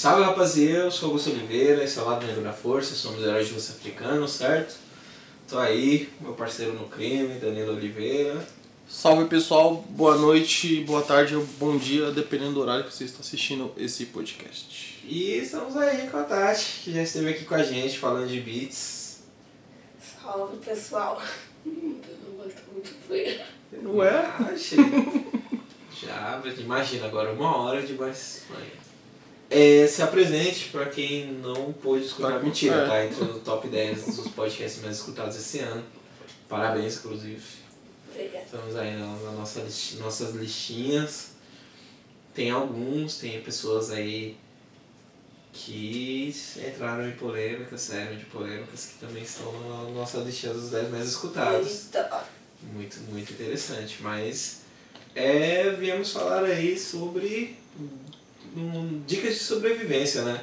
Salve rapaziada, eu sou Augusto Oliveira, esse é o Lado Negro da Força, somos heróis de luz africano, certo? Tô aí, meu parceiro no crime, Danilo Oliveira. Salve pessoal, boa noite, boa tarde ou bom dia, dependendo do horário que você está assistindo esse podcast. E estamos aí com a Tati, que já esteve aqui com a gente falando de beats. Salve pessoal. Eu não gosto muito. Não é? Ah, achei. já, imagina agora uma hora de mais. É, se apresente para quem não pôde escutar. Tá, Mentira, é. tá entre o top 10 dos podcasts mais escutados esse ano. Parabéns, inclusive. Obrigada. Estamos aí na, na nossa listi- nossas listinhas. Tem alguns, tem pessoas aí que entraram em polêmicas, saíram de polêmicas, que também estão na nossa listinha dos 10 mais escutados. Eita. Muito, muito interessante. Mas é, viemos falar aí sobre dicas de sobrevivência, né?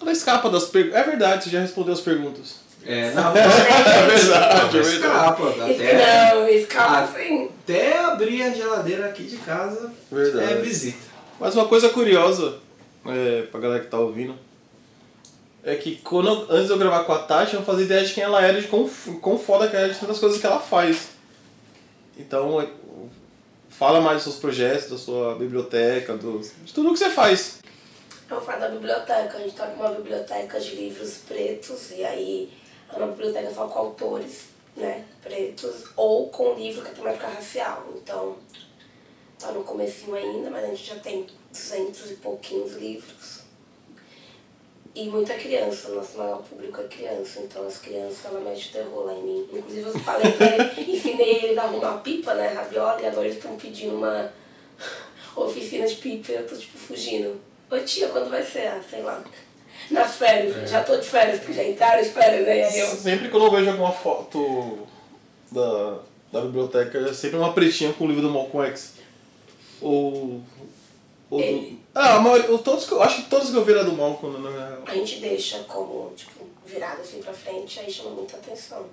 Ela escapa das perguntas. É verdade, você já respondeu as perguntas. É, não, É verdade, é verdade. escapa. Até, Não, escapa sim. até abrir a geladeira aqui de casa Verdade. é visita. Mas uma coisa curiosa, é, pra galera que tá ouvindo, é que quando antes de eu gravar com a Tati, eu não fazia ideia de quem ela era, de quão, quão foda que ela é de tantas coisas que ela faz. Então, é, fala mais dos seus projetos, da sua biblioteca, do, de tudo que você faz. Eu falo da biblioteca. A gente tá com uma biblioteca de livros pretos e aí é uma biblioteca só com autores, né, pretos, ou com livro que é temática racial. Então, tá no comecinho ainda, mas a gente já tem 200 e pouquinhos livros. E muita criança, nosso maior público é criança, então as crianças ela mete terror lá em mim. Inclusive eu falei pra ele, ensinei ele a arrumar pipa, né, rabiola, e agora eles estão pedindo uma oficina de pipa e eu tô tipo fugindo. Ô tia, quando vai ser? Ah, sei lá. Nas férias, já tô de férias, porque já entraram as férias, né? Eu. Sempre que eu vejo alguma foto da, da biblioteca, é sempre uma pretinha com o livro do Malcolm X. Ou. ou do, Ele. Ah, a maioria, todos que eu, acho que todos que eu vi era do Malcolm, né. A gente deixa como, tipo, virado assim pra frente, aí chama muita atenção.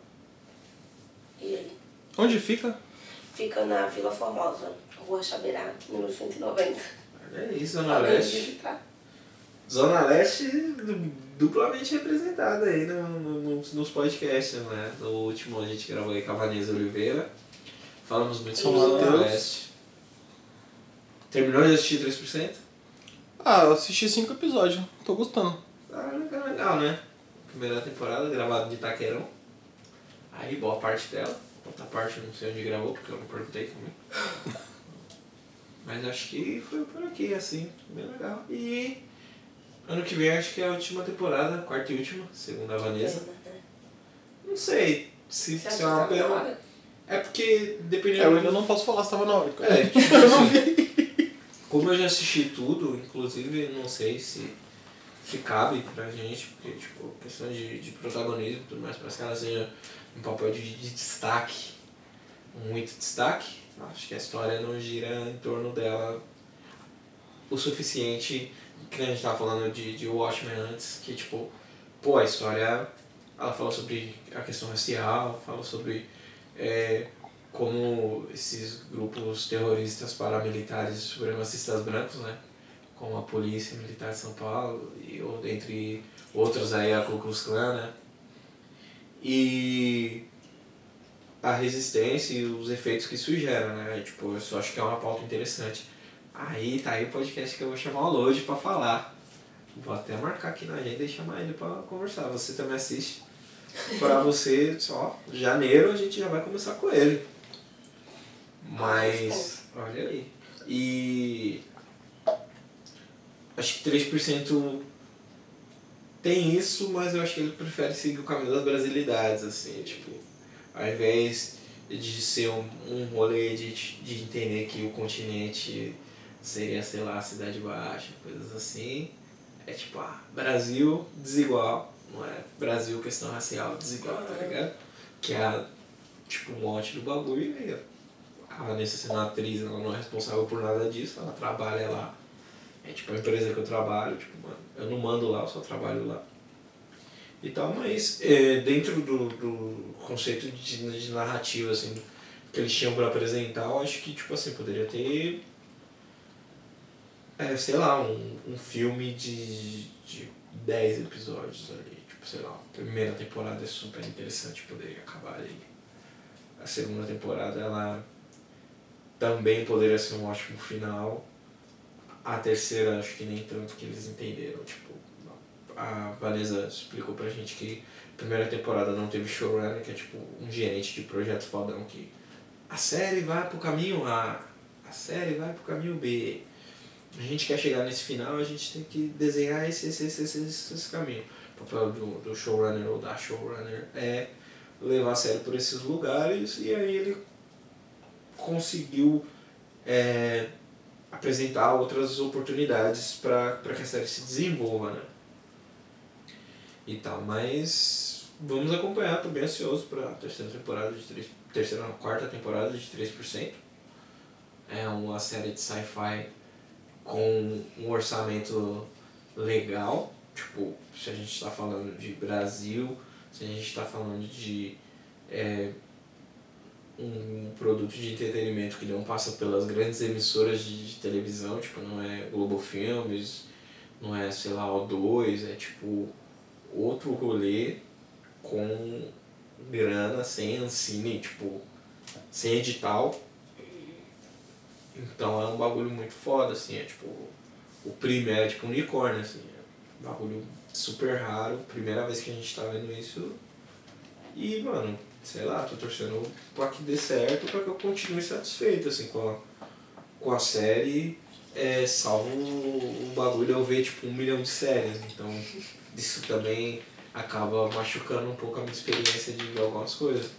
E aí? Onde fica? Fica na Vila Formosa, Rua Chaberá, número 190. É isso, Zona Leste. Zona Leste du- duplamente representada aí no, no- nos- nos podcasts, né? No último a gente gravou aí com a Vanessa Oliveira. Falamos muito sobre Zona. Leste. Terminou de assistir 3%? Ah, eu assisti cinco episódios, tô gostando. Ah, legal, legal, né? Primeira temporada, gravada de Itaquerão. Aí, boa parte dela. Outra parte eu não sei onde gravou, porque eu não perguntei também. Mas acho que foi por aqui, assim, bem legal. E ano que vem acho que é a última temporada, quarta e última, segundo a Vanessa. Né? Não sei se, se é uma tá pena. hora? É porque É, dependendo. eu ainda não posso falar se tava na hora. É, tipo assim, como eu já assisti tudo, inclusive não sei se, se cabe pra gente, porque tipo, questão de, de protagonismo e tudo mais, parece que ela seja um papel de, de destaque, muito destaque. Acho que a história não gira em torno dela o suficiente, que a gente tava falando de, de Watchmen antes, que tipo, pô, a história ela fala sobre a questão racial, fala sobre é, como esses grupos terroristas paramilitares supremacistas brancos, né? Como a Polícia Militar de São Paulo, e entre outros aí a Ku Klux Klan, né? E a resistência e os efeitos que isso gera, né? Tipo, eu só acho que é uma pauta interessante. Aí tá aí o podcast que eu vou chamar o Lodi pra falar. Vou até marcar aqui na agenda e chamar ele pra conversar. Você também assiste. Pra você, só, janeiro a gente já vai começar com ele. Mas, olha aí. E. Acho que 3% tem isso, mas eu acho que ele prefere seguir o caminho das brasilidades, assim, tipo, ao invés de ser um, um rolê de, de entender que o continente seria, sei lá, cidade baixa, coisas assim. É tipo, ah, Brasil desigual, não é? Brasil questão racial desigual, tá ligado? Que é tipo, o mote do bagulho e a Vanessa sendo atriz, ela não é responsável por nada disso, ela trabalha lá. É tipo a empresa que eu trabalho, tipo, mano, eu não mando lá, eu só trabalho lá. E tal, mas é, dentro do, do conceito de, de narrativa, assim, que eles tinham pra apresentar, eu acho que, tipo assim, poderia ter é, sei lá, um, um filme de, de 10 episódios ali. Tipo, sei lá, a primeira temporada é super interessante, poderia acabar ali. A segunda temporada, ela também poderia ser um ótimo final. A terceira, acho que nem tanto que eles entenderam. Tipo, a Vanessa explicou pra gente que a primeira temporada não teve showrunner, que é tipo um gerente de projeto fodão que a série vai pro caminho A, a série vai pro caminho B. A gente quer chegar nesse final, a gente tem que desenhar esse, esse, esse, esse, esse, esse caminho. O papel do, do showrunner ou da showrunner é levar a série por esses lugares e aí ele conseguiu é, apresentar outras oportunidades para que a série se desenvolva, né? E tal, mas vamos acompanhar, tô bem ansioso para a terceira temporada de 3, terceira não, quarta temporada de 3%. É uma série de sci-fi com um orçamento legal, tipo, se a gente está falando de Brasil, se a gente está falando de é, um produto de entretenimento que não passa pelas grandes emissoras de, de televisão, tipo, não é Globo Filmes, não é, sei lá, O2, é tipo outro rolê com grana, sem ancine, tipo, sem edital. Então é um bagulho muito foda, assim, é tipo, o primeiro é tipo um unicórnio, assim, é um bagulho super raro, primeira vez que a gente tá vendo isso. E, mano, sei lá, tô torcendo pra que dê certo, pra que eu continue satisfeito, assim, com a, com a série, é, salvo o, bagulho eu ver, tipo, um milhão de séries, então isso também acaba machucando um pouco a minha experiência de ver algumas coisas.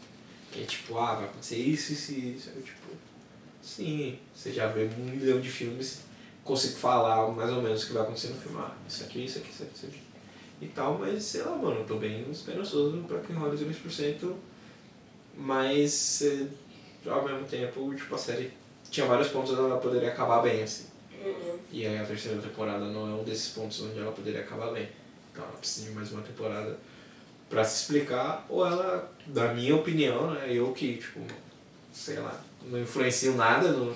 Que é tipo, ah, vai acontecer isso, isso e isso. Eu, tipo, sim, você já vê um milhão de filmes, consigo falar mais ou menos o que vai acontecer no filme. Ah, isso aqui, isso aqui, isso aqui, isso aqui. E tal, mas sei lá, mano, eu tô bem esperançoso pra que role 2%, mas eh, ao mesmo tempo, tipo, a série tinha vários pontos onde ela poderia acabar bem, assim. Uhum. E aí a terceira temporada não é um desses pontos onde ela poderia acabar bem. Então ela precisa de mais uma temporada pra se explicar, ou ela, na minha opinião, né, eu que, tipo, sei lá, não influencio nada no,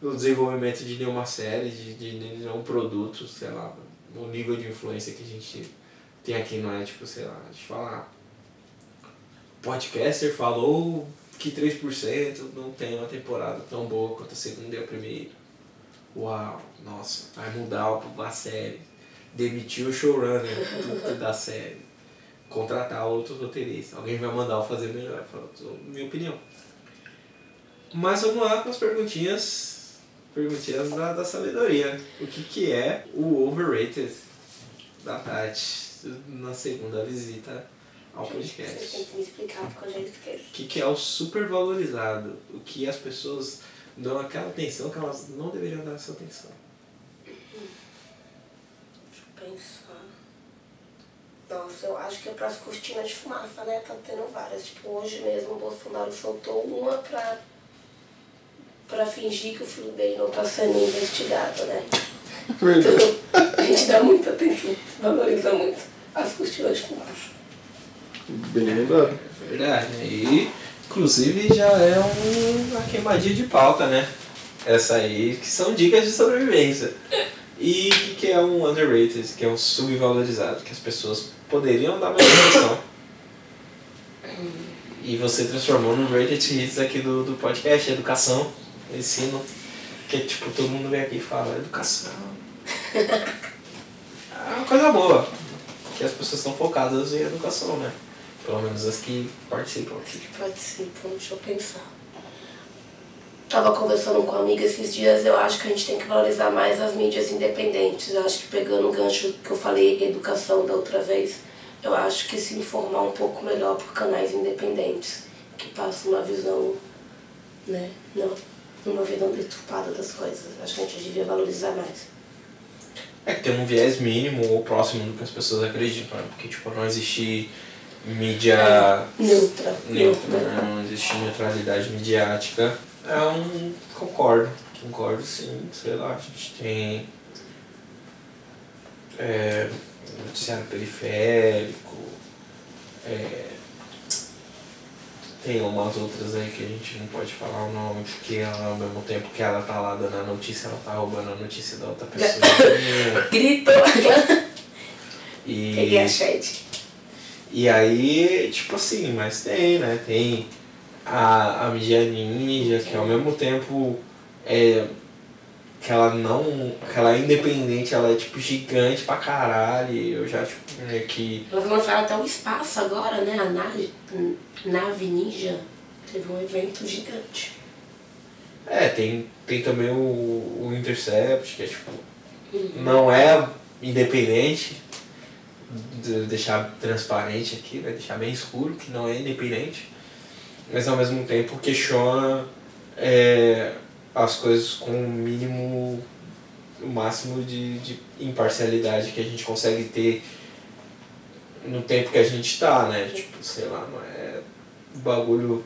no desenvolvimento de nenhuma série, de, de nenhum produto, sei lá, o nível de influência que a gente tem aqui não é, tipo, sei lá, a gente fala, ah, podcaster falou que 3% não tem uma temporada tão boa quanto a segunda e a primeira. Uau, nossa, vai mudar a série. Demitir o showrunner da série. Contratar outro roteirista. Alguém vai mandar eu fazer melhor. Fala, Minha opinião. Mas vamos lá com as perguntinhas. Perguntinhas da, da sabedoria. O que, que é o overrated da Tati na segunda visita ao Você podcast? tem que me explicar porque eu já esqueço. O que, que é o supervalorizado? O que as pessoas dão aquela atenção que elas não deveriam dar essa atenção. Deixa eu pensar. Nossa, eu acho que é pras cortinas de fumaça, né? Tá tendo várias. Tipo, hoje mesmo o Bolsonaro soltou uma pra, pra fingir que o filho dele não tá sendo investigado, né? Então, a gente dá muita atenção, valoriza muito as cortinas de fumaça. Bem lembrado. Verdade? E inclusive já é um, uma queimadinha de pauta, né? Essa aí, que são dicas de sobrevivência. E o que, que é um underrated, que é um subvalorizado, que as pessoas poderiam dar mais atenção. E você transformou no rated hits aqui do, do podcast, educação, ensino. Que tipo, todo mundo vem aqui e fala, educação. É uma coisa boa. Que as pessoas estão focadas em educação, né? Pelo menos as que participam aqui. Participam, deixa eu pensar. Tava conversando com uma amiga esses dias, eu acho que a gente tem que valorizar mais as mídias independentes. Eu acho que pegando o gancho que eu falei, educação da outra vez, eu acho que se informar um pouco melhor por canais independentes, que passam uma visão, né, não, uma visão deturpada das coisas. Acho que a gente devia valorizar mais. É que tem um viés mínimo ou próximo do que as pessoas acreditam, né? Porque, tipo, não existe mídia Neutra. neutra, né? não existe neutralidade midiática. É um... concordo, concordo sim, sei lá, a gente tem... É, noticiário periférico, é, tem umas outras aí que a gente não pode falar o nome, porque ela, ao mesmo tempo que ela tá lá dando a notícia, ela tá roubando a notícia da outra pessoa. Gritou. Peguei a e, chat. E aí, tipo assim, mas tem, né? Tem a, a mídia ninja, que ao mesmo tempo é. Que ela não. Que ela é independente, ela é tipo gigante pra caralho. Eu já, tipo, meio que. Elas lançaram até o espaço agora, né? A nave, nave ninja teve um evento gigante. É, tem, tem também o, o Intercept, que é tipo. Não é independente. De- Deixar transparente aqui, vai deixar bem escuro, que não é independente. Mas ao mesmo tempo questiona é, as coisas com o mínimo, o máximo de, de imparcialidade que a gente consegue ter no tempo que a gente tá, né? Tipo, sei lá, não é bagulho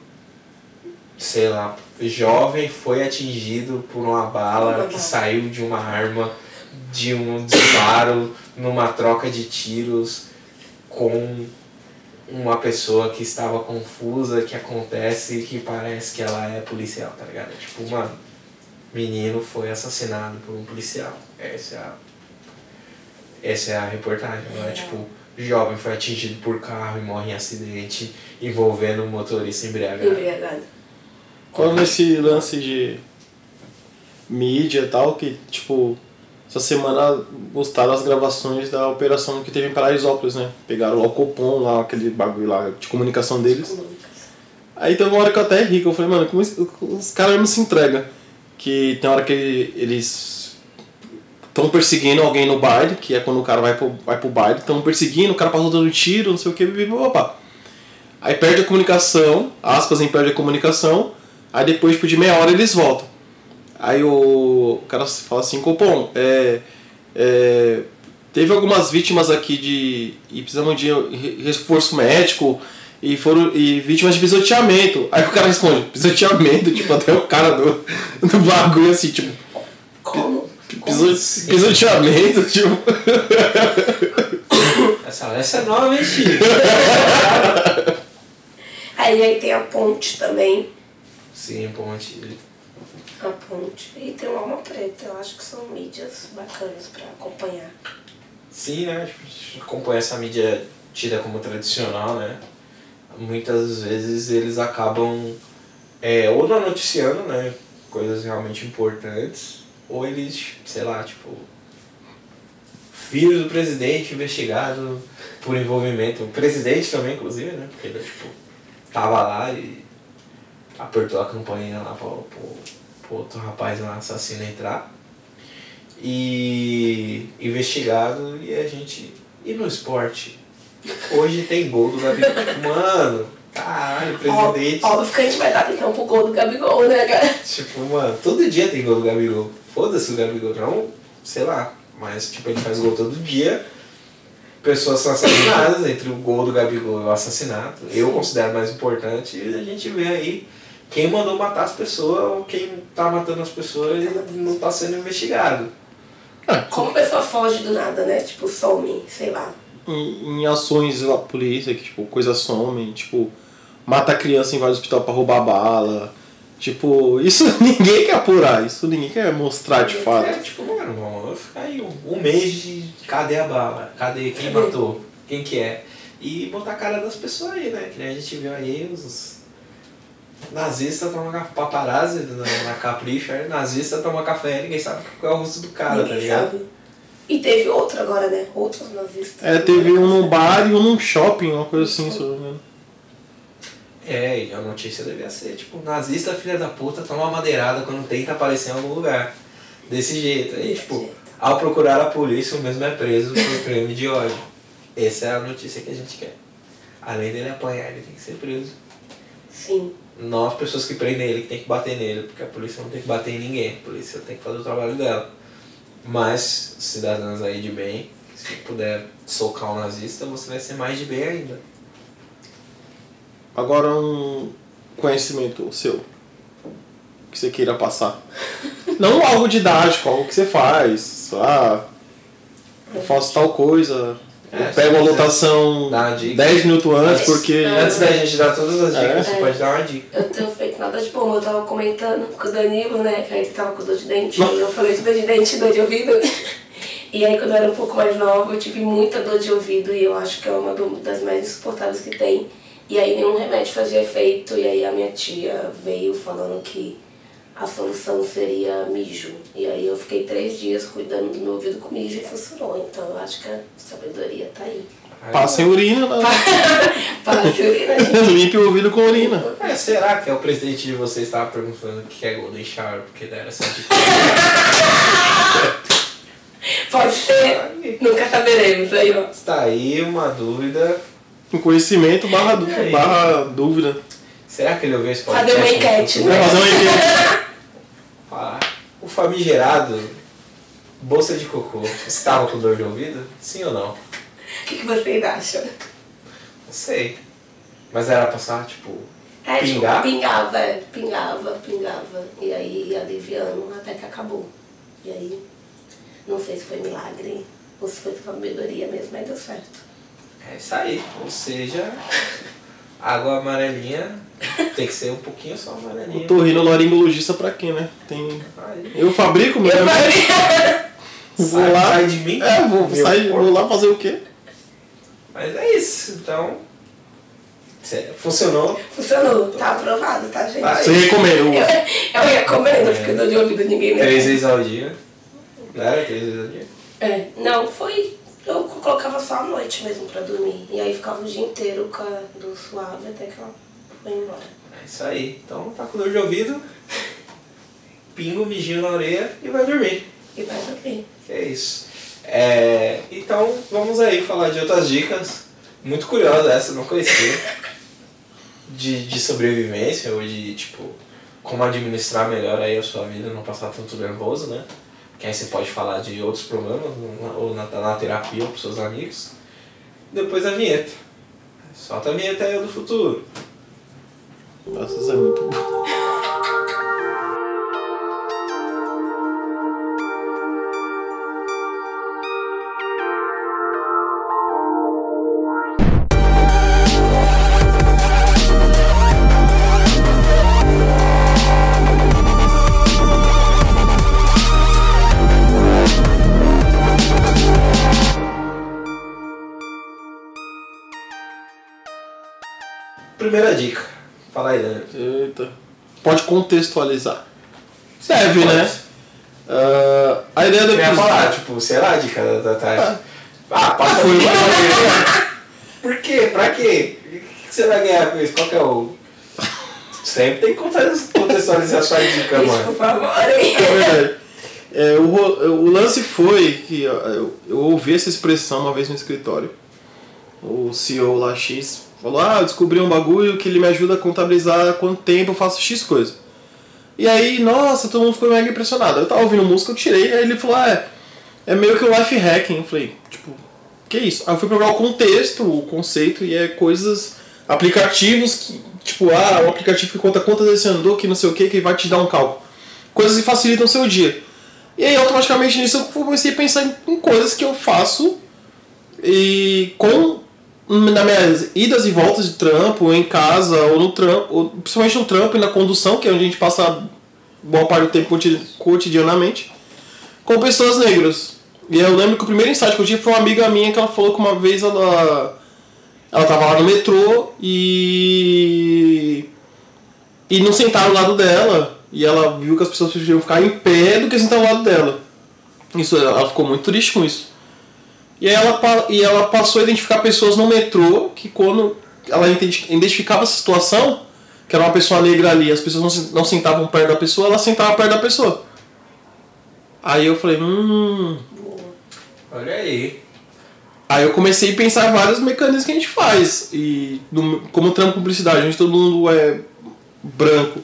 sei lá, jovem foi atingido por uma bala. que saiu de uma arma, de um disparo, numa troca de tiros com uma pessoa que estava confusa, que acontece e que parece que ela é policial, tá ligado? Tipo, mano, menino foi assassinado por um policial. Essa é a, essa é a reportagem, não é tipo, jovem foi atingido por carro e morre em acidente envolvendo um motorista embriagado. Embriagado. Falando nesse lance de mídia e tal, que tipo, essa semana postaram as gravações da operação que teve em Paraisópolis, né? Pegaram o Copom, lá, aquele bagulho lá de comunicação deles. Aí teve uma hora que eu até ri, que eu falei, mano, como esse- os caras não se entregam. Que tem hora que eles estão perseguindo alguém no baile, que é quando o cara vai pro, vai pro baile, estão perseguindo, o cara passou dando tiro, não sei o que, opa. Aí perde a comunicação, aspas em perde a comunicação, aí depois tipo, de meia hora eles voltam. Aí o, cara fala assim, Copom, é, é, teve algumas vítimas aqui de. e precisamos de re- reforço médico e foram e vítimas de pisoteamento. Aí o cara responde, pisoteamento, tipo, até o cara do, do bagulho assim, tipo, Como? piso, assim? pisoteamento, tipo. Essa, essa é nova, hein, Chico? Aí, aí tem a ponte também. Sim, ponte. A ponte. E tem o Alma Preta. Eu acho que são mídias bacanas pra acompanhar. Sim, né? Tipo, acompanha essa mídia tida como tradicional, né? Muitas vezes eles acabam é, ou não noticiando, né? Coisas realmente importantes, ou eles, sei lá, tipo. Filho do presidente investigado por envolvimento. O presidente também, inclusive, né? Porque ele, tipo, tava lá e apertou a campanha lá pro, pro, pro outro rapaz lá, assassino, entrar. E investigado e a gente. E no esporte? Hoje tem gol do Gabigol. Mano, caralho, presidente. Ó- Óbvio que a gente vai dar então pro gol do Gabigol, né, cara? Tipo, mano, todo dia tem gol do Gabigol. Foda-se o Gabigol, não, sei lá. Mas, tipo, ele faz gol todo dia. Pessoas são assassinadas entre o gol do Gabigol e o assassinato. Eu considero mais importante e a gente vê aí quem mandou matar as pessoas ou quem tá matando as pessoas e não tá sendo investigado. Como a pessoa foge do nada, né? Tipo, some, sei lá. em, em ações da polícia, que tipo, coisas somem, tipo, mata a criança em vários hospitais pra roubar bala. Tipo, isso ninguém quer apurar, isso ninguém quer mostrar de É, fato. tipo, mano, vamos ficar aí um, um mês de cadê a bala? Cadê quem matou? Quem que é? E botar a cara das pessoas aí, né? Que nem a gente viu aí os nazistas tomam ca- paparazzi na, na capricha, aí nazista toma café, ninguém sabe qual é o rosto do cara, tá Ninguém ligado? sabe. E teve outro agora, né? Outros nazistas. É, teve um no bar e um num shopping, uma coisa assim, se eu não me engano. É, e a notícia devia ser, tipo, nazista filha da puta toma uma madeirada quando tenta aparecer em algum lugar. Desse jeito. Aí, Desse tipo, jeito. ao procurar a polícia, o mesmo é preso por crime de ódio. Essa é a notícia que a gente quer. Além dele apanhar, ele tem que ser preso. Sim. Não as pessoas que prendem ele que tem que bater nele, porque a polícia não tem que bater em ninguém. A polícia tem que fazer o trabalho dela. Mas, cidadãos aí de bem, se puder socar um nazista, você vai ser mais de bem ainda. Agora um conhecimento seu que você queira passar. Não algo didático, algo que você faz. Ah, eu faço tal coisa. É, Pega uma lotação dar uma dica. 10 minutos antes, Antes. porque. Antes da gente dar todas as dicas, É. você pode dar uma dica. Eu tenho feito nada de bom. Eu tava comentando com o Danilo, né? Que ele tava com dor de dente. Eu falei de dor de dente e dor de ouvido. E aí, quando eu era um pouco mais nova, eu tive muita dor de ouvido. E eu acho que é uma das mais insuportáveis que tem. E aí, nenhum remédio fazia efeito. E aí, a minha tia veio falando que a solução seria mijo. E aí, eu fiquei três dias cuidando do meu ouvido com mijo e funcionou. Então, eu acho que a sabedoria tá aí. Passem urina, né? Para urina, gente. Limpe o ouvido com urina. É, será que é o presidente de vocês estava perguntando o que é Golden Shower? Porque deram essa dica. Pode ser. Nunca saberemos aí, ó. Está aí uma dúvida. Com conhecimento barra, barra dúvida. Será que ele ouviu esse Fazer podcast? uma no enquete, né? Vai fazer uma enquete. O famigerado bolsa de cocô estava com dor de ouvido? Sim ou não? O que, que vocês acham? Não sei. Mas era passar, tipo, É, tipo, Pingar? pingava, é, pingava, pingava. E aí ia aliviando até que acabou. E aí, não sei se foi milagre ou se foi sabedoria mesmo, mas deu certo. é isso aí. Ou seja, água amarelinha tem que ser um pouquinho só amarelinha. Torrino laringologista pra quem, né? Tem... Aí. Eu fabrico meu. Eu falei, Vou Sai, lá. sai de mim. É, vou, corpo. vou lá fazer o quê? Mas é isso. Então, funcionou. funcionou, tá aprovado, tá, gente? Vai. Você recomenda? Eu, o- eu recomendo, porque dor de ouvido ninguém Três merece. vezes ao dia. Não era três vezes ao dia? É, não, foi. Eu colocava só à noite mesmo pra dormir. E aí ficava o dia inteiro com a do suave até que ela embora. É isso aí. Então, tá com dor de ouvido, pinga um mijinho na orelha e vai dormir. E vai dormir. É isso. É, então, vamos aí falar de outras dicas. Muito curiosa essa, não conhecia. De, de sobrevivência ou de, tipo, como administrar melhor aí a sua vida, não passar tanto nervoso, né? Que aí você pode falar de outros problemas, ou na, na terapia ou pros seus amigos. Depois a vinheta. Solta a vinheta aí do futuro. Nossa, isso é muito bom. Primeira dica. Fala aí, Daniel. Eita. Pode contextualizar. Deve, né? Ah, a ideia do Eu ia episódio. falar, tipo, sei lá, a dica da, da tarde. Ah, Ah, passa foi Por quê? Pra quê? O que você vai ganhar com isso? Qual que é o. Sempre tem que conte- contextualizar sua dica, mano. por favor, hein? É verdade. É, o, ro- o lance foi que eu, eu ouvi essa expressão uma vez no escritório. O CEO lá X falou: Ah, eu descobri um bagulho que ele me ajuda a contabilizar quanto tempo eu faço X coisa. E aí, nossa, todo mundo ficou mega impressionado. Eu tava ouvindo música, eu tirei, aí ele falou: Ah, é, é meio que um life hacking. Eu falei: Tipo, que isso? Aí eu fui procurar o contexto, o conceito, e é coisas, aplicativos que, tipo, ah, um aplicativo que conta quantas vezes você andou, que não sei o que, que vai te dar um cálculo. Coisas que facilitam o seu dia. E aí, automaticamente nisso, eu comecei a pensar em coisas que eu faço e com nas minhas idas e voltas de trampo, em casa, ou no trampo, principalmente no trampo e na condução, que é onde a gente passa boa parte do tempo coti- cotidianamente, com pessoas negras. E eu lembro que o primeiro insight que eu tive foi uma amiga minha que ela falou que uma vez ela ela tava lá no metrô e e não sentaram ao lado dela e ela viu que as pessoas preferiam ficar em pé do que sentar ao lado dela. Isso, ela ficou muito triste com isso. E ela, e ela passou a identificar pessoas no metrô que quando ela identi- identificava essa situação, que era uma pessoa negra ali, as pessoas não, se- não sentavam perto da pessoa, ela sentava perto da pessoa. Aí eu falei, hum. Olha aí. Aí eu comecei a pensar vários mecanismos que a gente faz. E no- como trampo publicidade, onde todo mundo é branco.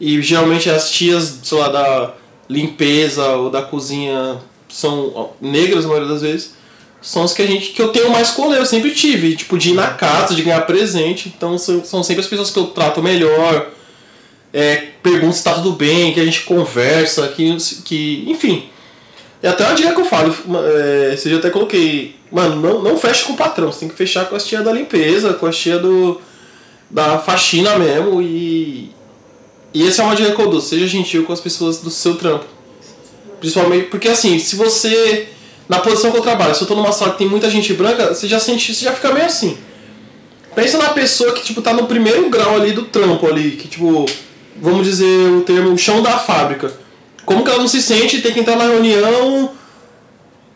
E geralmente as tias, sei lá, da limpeza ou da cozinha são negras na maioria das vezes. São as que a gente que eu tenho mais colher, eu sempre tive, tipo, de ir na casa, de ganhar presente. Então são, são sempre as pessoas que eu trato melhor. É, pergunto se tá tudo bem, que a gente conversa, que, que enfim. E até uma dica que eu falo, é, já até coloquei, mano, não, não fecha com o patrão, você tem que fechar com as tia da limpeza, com as tia do, da faxina mesmo e. E essa é uma dica que eu dou, seja gentil com as pessoas do seu trampo. Principalmente, porque assim, se você. Na posição que eu trabalho, se eu tô numa sala que tem muita gente branca, você já sente, você já fica meio assim. Pensa na pessoa que, tipo, tá no primeiro grau ali do trampo ali, que, tipo, vamos dizer o termo chão da fábrica. Como que ela não se sente ter que entrar na reunião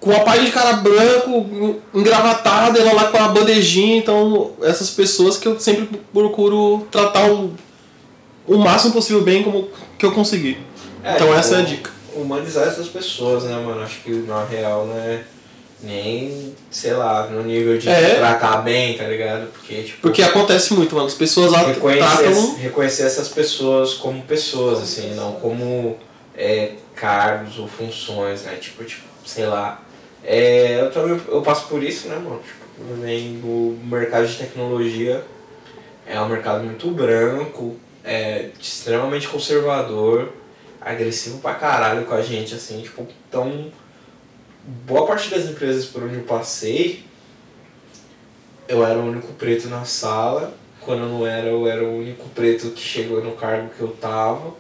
com a parte de cara branco, engravatada, ela lá com a bandejinha, então essas pessoas que eu sempre procuro tratar o, o máximo possível bem como que eu conseguir. É, então tipo, essa é a dica. Humanizar essas pessoas, né, mano? Acho que na real não é nem, sei lá, no nível de É. tratar bem, tá ligado? Porque, tipo, Porque acontece muito, mano. As pessoas lá reconhecer, tratam. reconhecer essas pessoas como pessoas, assim, não como é, cargos ou funções, né? Tipo, tipo sei lá. É, eu também eu passo por isso, né, mano? Tipo, também o mercado de tecnologia é um mercado muito branco, é extremamente conservador, agressivo pra caralho com a gente, assim, tipo, então boa parte das empresas por onde eu passei, eu era o único preto na sala. Quando eu não era, eu era o único preto que chegou no cargo que eu tava.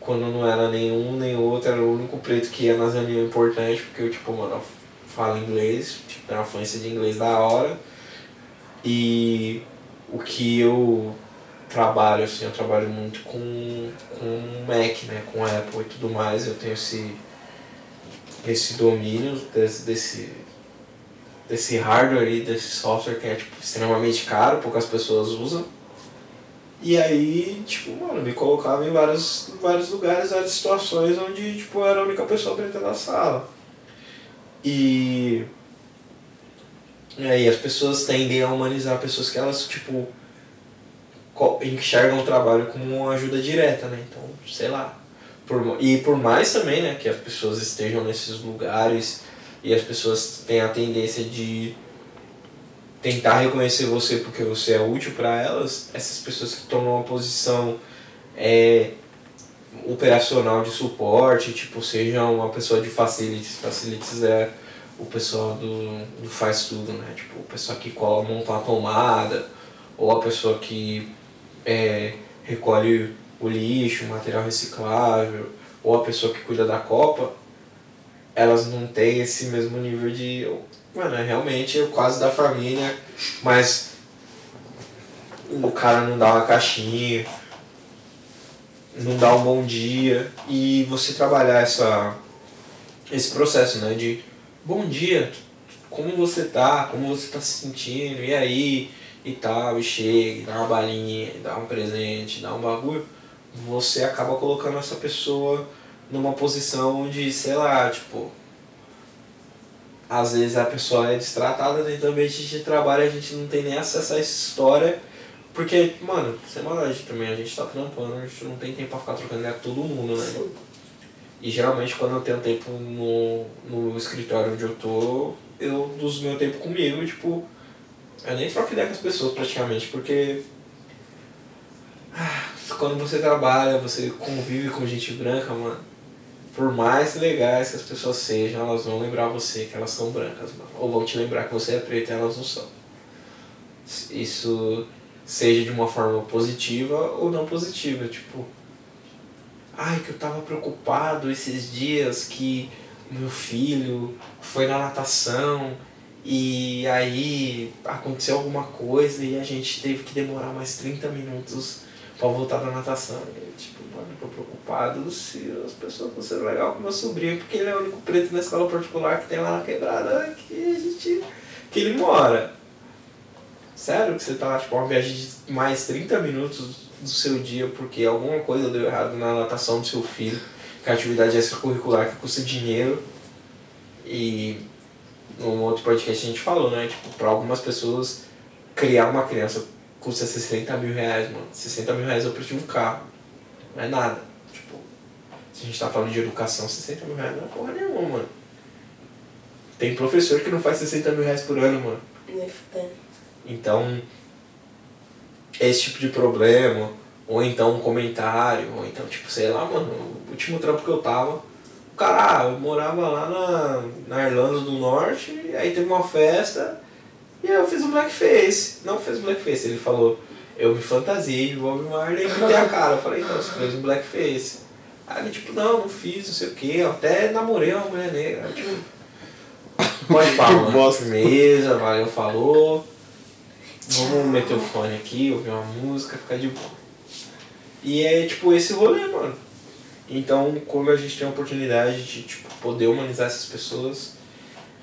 Quando eu não era nenhum nem outro, era o único preto que ia nas reuniões importantes, porque eu, tipo, mano, eu falo inglês, tipo, tenho uma fluência de inglês da hora. E o que eu trabalho, assim, eu trabalho muito com, com Mac, né, com Apple e tudo mais, eu tenho esse, esse domínio desse, desse, desse hardware e desse software que é tipo, extremamente caro, poucas pessoas usam. E aí, tipo, mano, me colocava em vários, vários lugares, várias situações onde, tipo, eu era a única pessoa preta da sala. E... E aí as pessoas tendem a humanizar pessoas que elas, tipo, enxergam o trabalho como uma ajuda direta, né? Então, sei lá. Por, e por mais também, né, que as pessoas estejam nesses lugares e as pessoas têm a tendência de tentar reconhecer você porque você é útil para elas, essas pessoas que tomam uma posição é, operacional de suporte, tipo, seja uma pessoa de facilities, facilities é o pessoal do, do faz tudo, né? Tipo, o pessoal que cola, monta uma tomada, ou a pessoa que é, recolhe o lixo, o material reciclável, ou a pessoa que cuida da copa, elas não têm esse mesmo nível de. Mano, é realmente é quase da família, mas o cara não dá uma caixinha, não dá um bom dia. E você trabalhar essa, esse processo, né? De bom dia, como você tá, como você tá se sentindo, e aí, e tal, e chega, e dá uma balinha, dá um presente, dá um bagulho, você acaba colocando essa pessoa numa posição de, sei lá, tipo. Às vezes a pessoa é destratada dentro do ambiente de trabalho, a gente não tem nem acesso a essa história, porque, mano, sem maldade também, a gente tá trampando, a gente não tem tempo pra ficar trocando ideia com todo mundo, né? E geralmente quando eu tenho tempo no, no escritório onde eu tô, eu uso meu tempo comigo, tipo, eu nem troco ideia com as pessoas praticamente, porque ah, quando você trabalha, você convive com gente branca, mano, por mais legais que as pessoas sejam, elas vão lembrar você que elas são brancas, mano. Ou vão te lembrar que você é preto e elas não são. Isso seja de uma forma positiva ou não positiva, tipo, ai que eu tava preocupado esses dias que meu filho foi na natação e aí aconteceu alguma coisa e a gente teve que demorar mais 30 minutos pra voltar da natação. E, tipo, mano, tô preocupado se as pessoas estão sendo legal com meu sobrinho, porque ele é o único preto na escola particular que tem lá na quebrada que a gente. que ele mora. Sério que você tá, tipo, uma viagem de mais 30 minutos do seu dia porque alguma coisa deu errado na natação do seu filho, que a atividade extracurricular que custa dinheiro. E num outro podcast a gente falou, né? Tipo, pra algumas pessoas criar uma criança custa 60 mil reais, mano. 60 mil reais é o preço de um carro. Não é nada. Tipo, se a gente tá falando de educação, 60 mil reais não é porra nenhuma, mano. Tem professor que não faz 60 mil reais por ano, mano. Então, esse tipo de problema, ou então um comentário, ou então, tipo, sei lá, mano, o último trampo que eu tava, O cara, ah, eu morava lá na, na Irlanda do Norte, e aí teve uma festa, e aí eu fiz um blackface. Não fiz um blackface, ele falou, eu me fantasiei de Bob Marley e pintei a cara. Eu falei, não, você fez um blackface. Aí ele, tipo, não, não fiz, não sei o que, eu até namorei uma mulher negra. Aí, tipo, pode falar, bosta. firmeza, valeu, falou. Vamos meter o fone aqui, ouvir uma música, ficar de boa. E é tipo esse rolê, mano. Então, como a gente tem a oportunidade de tipo, poder humanizar essas pessoas,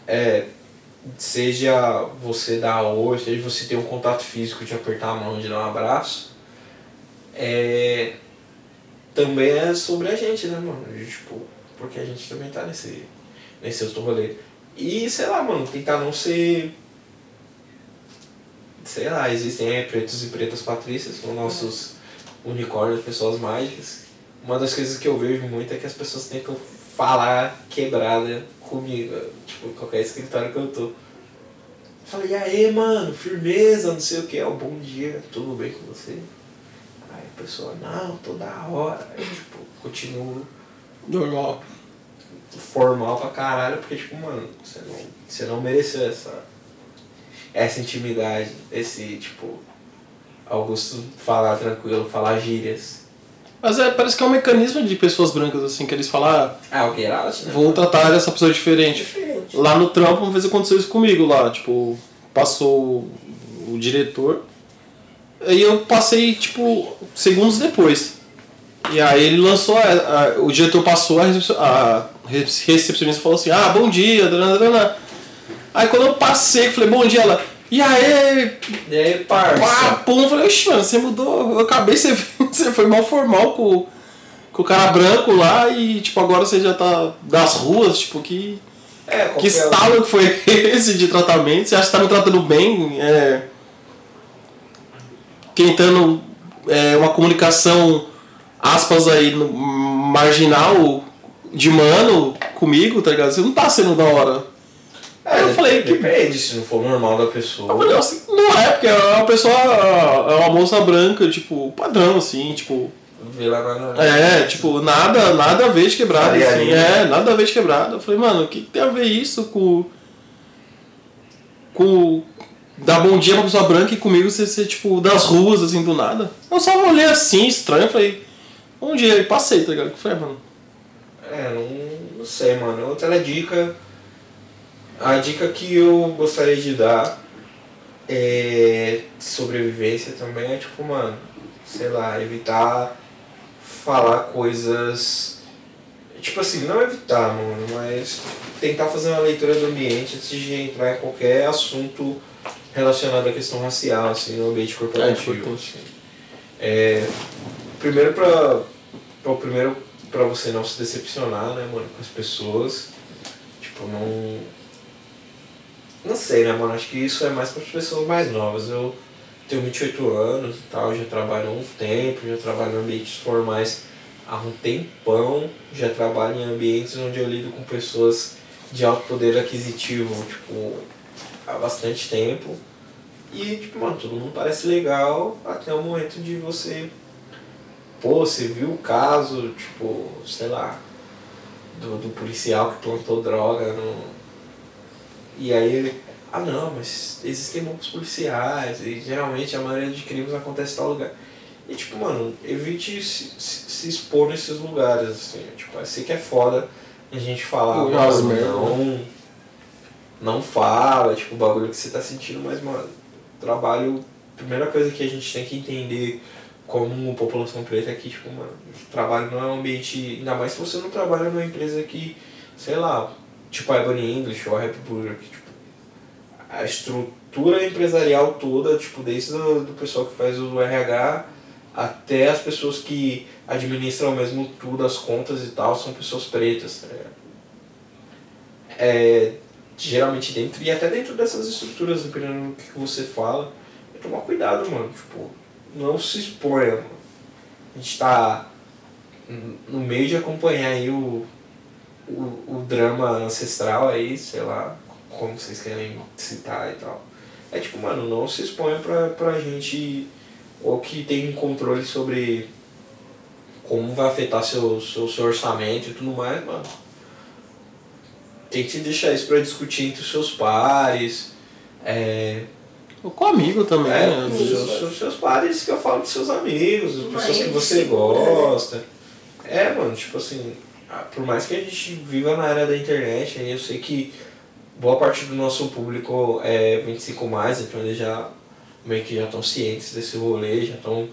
é, seja você dar oi, seja você ter um contato físico de apertar a mão, de dar um abraço, é, também é sobre a gente, né, mano? Tipo, porque a gente também tá nesse, nesse outro rolê. E, sei lá, mano, tentar não ser. Sei lá, existem é, pretos e pretas patrícias, são nossos unicórnios, pessoas mágicas. Uma das coisas que eu vejo muito é que as pessoas tentam falar quebrada comigo, tipo, qualquer escritório que eu tô. Falei, e aí, mano, firmeza, não sei o que, ó, bom dia, tudo bem com você? Aí a pessoa, não, tô da hora. Aí, tipo, continuo Normal. formal pra caralho, porque, tipo, mano, você não, você não mereceu essa, essa intimidade, esse, tipo, Augusto falar tranquilo, falar gírias. Mas é, parece que é um mecanismo de pessoas brancas, assim, que eles falam, ah, Ah, o Geralt, né? vou tratar essa pessoa diferente. Diferente. Lá no trampo, uma vez aconteceu isso comigo lá, tipo, passou o diretor. Aí eu passei, tipo, segundos depois. E aí ele lançou, a, a- o diretor passou, a, a recepcionista falou assim, ah, bom dia, dana, dana. Aí quando eu passei, eu falei, bom dia, ela, e aí, E aí, parça? pá, pum, eu falei, oxe, mano, você mudou, eu acabei, você, você foi mal formal com, com o cara branco lá e, tipo, agora você já tá das ruas, tipo, que... É, Que estalo que foi esse de tratamento? Você acha que tá me tratando bem? É, tentando é, uma comunicação, aspas aí, no- marginal de mano comigo, tá ligado? Você não tá sendo da hora. Aí eu falei que. Depende, se não for normal da Eu pessoa. falei, assim, não é, porque é uma pessoa. É uma moça branca, tipo, padrão, assim, tipo. Vê lá na. É, tipo, nada, nada a ver de quebrada, assim, é, nada a ver de quebrada. Eu falei, mano, o que, que tem a ver isso com. com. dar bom dia pra pessoa branca e comigo você ser, tipo, das ruas, assim, do nada? Eu só olhei assim, estranho, eu falei, bom dia, e passei, tá ligado? Eu falei, mano, É, não, não sei, mano. Outra dica. A dica que eu gostaria de dar é de sobrevivência também é tipo, mano, sei lá, evitar falar coisas. Tipo assim, não evitar, mano, mas tentar fazer uma leitura do ambiente antes de entrar em qualquer assunto relacionado à questão racial, assim, no ambiente corporativo. É. É, primeiro pra, pra, primeiro pra você não se decepcionar, né, mano, com as pessoas. Tipo, não. Não sei, né, mano? Acho que isso é mais para as pessoas mais novas. Eu tenho 28 anos e tal, já trabalho há um tempo, já trabalho em ambientes formais há um tempão, já trabalho em ambientes onde eu lido com pessoas de alto poder aquisitivo, tipo, há bastante tempo. E, tipo, mano, todo mundo parece legal até o momento de você. Pô, você viu o caso, tipo, sei lá, do, do policial que plantou droga no. E aí ele. Ah não, mas existem muitos policiais e geralmente a maioria de crimes acontece em tal lugar. E tipo, mano, evite se, se, se expor nesses lugares, assim. Tipo, eu sei que é foda a gente falar, Pô, umas mano, merda. não. Não fala, tipo, o bagulho que você tá sentindo, mas, mano, trabalho. Primeira coisa que a gente tem que entender como população preta é que, tipo, mano, trabalho não é um ambiente. Ainda mais se você não trabalha numa empresa que, sei lá, tipo a Ebony English ou a Happy Burger, que, tipo, a estrutura empresarial toda, tipo, desde o do pessoal que faz o RH até as pessoas que administram mesmo tudo, as contas e tal, são pessoas pretas, tá? É, geralmente dentro, e até dentro dessas estruturas, dependendo do que você fala, é tomar cuidado, mano, tipo, não se exponha, mano. A gente tá no meio de acompanhar aí o, o, o drama ancestral aí, sei lá, como vocês querem citar e tal. É tipo, mano, não se exponha pra, pra gente ou que tem controle sobre como vai afetar seu, seu, seu orçamento e tudo mais, mano. tente deixar isso pra discutir entre os seus pares. É, Ou com amigo também, é, né? os seus, seus, seus pares que eu falo dos seus amigos, as pessoas que você gosta. É, mano, tipo assim, por mais que a gente viva na era da internet, aí eu sei que boa parte do nosso público é 25 mais, então eles já meio que já estão cientes desse rolê, já estão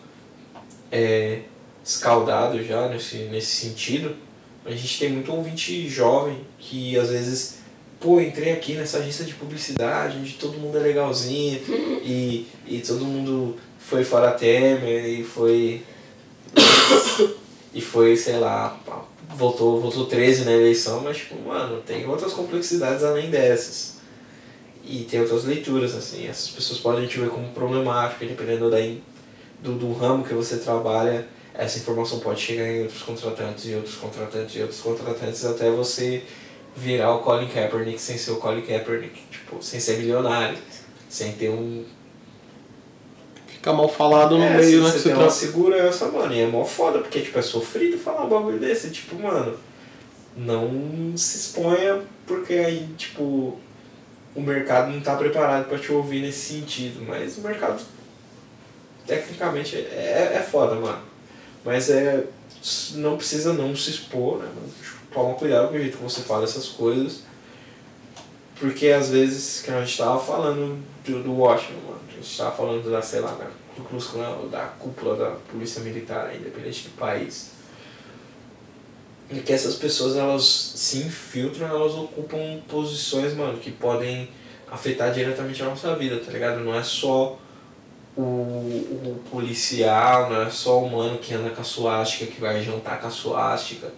é, escaldados já nesse, nesse sentido. A gente tem muito ouvinte jovem que às vezes, pô, entrei aqui nessa agência de publicidade, onde todo mundo é legalzinho e, e todo mundo foi fora Temer e foi. e foi, sei lá, votou, votou 13 na eleição, mas tipo, mano, tem outras complexidades além dessas. E tem outras leituras, assim, essas pessoas podem te ver como problemática, dependendo da, do, do ramo que você trabalha, essa informação pode chegar em outros contratantes e outros contratantes e outros contratantes até você virar o Colin Kaepernick sem ser o Colin Kaepernick, tipo, sem ser milionário, sem ter um... Fica mal falado no é, meio, né? você você uma segurança, mano, e é mó foda, porque, tipo, é sofrido falar um bagulho desse, tipo, mano, não se exponha porque aí, tipo, o mercado não tá preparado pra te ouvir nesse sentido, mas o mercado tecnicamente é, é foda, mano. Mas é. Não precisa não se expor, né? Toma cuidado com o jeito que você fala essas coisas. Porque às vezes, que a gente tava falando do, do Washington, mano. Gente tava falando da, sei lá, da, da cúpula da Polícia Militar, independente do país. E que essas pessoas elas se infiltram, elas ocupam posições, mano, que podem afetar diretamente a nossa vida, tá ligado? Não é só o, o policial, não é só o mano que anda com a suástica, que vai jantar com a suástica,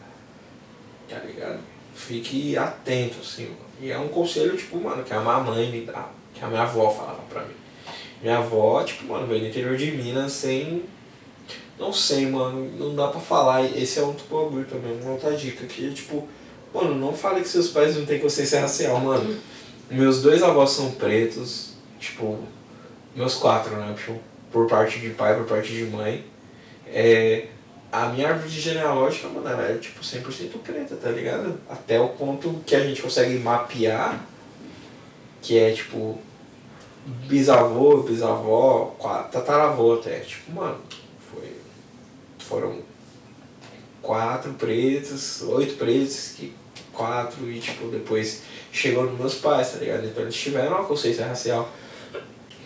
tá ligado? Fique atento, assim, mano. E é um conselho, tipo, mano, que a mamãe me dá, que a minha avó falava pra mim. Minha avó, tipo, mano, veio do interior de Minas sem. Não sei, mano, não dá pra falar. Esse é outro bagulho também, uma outra dica. Que, tipo, mano, não fale que seus pais não têm consciência racial, mano. Meus dois avós são pretos, tipo, meus quatro, né? Tipo, por parte de pai, por parte de mãe. É, a minha árvore genealógica, mano, ela é tipo 100% preta, tá ligado? Até o ponto que a gente consegue mapear, que é tipo bisavô, bisavó, tataravô até. Tipo, mano, foi, foram quatro pretos, oito pretos, que quatro e tipo, depois chegou nos meus pais, tá ligado? Então eles tiveram uma consciência racial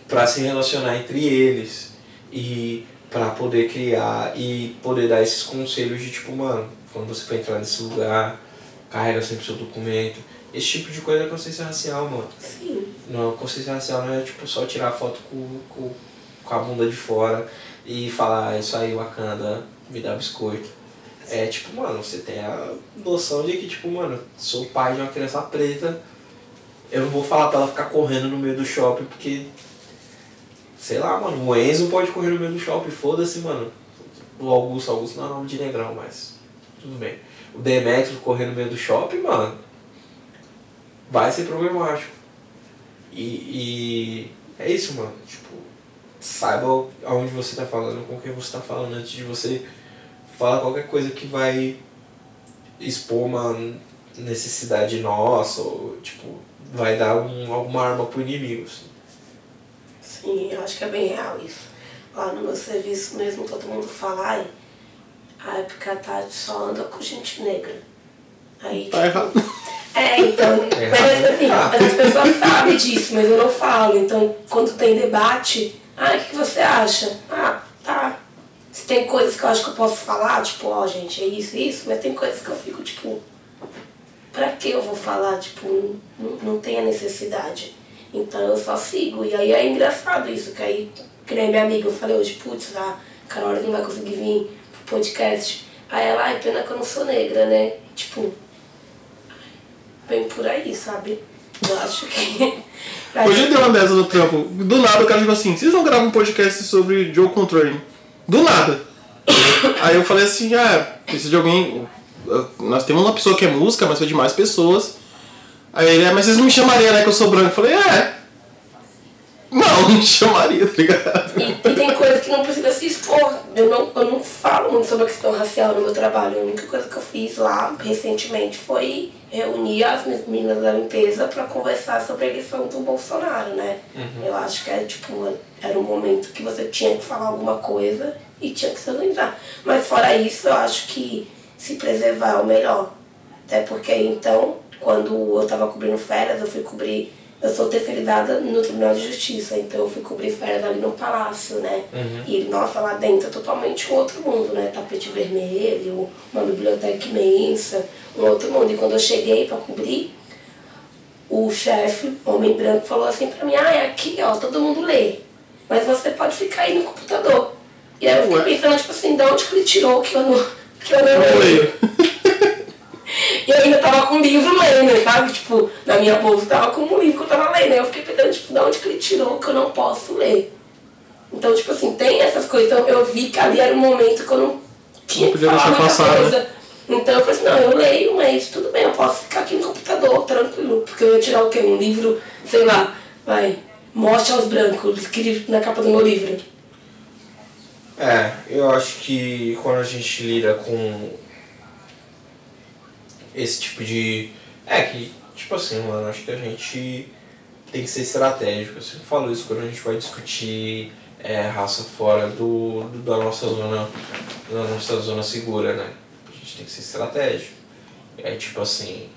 pra se relacionar entre eles e pra poder criar e poder dar esses conselhos de tipo, mano, quando você for entrar nesse lugar, carrega sempre seu documento. Esse tipo de coisa é consciência racial, mano. Sim. Não, consciência racial não é tipo só tirar foto com, com, com a bunda de fora e falar, "Ah, isso aí, Wakanda, me dá biscoito. É tipo, mano, você tem a noção de que, tipo, mano, sou pai de uma criança preta, eu não vou falar pra ela ficar correndo no meio do shopping porque. Sei lá, mano, o Enzo pode correr no meio do shopping, foda-se, mano. O Augusto, Augusto não é nome de negrão, mas tudo bem. O Demetrio correr no meio do shopping, mano, vai ser problemático. E, e é isso, mano. Tipo, saiba aonde você tá falando, com quem você tá falando, antes de você falar qualquer coisa que vai expor uma necessidade nossa, ou tipo, vai dar um, alguma arma pro inimigo. Assim. Sim, eu acho que é bem real isso. Lá no meu serviço mesmo, todo mundo fala, ai, a época a tarde só anda com gente negra. Aí, Tá tipo, errado. É, então, É. mas, assim, mas as pessoas sabem disso, mas eu não falo. Então, quando tem debate, ah, o que, você acha? Ah, tá. Se tem coisas que eu acho que eu posso falar, tipo, ó, gente, é isso, isso, mas tem coisas que eu fico, tipo, pra que eu vou falar? Tipo, não, não tem a necessidade. Então eu só sigo. E aí é engraçado isso, que aí, que nem minha amiga, eu falei hoje, putz, a Carol não vai conseguir vir pro podcast. Aí ela, ai, pena que eu não sou negra, né? Tipo, bem por aí, sabe? Eu acho que. Hoje eu dei uma dessa no trampo. Do nada o cara falou assim, vocês não gravam um podcast sobre Joe Contrary? Do nada. Aí eu falei assim, ah, precisa de alguém. Nós temos uma pessoa que é música, mas foi de mais pessoas. Aí ele, ah, mas vocês não me chamariam, né, que eu sou branco? Eu falei, é. Não, chamaria, tá ligado? E, e tem coisa que não precisa se expor. Eu não, eu não falo muito sobre a questão racial no meu trabalho. A única coisa que eu fiz lá recentemente foi reunir as meninas da limpeza para conversar sobre a eleição do Bolsonaro, né? Uhum. Eu acho que era tipo, era um momento que você tinha que falar alguma coisa e tinha que se organizar. Mas fora isso, eu acho que se preservar é o melhor. Até porque então, quando eu estava cobrindo férias, eu fui cobrir eu sou terceirizada no Tribunal de Justiça, então eu fui cobrir férias ali no Palácio, né? Uhum. E, nossa, lá dentro é totalmente um outro mundo, né? Tapete vermelho, uma biblioteca imensa, um outro mundo. E quando eu cheguei para cobrir, o chefe, homem branco, falou assim pra mim, ah, é aqui, ó, todo mundo lê. Mas você pode ficar aí no computador. E aí eu fiquei pensando, tipo assim, de onde que ele tirou que eu não, que eu não leio? E eu ainda tava com o livro lendo, sabe? Tipo, na minha bolsa tava com um livro que eu tava lendo. Aí eu fiquei pensando, tipo, de onde que ele tirou que eu não posso ler? Então, tipo assim, tem essas coisas. Então eu vi que ali era um momento que eu não tinha Não que falar muita passar, coisa. Então eu falei assim, não, eu leio, mas tudo bem, eu posso ficar aqui no computador, tranquilo. Porque eu ia tirar o quê? Um livro, sei lá, vai, Morte aos Brancos, escrito na capa do meu livro. É, eu acho que quando a gente lida com esse tipo de. É que, tipo assim, mano, acho que a gente tem que ser estratégico. Eu sempre falo isso quando a gente vai discutir é, raça fora do, do- da nossa zona da nossa zona segura, né? A gente tem que ser estratégico. É tipo assim,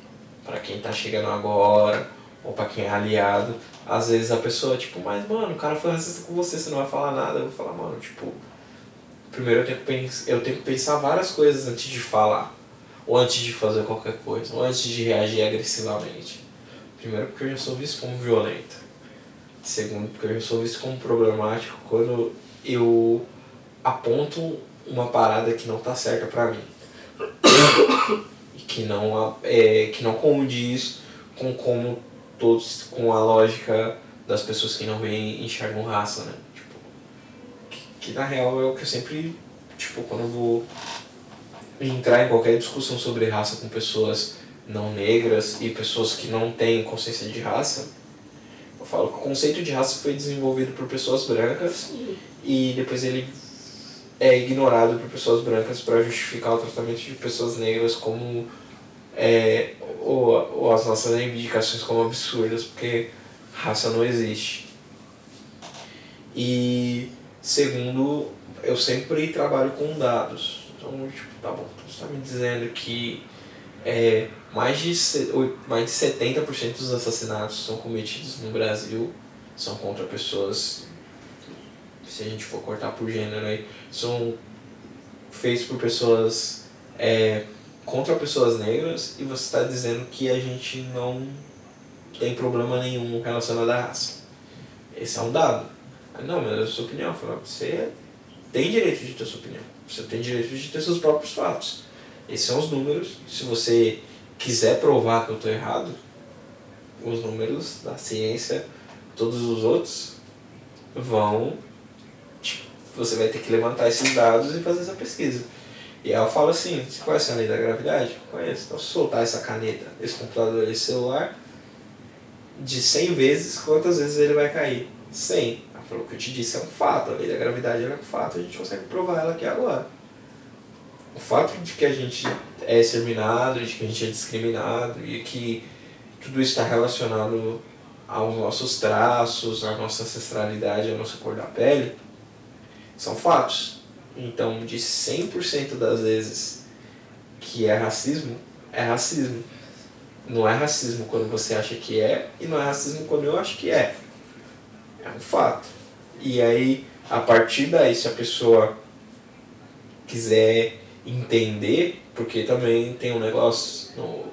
pra quem tá chegando agora, ou pra quem é aliado, às vezes a pessoa, tipo, mas mano, o cara foi racista com você, você não vai falar nada. Eu vou falar, mano, tipo, primeiro eu tenho que, pens eu tenho que pensar várias coisas antes de falar. Ou antes de fazer qualquer coisa, ou antes de reagir agressivamente. Primeiro porque eu já sou visto como violento. Segundo porque eu já sou visto como problemático quando eu aponto uma parada que não tá certa pra mim. e que não, é, que não condiz com como todos, com a lógica das pessoas que não veem enxergam raça, né? Tipo, que, que na real é o que eu sempre, tipo, quando eu vou entrar em qualquer discussão sobre raça com pessoas não negras e pessoas que não têm consciência de raça, eu falo que o conceito de raça foi desenvolvido por pessoas brancas e depois ele é ignorado por pessoas brancas para justificar o tratamento de pessoas negras como é, ou, ou as nossas reivindicações como absurdas, porque raça não existe. E segundo, eu sempre trabalho com dados. Então, tipo, tá bom, você está me dizendo que é, mais, de, mais de 70% dos assassinatos são cometidos no Brasil são contra pessoas, se a gente for cortar por gênero aí, são feitos por pessoas é, contra pessoas negras e você está dizendo que a gente não tem problema nenhum relacionado à raça. Esse é um dado. Não, mas é a sua opinião. Você tem direito de ter sua opinião. Você tem direito de ter seus próprios fatos. Esses são os números. Se você quiser provar que eu estou errado, os números da ciência, todos os outros, vão. Você vai ter que levantar esses dados e fazer essa pesquisa. E eu falo assim: você conhece a lei da gravidade? Conheço. Então, se soltar essa caneta, esse computador, esse celular, de 100 vezes, quantas vezes ele vai cair? 100. Falou o que eu te disse é um fato, a lei da gravidade é um fato, a gente consegue provar ela aqui agora. O fato de que a gente é exterminado, de que a gente é discriminado e que tudo está relacionado aos nossos traços, à nossa ancestralidade, à nossa cor da pele, são fatos. Então, de 100% das vezes que é racismo, é racismo. Não é racismo quando você acha que é, e não é racismo quando eu acho que é. É um fato. E aí, a partir daí, se a pessoa quiser entender, porque também tem um negócio no,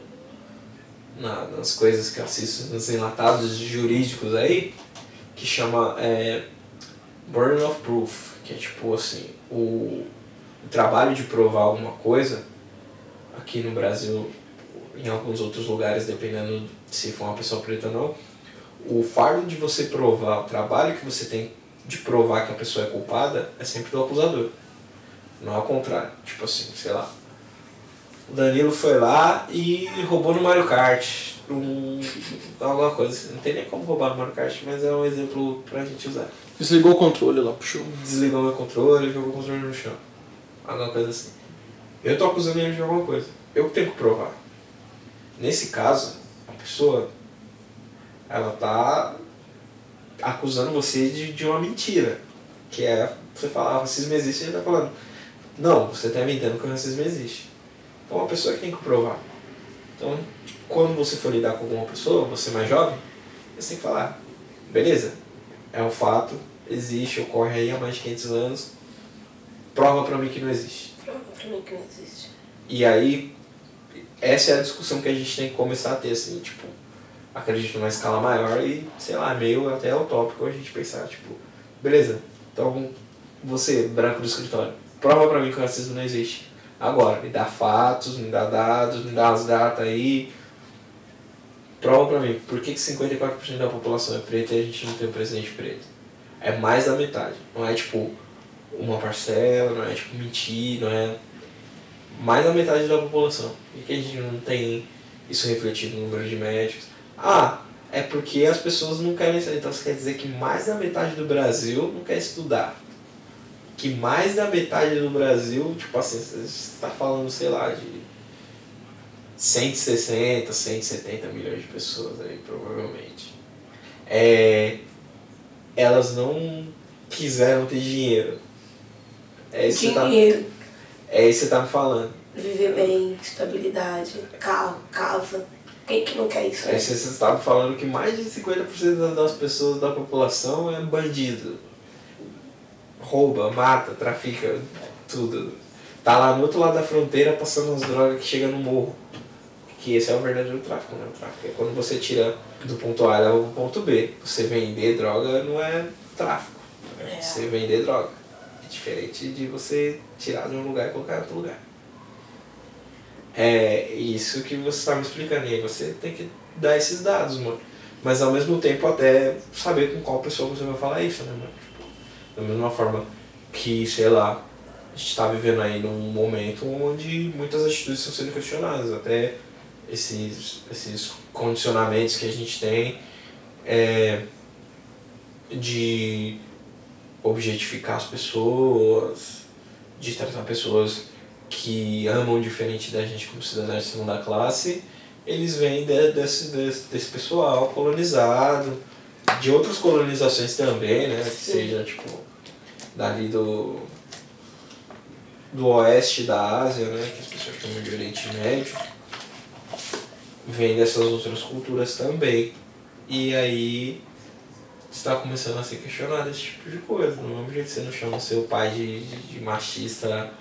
na, nas coisas que eu assisto, nos enlatados jurídicos aí, que chama é, burden of proof, que é tipo assim, o, o trabalho de provar alguma coisa, aqui no Brasil, em alguns outros lugares, dependendo se for uma pessoa preta ou não, o fardo de você provar, o trabalho que você tem de provar que a pessoa é culpada é sempre do acusador. Não ao contrário. Tipo assim, sei lá. O Danilo foi lá e roubou no Mario Kart. Um, alguma coisa assim. Não tem nem como roubar no Mario Kart, mas é um exemplo pra gente usar. Desligou o controle lá, puxou. Desligou meu controle, jogou o controle no chão. alguma coisa assim. Eu tô acusando ele de alguma coisa. Eu que tenho que provar. Nesse caso, a pessoa, ela tá acusando você de, de uma mentira. Que é você falar, ah, racismo existe, ele tá falando, não, você tá inventando que o racismo existe. Então, uma pessoa que tem que provar. Então, quando você for lidar com alguma pessoa, você mais jovem, você tem que falar, beleza, é um fato, existe, ocorre aí há mais de 500 anos, prova pra mim que não existe. Prova pra mim que não existe. E aí, essa é a discussão que a gente tem que começar a ter, assim, tipo, acredito numa escala maior e, sei lá, meio até utópico a gente pensar, tipo, beleza, então você, branco do escritório, prova pra mim que o racismo não existe. Agora, me dá fatos, me dá dados, me dá as datas aí. Prova pra mim, por que, que 54% da população é preta e a gente não tem um presidente preto? É mais da metade. Não é tipo uma parcela, não é tipo mentir, não é. Mais da metade da população. Por que a gente não tem isso refletido no número de médicos? Ah, é porque as pessoas não querem sair. Então isso quer dizer que mais da metade do Brasil não quer estudar. Que mais da metade do Brasil, tipo assim, você está falando, sei lá, de 160, 170 milhões de pessoas aí, provavelmente. É, elas não quiseram ter dinheiro. É isso que você tá, Dinheiro, é isso que você tá me falando. viver bem, estabilidade, carro, casa. Quem que não quer isso? É, né? você estava falando que mais de 50% das pessoas da população é bandido. Rouba, mata, trafica, tudo. Tá lá no outro lado da fronteira passando as drogas que chegam no morro. Que esse é o verdadeiro tráfico, né? O tráfico é quando você tira do ponto A ao ponto B. Você vender droga não é tráfico. É É. você vender droga. É diferente de você tirar de um lugar e colocar em outro lugar. É isso que você está me explicando. E aí você tem que dar esses dados, mano. Mas ao mesmo tempo até saber com qual pessoa você vai falar isso, né, mano? Tipo, da mesma forma que, sei lá, a gente está vivendo aí num momento onde muitas atitudes estão sendo questionadas. Até esses, esses condicionamentos que a gente tem é, de objetificar as pessoas, de tratar pessoas que amam diferente da gente como cidadãos de segunda classe, eles vêm de, desse, desse, desse pessoal colonizado, de outras colonizações também, né? Que seja, tipo, dali do, do oeste da Ásia, né? Que as pessoas chamam de Oriente Médio, vem dessas outras culturas também. E aí está começando a ser questionado esse tipo de coisa. Do mesmo jeito que você não chama seu pai de, de, de machista,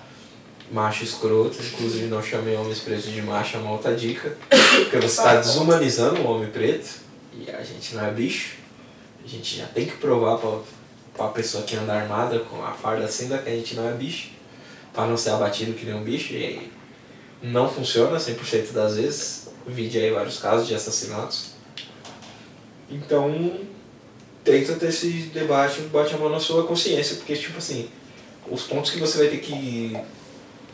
macho escroto, inclusive não chamei homens pretos de macho, é uma outra dica. Porque você está desumanizando o homem preto e a gente não é bicho. A gente já tem que provar para a pessoa que anda armada com a farda cinza que a gente não é bicho. Para não ser abatido que nem um bicho. E aí não funciona 100% das vezes. Vide aí vários casos de assassinatos. Então, tenta ter esse debate, bate a mão na sua consciência, porque, tipo assim, os pontos que você vai ter que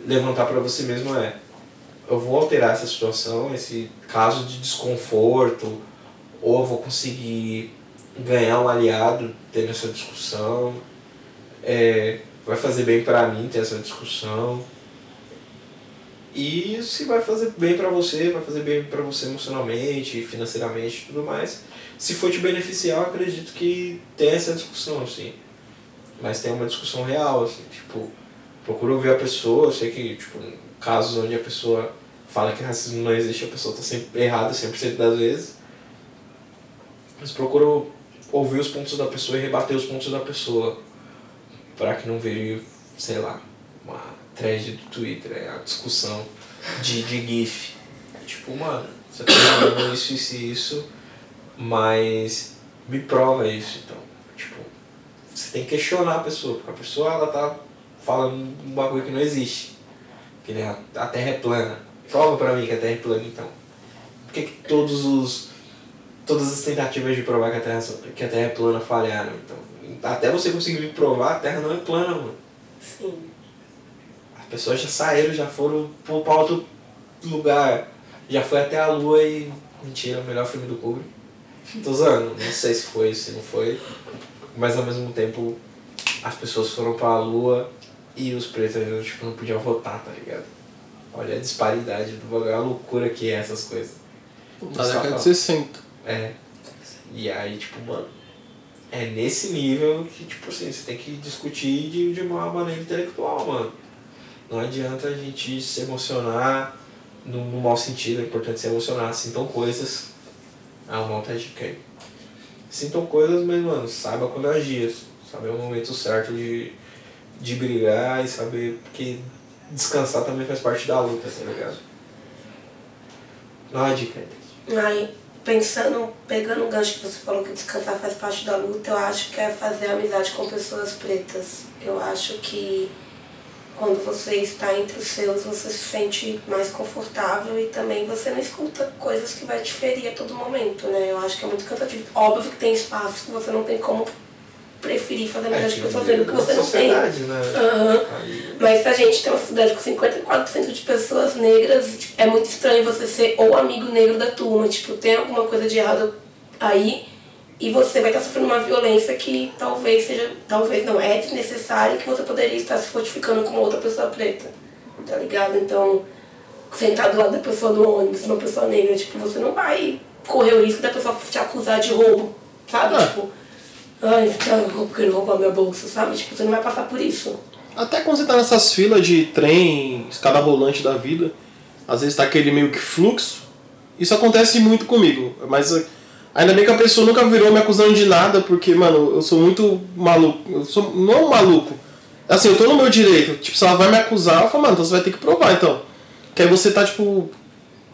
levantar para você mesmo é: eu vou alterar essa situação, esse caso de desconforto, ou eu vou conseguir ganhar um aliado tendo essa discussão, é, vai fazer bem para mim ter essa discussão. E se vai fazer bem pra você, vai fazer bem pra você emocionalmente, financeiramente e tudo mais. Se for te beneficiar, eu acredito que tem essa discussão, assim. Mas tem uma discussão real, assim, tipo, procura ouvir a pessoa, eu sei que, tipo, casos onde a pessoa fala que racismo não existe, a pessoa tá sempre errada 100% das vezes. Mas procura ouvir os pontos da pessoa e rebater os pontos da pessoa. Pra que não vire, sei lá, uma thread do Twitter, é a discussão de, de GIF. Tipo, mano, você tá falando isso, isso e isso, mas me prova isso, então. Tipo, você tem que questionar a pessoa, porque a pessoa ela tá falando um bagulho que não existe. Que nem a, Terra é plana. Prova pra mim que a Terra é plana, então. Por que, que todos os. Todas as tentativas de provar que a Terra, que a terra é plana falharam, então. Até você conseguir me provar, a Terra não é plana, mano. Sim. As pessoas já saíram, já foram pra outro lugar. Já foi até a lua e. Mentira, o melhor filme do Kubrick. Tô usando, não sei se foi, se não foi. Mas ao mesmo tempo as pessoas foram pra lua e os pretos tipo, não podiam votar, tá ligado? Olha a disparidade do bagulho, a loucura que é essas coisas. Na década de 60. É. E aí, tipo, mano, é nesse nível que, tipo assim, você tem que discutir de, de uma maneira intelectual, mano. Não adianta a gente se emocionar no, no mau sentido, é importante se emocionar, sintam coisas. Ah, uma outra dica aí. Sintam coisas, mas, mano, saiba quando agir. Saber o momento certo de, de brigar e saber que descansar também faz parte da luta, tá ligado? Não é dica aí. Aí, pensando, pegando o gancho que você falou que descansar faz parte da luta, eu acho que é fazer amizade com pessoas pretas. Eu acho que quando você está entre os seus, você se sente mais confortável e também você não escuta coisas que vai te ferir a todo momento, né? Eu acho que é muito cansativo. Óbvio que tem espaços que você não tem como preferir fazer amizade com pessoas negras que você não tem. Né? Uhum. Mas se a gente tem uma cidade com 54% de pessoas negras, tipo, é muito estranho você ser ou amigo negro da turma. Tipo, tem alguma coisa de errado aí e você vai estar sofrendo uma violência que talvez seja, talvez não é desnecessária e que você poderia estar se fortificando com outra pessoa preta. Tá ligado? Então, sentar do lado da pessoa do ônibus, uma pessoa negra, tipo, você não vai correr o risco da pessoa te acusar de roubo, sabe? Ah. Tipo, ai, tá querendo roubar minha bolsa, sabe? Tipo, você não vai passar por isso. Até quando você tá nessas filas de trem, escada rolante da vida, às vezes tá aquele meio que fluxo. Isso acontece muito comigo, mas eh, ainda bem que a pessoa nunca virou me acusando de nada, porque, mano, eu sou muito maluco. Eu sou não maluco. Assim, eu tô no meu direito. Tipo, se ela vai me acusar, eu falo, mano, então você vai ter que provar, então. Que aí você tá, tipo.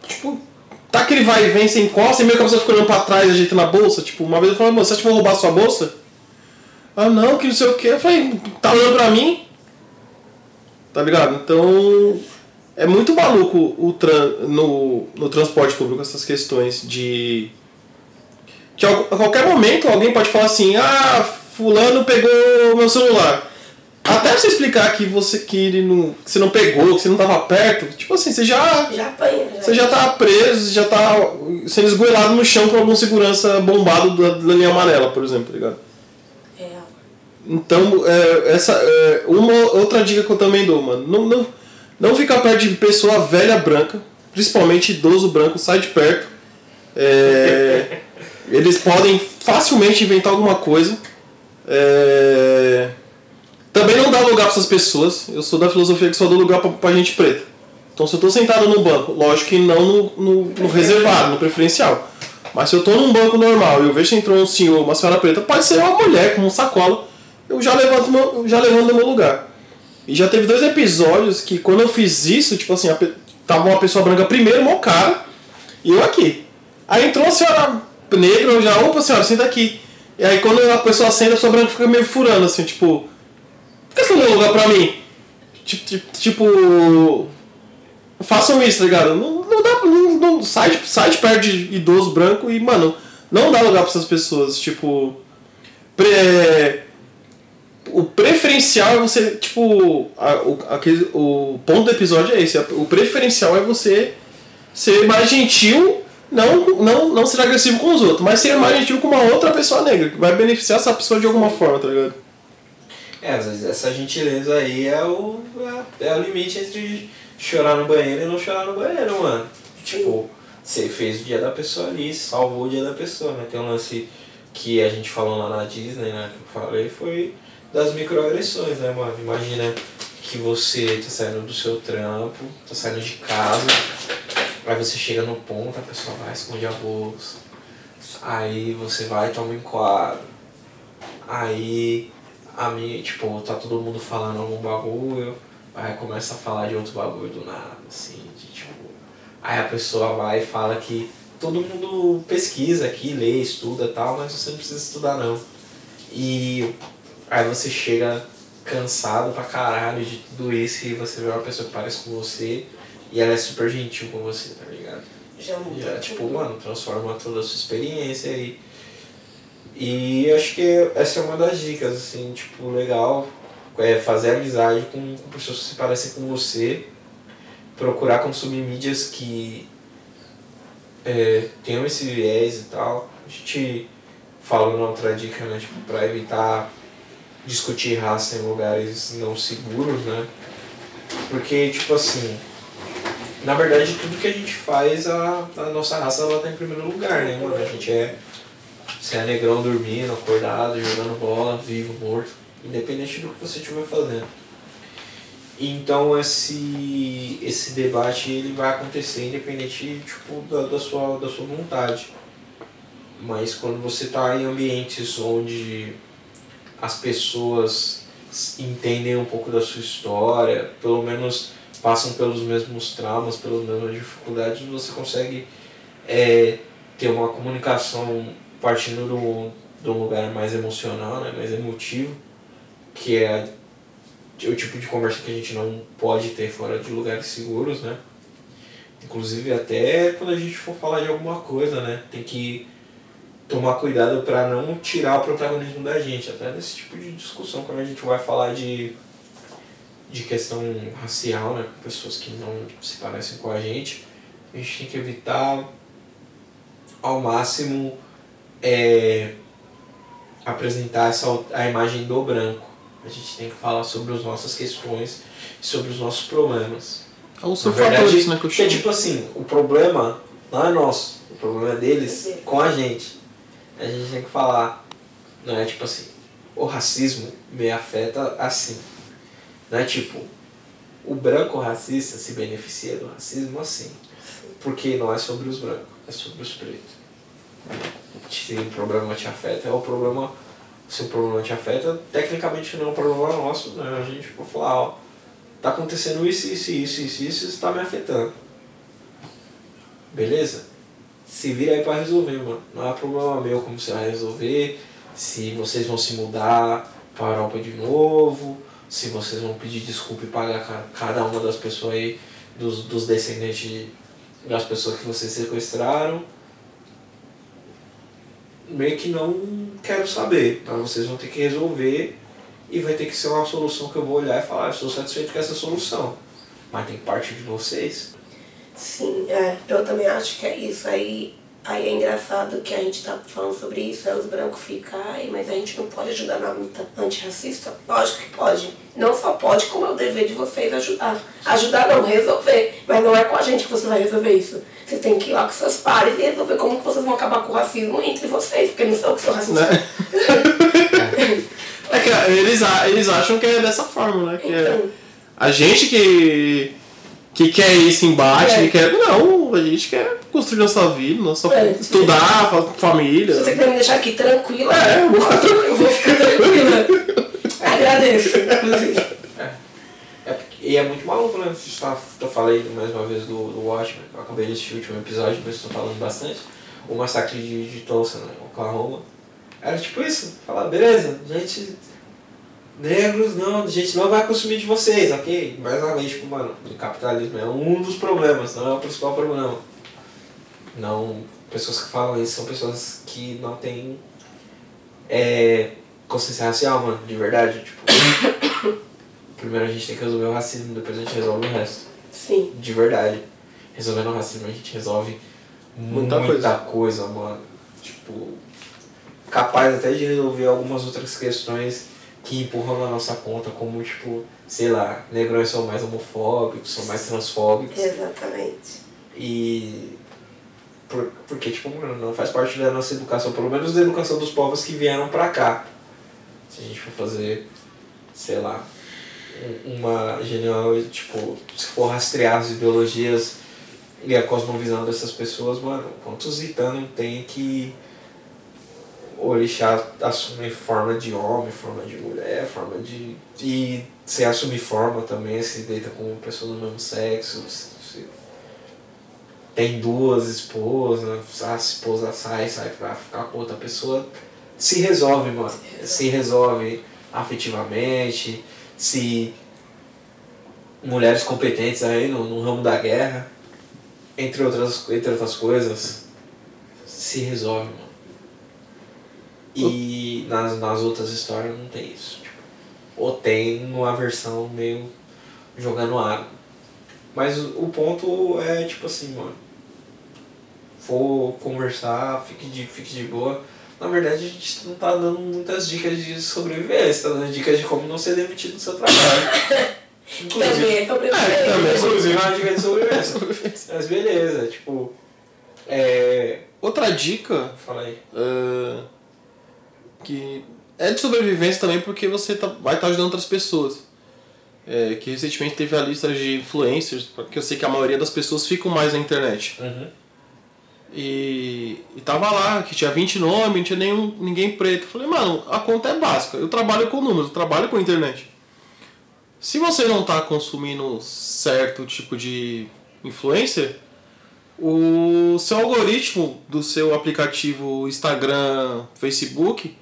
Tipo. Tá aquele vai e vem, você encosta e meio que a pessoa fica olhando pra trás, ajeitando a bolsa. Tipo, uma vez eu falei, mano, você acha que vou roubar sua bolsa? Ah, não, que não sei o que. Eu falei, tá olhando pra mim? Tá ligado? Então. É muito maluco o tran no, no transporte público essas questões de. Que a qualquer momento alguém pode falar assim: ah, Fulano pegou meu celular. Até você explicar que você, que ele não, que você não pegou, que você não tava perto, tipo assim, você já. Já apanha. Já. Você já tá preso, já tá sendo esgoelado no chão por algum segurança bombado da, da linha amarela, por exemplo, tá ligado? É. Então, é, essa é, uma outra dica que eu também dou, mano. Não, não, não fica perto de pessoa velha branca, principalmente idoso branco, sai de perto. É, eles podem facilmente inventar alguma coisa. É, também não dá lugar para essas pessoas. Eu sou da filosofia que só dou lugar pra gente preta. Então, se eu tô sentado num banco, lógico que não no, no, no reservado, no preferencial. Mas se eu tô num banco normal e eu vejo que entrou um senhor, uma senhora preta, pode ser uma mulher com um sacola, eu já levanto, meu, já levanto no meu lugar. E já teve dois episódios que quando eu fiz isso, tipo assim, a tava uma pessoa branca primeiro, meu cara, e eu aqui. Aí entrou uma senhora negra, eu já, opa senhora, senta aqui. E aí quando a pessoa senta, a pessoa branca fica meio furando, assim, tipo, por que você não deu lugar pra mim? Tipo, tipo, tipo façam isso, tá ligado? Não, não dá, não, não, sai, de- sai de perto de idoso branco e, mano, não dá lugar pra essas pessoas, tipo, pre- o preferencial é você, tipo, a- o, aquele, o ponto do episódio é esse, o preferencial é você ser mais gentil, não, não, não ser agressivo com os outros, mas ser mais gentil com uma outra pessoa negra, que vai beneficiar essa pessoa de alguma forma, tá ligado? É, às vezes essa gentileza aí é o, é, é o limite entre chorar no banheiro e não chorar no banheiro, mano. Tipo, você fez o dia da pessoa ali, salvou o dia da pessoa, né? Tem um lance que a gente falou lá na Disney, né? Que eu falei, foi das microagressões, né, mano? Imagina que você tá saindo do seu trampo, tá saindo de casa, aí você chega no ponto, a pessoa vai, esconde a bolsa. Aí você vai e toma um enquadro. Aí a minha, tipo, tá todo mundo falando algum bagulho, aí começa a falar de outro bagulho do nada, assim, de tipo. Aí a pessoa vai e fala que todo mundo pesquisa aqui, lê, estuda e tal, mas você não precisa estudar não. E aí você chega cansado pra caralho de tudo isso e você vê uma pessoa que parece com você e ela é super gentil com você, tá ligado? Já muda. Já, tipo, mano, transforma toda a sua experiência aí. E acho que essa é uma das dicas, assim, tipo, legal. É fazer amizade com, pessoas que se parecem com você. Procurar consumir mídias que é, tenham esse viés e tal. A gente falou na outra dica, né? Tipo, pra evitar discutir raça em lugares não seguros, né? Porque, tipo assim, na verdade tudo que a gente faz, a, a nossa raça ela tá em primeiro lugar, né, mano? A gente é. Se é negrão dormindo, acordado, jogando bola, vivo, morto, independente do que você estiver fazendo. Então esse, esse debate ele vai acontecer independente tipo, da, da, sua, da sua vontade. Mas quando você está em ambientes onde as pessoas entendem um pouco da sua história, pelo menos passam pelos mesmos traumas, pelas mesmas dificuldades, você consegue é, ter uma comunicação partindo do, do lugar mais emocional, né, mais emotivo, que é o tipo de conversa que a gente não pode ter fora de lugares seguros, né? Inclusive até quando a gente for falar de alguma coisa, né? Tem que tomar cuidado para não tirar o protagonismo da gente, até nesse tipo de discussão, quando a gente vai falar de, de questão racial, né? Com pessoas que não se parecem com a gente, a gente tem que evitar ao máximo é, apresentar essa, a imagem do branco a gente tem que falar sobre as nossas questões, sobre os nossos problemas. Ou sobre fatores, né, que Porque, tipo assim, o problema não é nosso, o problema é deles com a gente. A gente tem que falar, não é tipo assim, o racismo me afeta assim. Não é tipo, o branco racista se beneficia do racismo assim. Porque não é sobre os brancos, é sobre os pretos. Se o problema te afeta, é o problema se o problema te afeta, tecnicamente não é um problema nosso, né? A gente pode falar, ó, tá acontecendo isso, isso, isso, isso, isso, isso tá me afetando. Beleza? Se vira aí pra resolver, mano. Não é problema meu como você vai resolver, se vocês vão se mudar para a Europa de novo, se vocês vão pedir desculpa e pagar cada uma das pessoas aí, dos, dos descendentes das pessoas que vocês sequestraram meio que não quero saber. Mas vocês vão ter que resolver e vai ter que ser uma solução que eu vou olhar e falar, ah, estou satisfeito com essa solução. Mas tem que partir de vocês. Sim, é, eu também acho que é isso. Aí, aí é engraçado que a gente tá falando sobre isso, aí os brancos ficam, mas a gente não pode ajudar na luta antirracista? Lógico que pode. Não só pode, como é o dever de vocês ajudar. Ajudar não, resolver. Mas não é com a gente que você vai resolver isso. Você tem que ir lá com seus pares e resolver como que vocês vão acabar com o racismo entre vocês, porque não são que são racistas. Né? é que eles, eles acham que é dessa forma, né? Que é então. é a gente que, que quer esse embate, é. que quer. Não, a gente quer construir nossa vida, nossa é. estudar, família. Se você quer me deixar aqui tranquila, é, eu, vou, eu vou ficar tranquila. Agradeço, inclusive. E é muito maluco, né? Eu falei mais uma vez do, do Watchmen, eu acabei de assistir o último episódio, isso estou falando bastante. O massacre de, de Tulsa, né? Oklahoma. Era tipo isso, falar, beleza, gente. Negros não, a gente não vai consumir de vocês, ok? Mais uma vez, tipo, mano, o capitalismo é um dos problemas, não é o principal problema. Não, pessoas que falam isso são pessoas que não têm é, consciência racial, mano, de verdade. Tipo, primeiro a gente tem que resolver o racismo, depois a gente resolve o resto. Sim. De verdade. Resolvendo o racismo a gente resolve muita, muita coisa. coisa, mano. Tipo, capaz até de resolver algumas outras questões que empurram na nossa conta, como tipo, sei lá, negrões são mais homofóbicos, são mais transfóbicos. Exatamente. E. Por, porque, tipo, não faz parte da nossa educação, pelo menos da educação dos povos que vieram pra cá. Se a gente for fazer, sei lá, uma genial, tipo, se for rastrear as ideologias e a cosmovisão dessas pessoas, mano, quantos gitanos tem que o orixá assume forma de homem, forma de mulher, forma de. E se assumir forma também, se deita com pessoas do mesmo sexo, se, se tem duas esposas, a esposa sai, sai pra ficar com outra pessoa, se resolve, mano. Se resolve afetivamente se mulheres competentes aí no, no ramo da guerra, entre outras, entre outras coisas, se resolve, mano. E nas, nas outras histórias não tem isso. Tipo, ou tem uma versão meio jogando água. Mas o ponto é tipo assim, mano. For conversar, fique de, fique de boa. Na verdade, a gente não tá dando muitas dicas de sobrevivência, tá dando dicas de como não ser demitido do seu trabalho. Inclusive, Também é sobrevivência. É, também. inclusive é uma dica de sobrevivência. Mas beleza, tipo. É. Outra dica Fala aí. é, que é de sobrevivência também porque você tá, vai estar ajudando outras pessoas. É, que recentemente teve a lista de influencers, porque eu sei que a maioria das pessoas ficam mais na internet. Uhum. E, e tava lá, que tinha 20 nomes, não tinha nenhum, ninguém preto. Falei, mano, a conta é básica. Eu trabalho com números, eu trabalho com internet. Se você não tá consumindo certo tipo de influencer, o seu algoritmo do seu aplicativo Instagram, Facebook,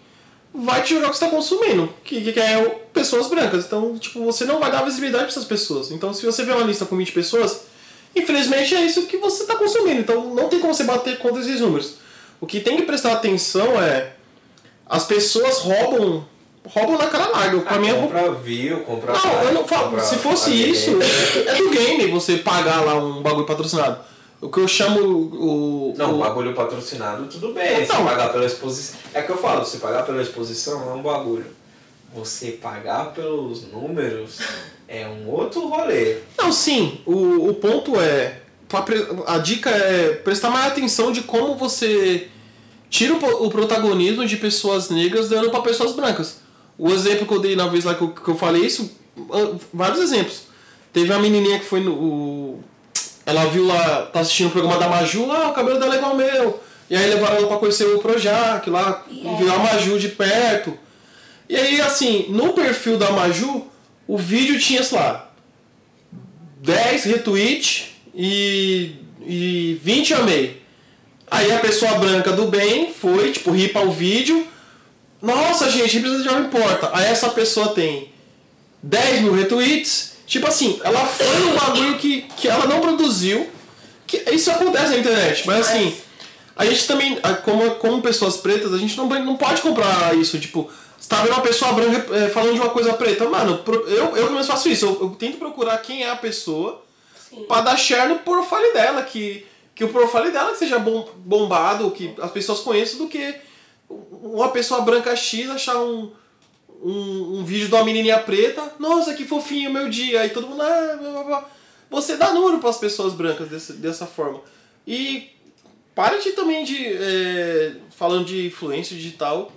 vai te jogar o que você está consumindo, que, que é pessoas brancas. Então, tipo, você não vai dar visibilidade para essas pessoas. Então, se você vê uma lista com 20 pessoas, infelizmente é isso que você está consumindo. Então, não tem como você bater contra esses números. O que tem que prestar atenção é as pessoas roubam roubam na cara larga. Pra mim é compra view, compra. não, eu não falo. Se fosse isso, é do game você pagar lá um bagulho patrocinado. O que eu chamo o. Não, o- bagulho patrocinado, tudo bem. Então. Se pagar pela exposição. É que eu falo, se pagar pela exposição é um bagulho. Você pagar pelos números é um outro rolê. Não, sim. O, o ponto é. A dica é prestar mais atenção de como você tira o, o protagonismo de pessoas negras dando para pessoas brancas. O exemplo que eu dei na vez lá que eu, que eu falei isso, ah, vários exemplos. Teve uma menininha que foi no. o- ela viu lá, tá assistindo o programa da Maju, ah, o cabelo dela é igual ao meu. E aí levaram ela pra conhecer o Projac lá, Yeah. viu a Maju de perto. E aí, assim, no perfil da Maju, o vídeo tinha, sei lá, 10 retweets e, e 20 amei. Aí a pessoa branca do bem foi, tipo, ripa o vídeo. Nossa, gente, representatividade não importa. Aí essa pessoa tem 10 mil retweets. Tipo assim, ela foi um bagulho que, que ela não produziu. Que isso acontece na internet, mas assim, a gente também, como, como pessoas pretas, a gente não, não pode comprar isso. Tipo, você tá vendo uma pessoa branca é, falando de uma coisa preta. Mano, eu, eu pelo faço isso. Eu, eu tento procurar quem é a pessoa Sim. pra dar share no profile dela. Que, que o profile dela seja bom, bombado, que as pessoas conheçam, do que uma pessoa branca X achar um, um, um vídeo de uma menininha preta. Nossa, que fofinho o meu dia. Aí todo mundo. Ah, blá, blá, blá. Você dá número para as pessoas brancas desse, dessa forma. E para de também de. é, falando de influência digital.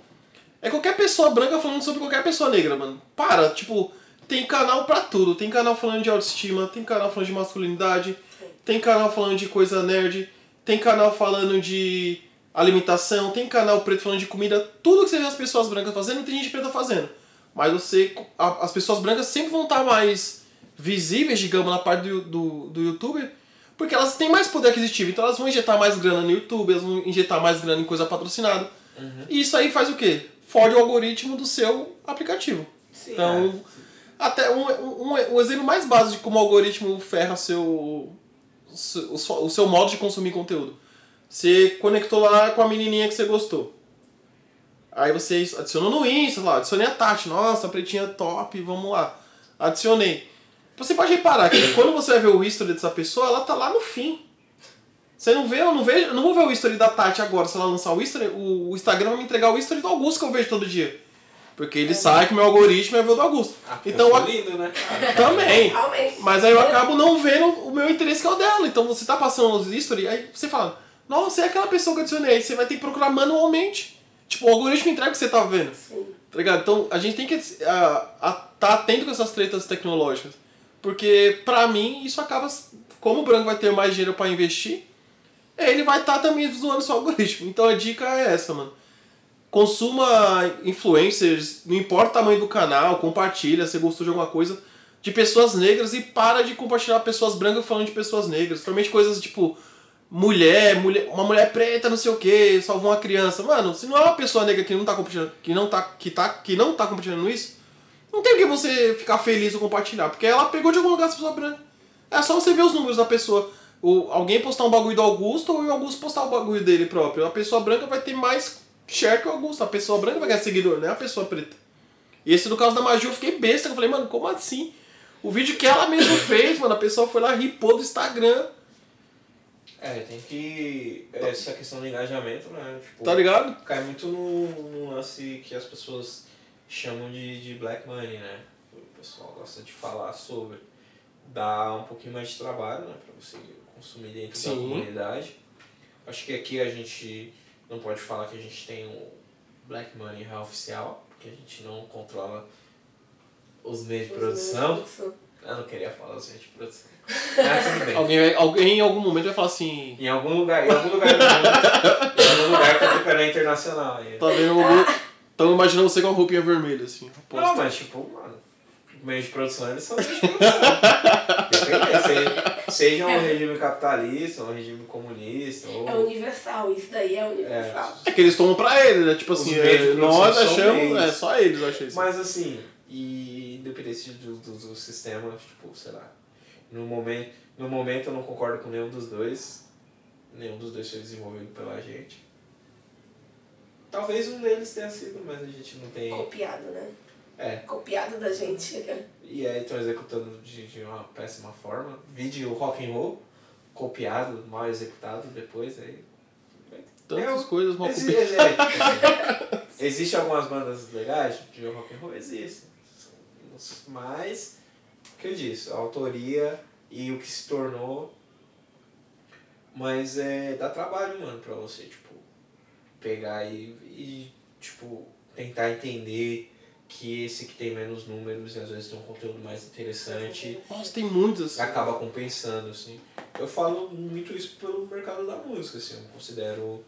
É qualquer pessoa branca falando sobre qualquer pessoa negra, mano. Para, tipo, tem canal pra tudo. Tem canal falando de autoestima, tem canal falando de masculinidade, tem canal falando de coisa nerd, tem canal falando de alimentação, tem canal preto falando de comida. Tudo que você vê as pessoas brancas fazendo, tem gente preta fazendo. Mas você. a- as pessoas brancas sempre vão estar mais visíveis, digamos, na parte do, do, do YouTube, porque elas têm mais poder aquisitivo. Então elas vão injetar mais grana no YouTube, elas vão injetar mais grana em coisa patrocinada. E isso aí faz o quê? Fode o algoritmo do seu aplicativo. Sim, Então, até um, um, um exemplo mais básico de como o algoritmo ferra seu, seu- o seu- o seu modo de consumir conteúdo. Você conectou lá com a menininha que você gostou. Aí você adicionou no Insta, lá, adicionei a Tati. Nossa, a pretinha top, vamos lá. Adicionei. Você pode reparar que quando você vai ver o history dessa pessoa, ela tá lá no fim. Você não vê, eu não vejo, eu não vou ver o history da Tati agora, se ela lançar o history, o, o Instagram vai me entregar o history do Augusto que eu vejo todo dia. Porque ele sabe que meu algoritmo é ver o do Augusto. Ah, Então, eu lindo, né? também. Mas aí eu acabo não vendo o meu interesse que é o dela. Então você tá passando os history, aí você fala, nossa, é aquela pessoa que eu adicionei. Aí você vai ter que procurar manualmente. Tipo, o algoritmo entrega o que você tá vendo. Sim. Tá ligado? Então a gente tem que estar tá atento com essas tretas tecnológicas. Porque pra mim isso acaba. Como o branco vai ter mais dinheiro pra investir, ele vai estar também zoando seu algoritmo. Então a dica é essa, mano. Consuma influencers, não importa o tamanho do canal, compartilha se gostou de alguma coisa, de pessoas negras e para de compartilhar pessoas brancas falando de pessoas negras. Principalmente coisas tipo mulher, mulher, uma mulher preta, não sei o que, salvou uma criança. Mano, se não é uma pessoa negra que não tá compartilhando, que não tá, que tá, que não tá compartilhando isso, não tem o que você ficar feliz ou compartilhar, porque ela pegou de algum lugar essa pessoa branca. É só você ver os números da pessoa. O, alguém postar um bagulho do Augusto ou o Augusto postar o bagulho dele próprio. A pessoa branca vai ter mais share que o Augusto. A pessoa branca vai ganhar seguidor, não é a pessoa preta. E esse no caso da Maju eu fiquei besta. Eu falei, mano, como assim? O vídeo que ela mesma fez, mano, a pessoa foi lá, ripou do Instagram. É, tem que. Essa questão do engajamento, né? Tipo, Tá ligado? cai muito no, no lance que as pessoas chamam de, de black money, né? O pessoal gosta de falar sobre. Dá um pouquinho mais de trabalho, né? Pra você consumir dentro da Sim. comunidade. Acho que aqui a gente não pode falar que a gente tem o black money real oficial, porque a gente não controla os meios de produção. Eu não queria falar os meios de produção. Mas tudo bem. Alguém, vai- alguém em algum momento vai falar assim. Em algum lugar, em algum lugar do mundo, em algum lugar tá tocando a internacional aí. Tá vendo? Estão imaginando você com a roupinha vermelha, assim. Não, mas tipo, meios de produção eles são meios de produção. Seja, seja um regime capitalista, um regime comunista, ou. É universal, isso daí é universal. É que eles tomam pra ele, né? Tipo assim, Os meios de é, nós achamos. meios. É, só eles eu achei isso. Mas assim, e independente do, do, do sistema, tipo, sei lá. No momento, no momento eu não concordo com nenhum dos dois. Nenhum dos dois foi desenvolvido pela gente. Talvez um deles tenha sido, mas a gente não tem. Copiado, né? É. Copiado da gente. E aí estão executando de, de uma péssima forma. Vídeo rock and roll, copiado, mal executado depois. Aí... Tantas Eu- coisas mal Exi- copiadas. exi- Existem algumas bandas legais de rock and roll? Existem. Mas, o que eu disse, a autoria e o que se tornou. Mas é, dá trabalho, mano, pra você, tipo, pegar e, e, tipo, tentar entender que esse que tem menos números e às vezes tem um conteúdo mais interessante Nossa, tem muitos assim. acaba compensando, assim. Eu falo muito isso pelo mercado da música, assim. Eu me considero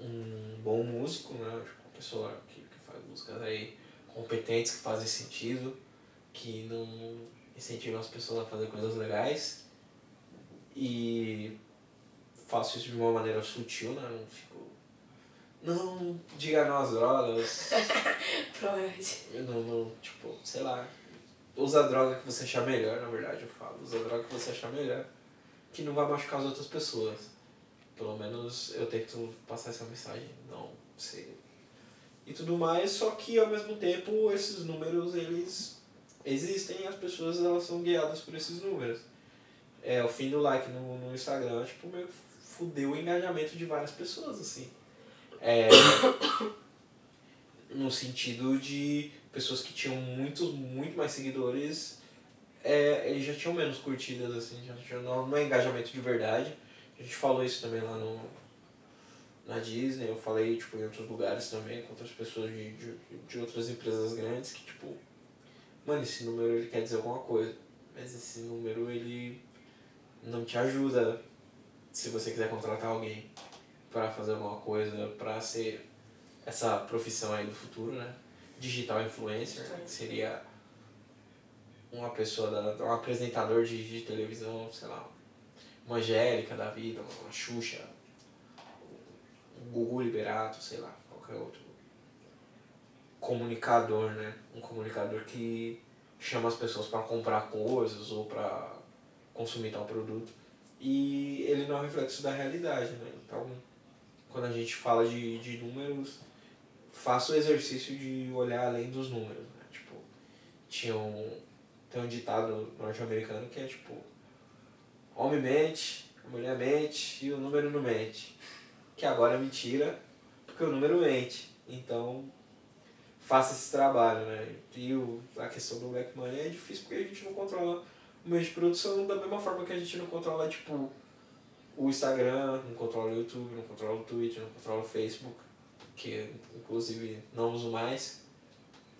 um bom músico, né? Uma pessoa que, que faz músicas aí competentes, que fazem sentido, que não incentivam as pessoas a fazer coisas legais. E faço isso de uma maneira sutil, né? Não fico... Não, diga não às drogas. Freud. Eu não, não, tipo, sei lá. Usa a droga que você achar melhor, na verdade, eu falo. Usa a droga que você achar melhor. Que não vai machucar as outras pessoas. Pelo menos eu tento passar essa mensagem. Não sei. E tudo mais, só que ao mesmo tempo esses números, eles existem e as pessoas elas são guiadas por esses números. É, o fim do like no, no Instagram, tipo, meio que fudeu o engajamento de várias pessoas, assim. É, no sentido de pessoas que tinham muitos, muito mais seguidores, é, eles já tinham menos curtidas, assim, já, não, não é engajamento de verdade. A gente falou isso também lá no, na Disney, eu falei tipo, em outros lugares também, com outras pessoas de, de, de outras empresas grandes, que tipo, mano, esse número ele quer dizer alguma coisa, mas esse número ele não te ajuda se você quiser contratar alguém para fazer alguma coisa, para ser essa profissão aí do futuro, né? Digital influencer, né? que seria uma pessoa, da, um apresentador de, de televisão, sei lá, uma Angélica da vida, uma Xuxa, um Gugu Liberato, sei lá, qualquer outro comunicador, né? Um comunicador que chama as pessoas para comprar coisas ou para consumir tal produto. E ele não é um reflexo da realidade, né? Então, quando a gente fala de, de números, faça o exercício de olhar além dos números, né? Tipo, tinha um, tem um ditado norte-americano que é tipo, homem mente, mulher mente e o número não mente. Que agora é mentira, porque o número mente. Então, faça esse trabalho, né? E o, a questão do black money é difícil porque a gente não controla o meio de produção da mesma forma que a gente não controla, tipo, o Instagram, não controla o YouTube, não controla o Twitter, não controla o Facebook, que inclusive não uso mais,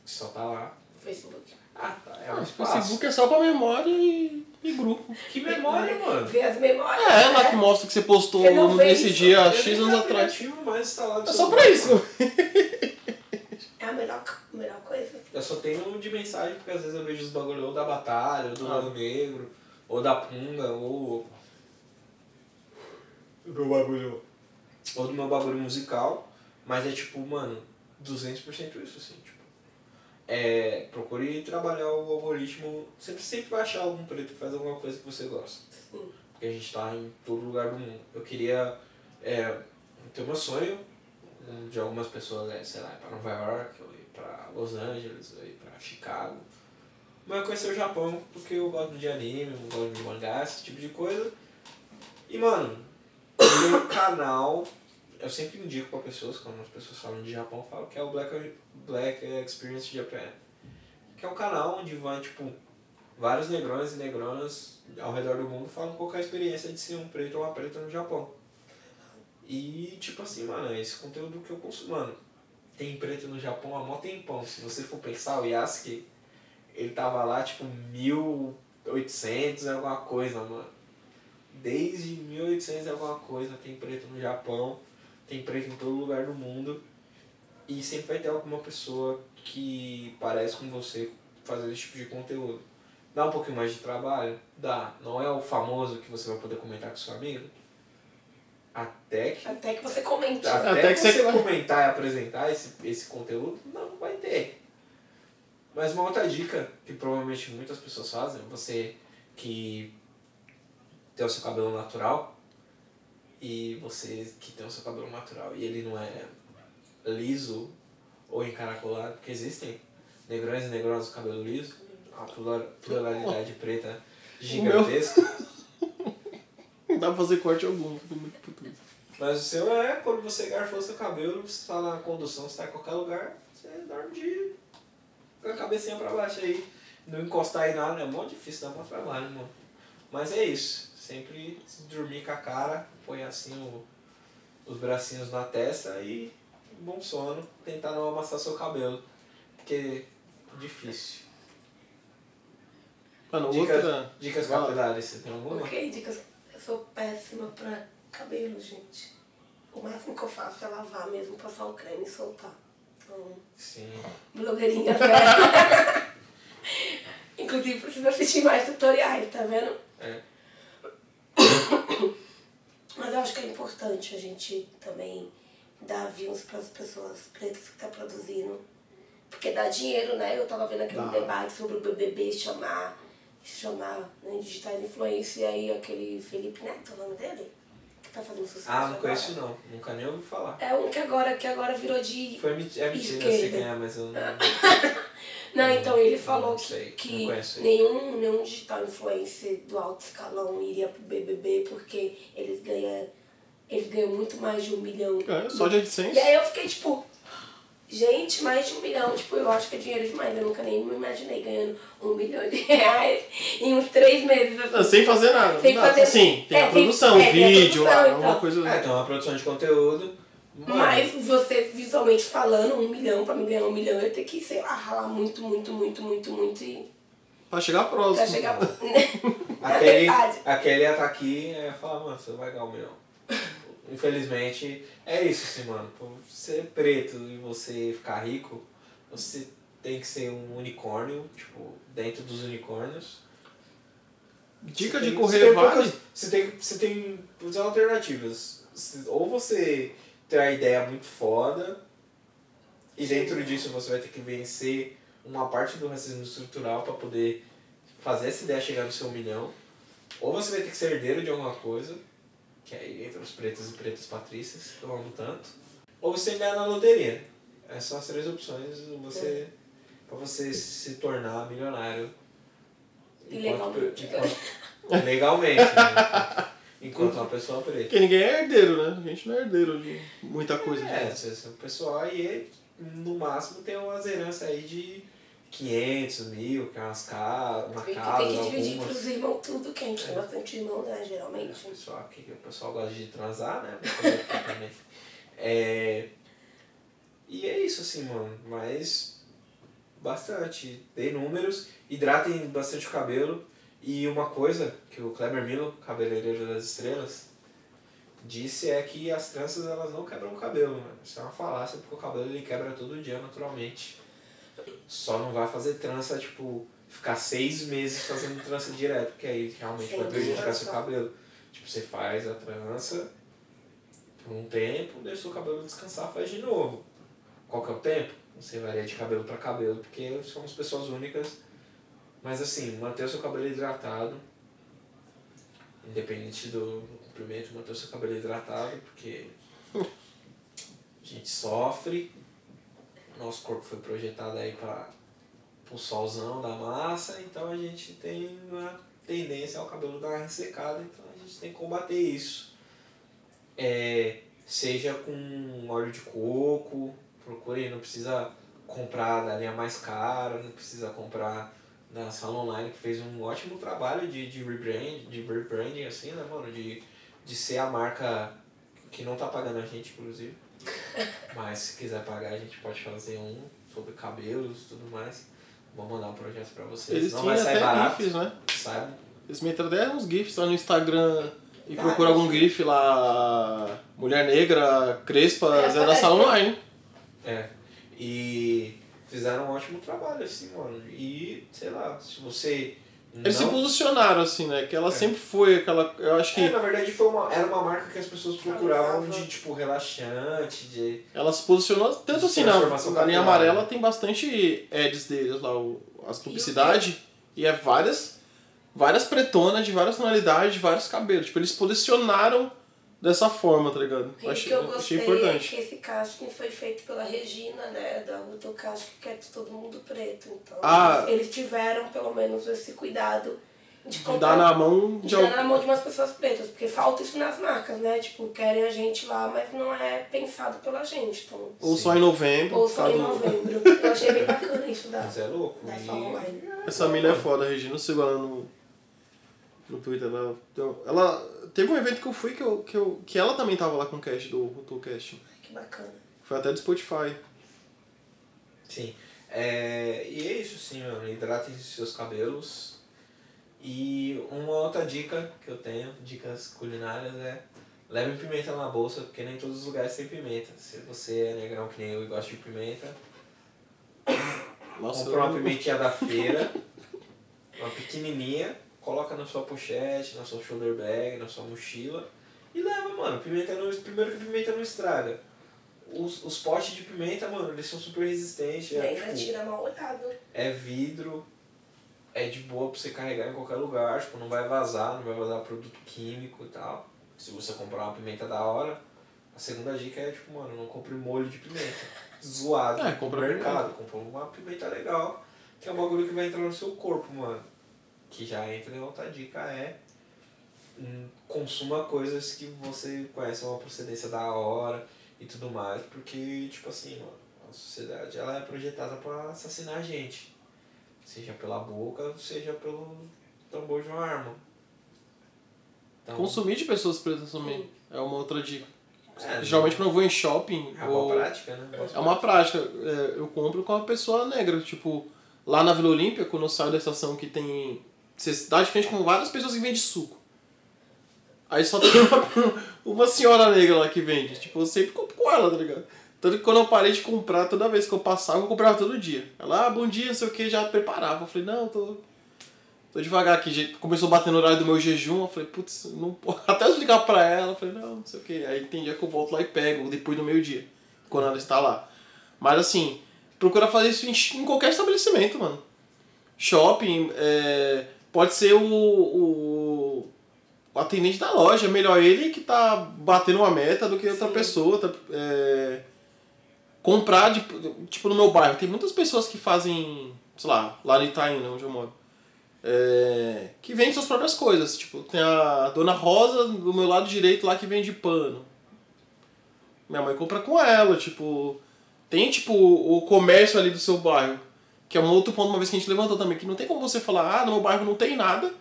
só tá lá. Facebook. Ah, tá, é Ah. Facebook é só pra memória e, e grupo. Que memória, mano. Ver as memórias. É, lá né? que mostra que você postou Você não vê nesse isso? dia Eu X anos atrás. mais instalado no É só celular. pra isso. É a melhor, melhor coisa. Eu só tenho um de mensagem porque às vezes eu vejo os bagulho ou da batalha, ou do Ah. lado negro, ou da punga, ou do meu bagulho. Ou do meu bagulho musical. Mas é tipo, mano, 200% isso, assim, tipo. É, procure trabalhar o algoritmo. Sempre, sempre vai achar algum preto que faz alguma coisa que você gosta. Sim. Porque a gente tá em todo lugar do mundo. Eu queria é, ter meu sonho um, de algumas pessoas, é, sei lá, ir pra Nova York, ou ir pra Los Angeles, ou ir pra Chicago. Mas eu conhecer o Japão porque eu gosto de anime, eu gosto de mangá, esse tipo de coisa. E mano, tem um canal, eu sempre indico para pessoas, quando as pessoas falam de Japão, eu falo que é o Black, Black Experience Japan. Que é um canal onde vão, tipo, vários negrões e negronas ao redor do mundo falam qual é a experiência de ser um preto ou uma preta no Japão. E, tipo assim, mano, esse conteúdo que eu consumo, mano, tem preto no Japão há mó tempão. Se você for pensar, o Yasuke, ele tava lá, tipo, 1800 e alguma coisa, mano. Desde 1800 e alguma coisa tem preto no Japão, tem preto em todo lugar do mundo. E sempre vai ter alguma pessoa que parece com você fazer esse tipo de conteúdo. Dá um pouquinho mais de trabalho? Dá. Não é o famoso que você vai poder comentar com seu amigo? Até que. Até que você comente. Até, Até que, que você você- comentar e apresentar esse, esse conteúdo, não vai ter. Mas uma outra dica que provavelmente muitas pessoas fazem, você que tem o seu cabelo natural e você que tem o seu cabelo natural e ele não é liso ou encaracolado, porque existem negrões e negronas com cabelo liso, a plura- pluralidade preta gigantesca. Não dá pra fazer corte algum, fico muito puto. Mas o seu é quando você garfou seu cabelo, você tá na condução, você tá em qualquer lugar, você dorme de com a cabecinha pra baixo aí. Não encostar em nada, é mó difícil, dá mó trabalho, mano. Mas é isso. Sempre se dormir com a cara, põe assim o, os bracinhos na testa e bom sono, tentar não amassar seu cabelo. Porque é difícil. Mano, Dicas, outra. dicas capilares, você tem alguma? Ok, dicas. Eu sou péssima pra cabelo, gente. O máximo que eu faço é lavar mesmo, passar o creme e soltar. Então, Sim. blogueirinha velha. Inclusive, precisa assistir mais tutoriais, tá vendo? É. Mas eu acho que é importante a gente também dar views para as pessoas pretas que estão produzindo. Porque dá dinheiro, né? Eu tava vendo aquele Dá. debate sobre o BBB chamar, chamar né, digital influência e aí aquele Felipe Neto, o nome dele? Que tá fazendo sucesso Ah, não agora. conheço não. Nunca nem ouvi falar. É um que agora, que agora virou de... Foi é mentira, eu sei quem é, mas eu não. Não, então ele falou Não que, sei, que ele. nenhum, nenhum digital influencer do alto escalão iria pro BBB porque eles ganham, eles ganham muito mais de um milhão. É, só de AdSense. E aí eu fiquei tipo, gente, mais de um milhão, tipo, eu acho que é dinheiro demais. Eu nunca nem me imaginei ganhando um milhão de reais em uns três meses. assim. Não, sem fazer nada. Sem fazer- Sim, tem é, a produção, tem- é, tem a vídeo, produção, lá, então. uma coisa. É, tem uma produção de conteúdo. Mano, Mas você visualmente falando, um milhão, pra me ganhar um milhão, eu ia ter que, sei lá, ralar muito, muito, muito, muito, muito e Pra chegar próximo. pra chegar. Aquele, verdade. aquele ia estar aqui e ia falar, mano, você vai ganhar um milhão. Infelizmente, é isso assim, mano. Por ser preto e você ficar rico, você tem que ser um unicórnio, tipo, dentro dos unicórnios. Dica Você de tem- correr você tem poucas- Você tem, você tem duas alternativas. Ou você tem a ideia muito foda, e dentro disso você vai ter que vencer uma parte do racismo estrutural para poder fazer essa ideia chegar no seu milhão. Ou você vai ter que ser herdeiro de alguma coisa, que aí entra os pretos e pretas patrícias, que eu amo tanto. Ou você ganhar na loteria. Essas são as três opções você, para você se tornar milionário. Ilegalmente. enquanto- legalmente. né? Enquanto uma pessoa preta. Porque ninguém é herdeiro, né? A gente não é herdeiro de muita coisa. É, o pessoal aí, no máximo, tem umas heranças aí de 500 mil, que é umas casas, uma Tem que, casa, tem que dividir algumas. pros irmãos tudo, que a gente tem bastante irmão, né, O geralmente. pessoal, aqui, o pessoal gosta de transar, né? É, e é isso, assim, mano. Mas bastante. Dei números, hidratem bastante o cabelo. E uma coisa que o Kleber Milo, cabeleireiro das estrelas, disse é que as tranças elas não quebram o cabelo, mano. Isso é uma falácia, porque o cabelo ele quebra todo dia naturalmente. Só não vai fazer trança, tipo, ficar seis meses fazendo trança direto, porque aí realmente vai prejudicar seu cabelo. Tipo, você faz a trança por um tempo, deixa o cabelo descansar, faz de novo. Qual que é o tempo? Você varia de cabelo para cabelo, porque somos pessoas únicas. Mas assim, manter o seu cabelo hidratado, independente do, comprimento, manter o seu cabelo hidratado, porque a gente sofre, nosso corpo foi projetado aí para o solzão da massa, então a gente tem uma tendência ao cabelo dar uma ressecada, então a gente tem que combater isso. É, seja com óleo de coco, procure, não precisa comprar da linha mais cara, não precisa comprar da Salon Online, que fez um ótimo trabalho de, de rebrand, de rebranding, assim, né, mano? De, de ser a marca que não tá pagando a gente, inclusive. Mas se quiser pagar, a gente pode fazer um sobre cabelos e tudo mais. Vou mandar um projeto pra vocês. Eles não vai sair até barato, GIFs, né? sabe? Eles meteram até uns GIFs lá no Instagram e Ah, procura algum. GIF lá. Mulher negra, crespa, É, Zé da. Sala Online. É. E fizeram um ótimo trabalho, assim, mano. E, sei lá, se você. Eles se não... posicionaram assim, né? Que ela sempre foi aquela. Eu acho que É, na verdade foi uma, era uma marca que as pessoas procuravam de tipo relaxante, de. ela se posicionou. Tanto assim, na, na linha amarela tem bastante ads deles lá, o, as publicidades. E é várias. Várias pretonas de várias tonalidades, de vários cabelos. Tipo, eles posicionaram dessa forma, tá ligado? E o achei, que eu achei gostei é importante. que esse casting foi feito pela Regina, né? Da Ruto Casting, que é de todo mundo preto. Então, Ah. eles, tiveram pelo menos esse cuidado de comprar- dar na mão de de dar alguém. na mão de umas pessoas pretas, porque falta isso nas marcas, né? Tipo, querem a gente lá, mas não é pensado pela gente. Então, Ou só em novembro. ou só em novembro. Eu achei bem bacana isso da, Mas é louco. da E-. Essa mina é foda, a Regina. Eu sigo ela no, no Twitter. Ela, então, ela teve um evento que eu fui que, eu, que, eu, que ela também tava lá com o cast do Rutu Cast. Que bacana. Foi até do Spotify. Sim. É, e é isso sim, mano. Hidratem seus cabelos. E uma outra dica que eu tenho, dicas culinárias, é leve pimenta na bolsa, porque nem todos os lugares têm pimenta. Se você é negrão que nem eu e gosta de pimenta, Nossa, compra uma pimentinha da feira, uma pequenininha, coloca na sua pochete, na sua shoulder bag, na sua mochila e leva, mano. Pimenta não, primeiro que a pimenta não estraga. Os, os potes de pimenta, mano, eles são super resistentes. E É, ainda tipo, tira mal olhado. é vidro, é de boa pra você carregar em qualquer lugar, tipo, não vai vazar, não vai vazar produto químico e tal. Se você comprar uma pimenta da hora, a segunda dica é, tipo, mano, não compre molho de pimenta. Zoado. É, compra no mercado, compra uma pimenta legal, que é um bagulho que vai entrar no seu corpo, mano. Que já entra em outra dica é hum, consuma coisas que você conhece uma procedência da hora e tudo mais, porque, tipo assim, a sociedade ela é projetada pra assassinar a gente. Seja pela boca, seja pelo tambor de uma arma. Então, Consumir de pessoas pretas também é uma outra dica. É, Geralmente quando eu vou em shopping, é ou- uma prática, né? Boa é uma prática. É, eu compro com uma pessoa negra. Tipo, lá na Vila Olímpia, quando eu saio da estação que tem. Você dá de frente com várias pessoas que vendem suco. Aí só tem uma, uma senhora negra lá que vende. Tipo, eu sempre compro com ela, tá ligado? Tanto que quando eu parei de comprar, toda vez que eu passava, eu comprava todo dia. Ela, ah, bom dia, não sei o que, já preparava. Eu falei, não, tô. Tô devagar aqui. Começou a bater no horário do meu jejum, eu falei, putz, não posso. Até eu explicar pra ela, eu falei, não, não sei o que. Aí tem dia que eu volto lá e pego, depois do meio-dia, quando ela está lá. Mas assim, procura fazer isso em, em qualquer estabelecimento, mano. Shopping, é, pode ser o, o, o atendente da loja, é melhor ele que tá batendo uma meta do que outra Sim. pessoa. Tá, é, comprar, de, tipo, no meu bairro, tem muitas pessoas que fazem, sei lá, lá no Itaim, onde eu moro. É, que vende suas próprias coisas. Tipo, tem a Dona Rosa do meu lado direito lá que vende pano. Minha mãe compra com ela, tipo. Tem tipo o comércio ali do seu bairro. Que é um outro ponto, uma vez que a gente levantou também, que não tem como você falar, ah, no meu bairro não tem nada.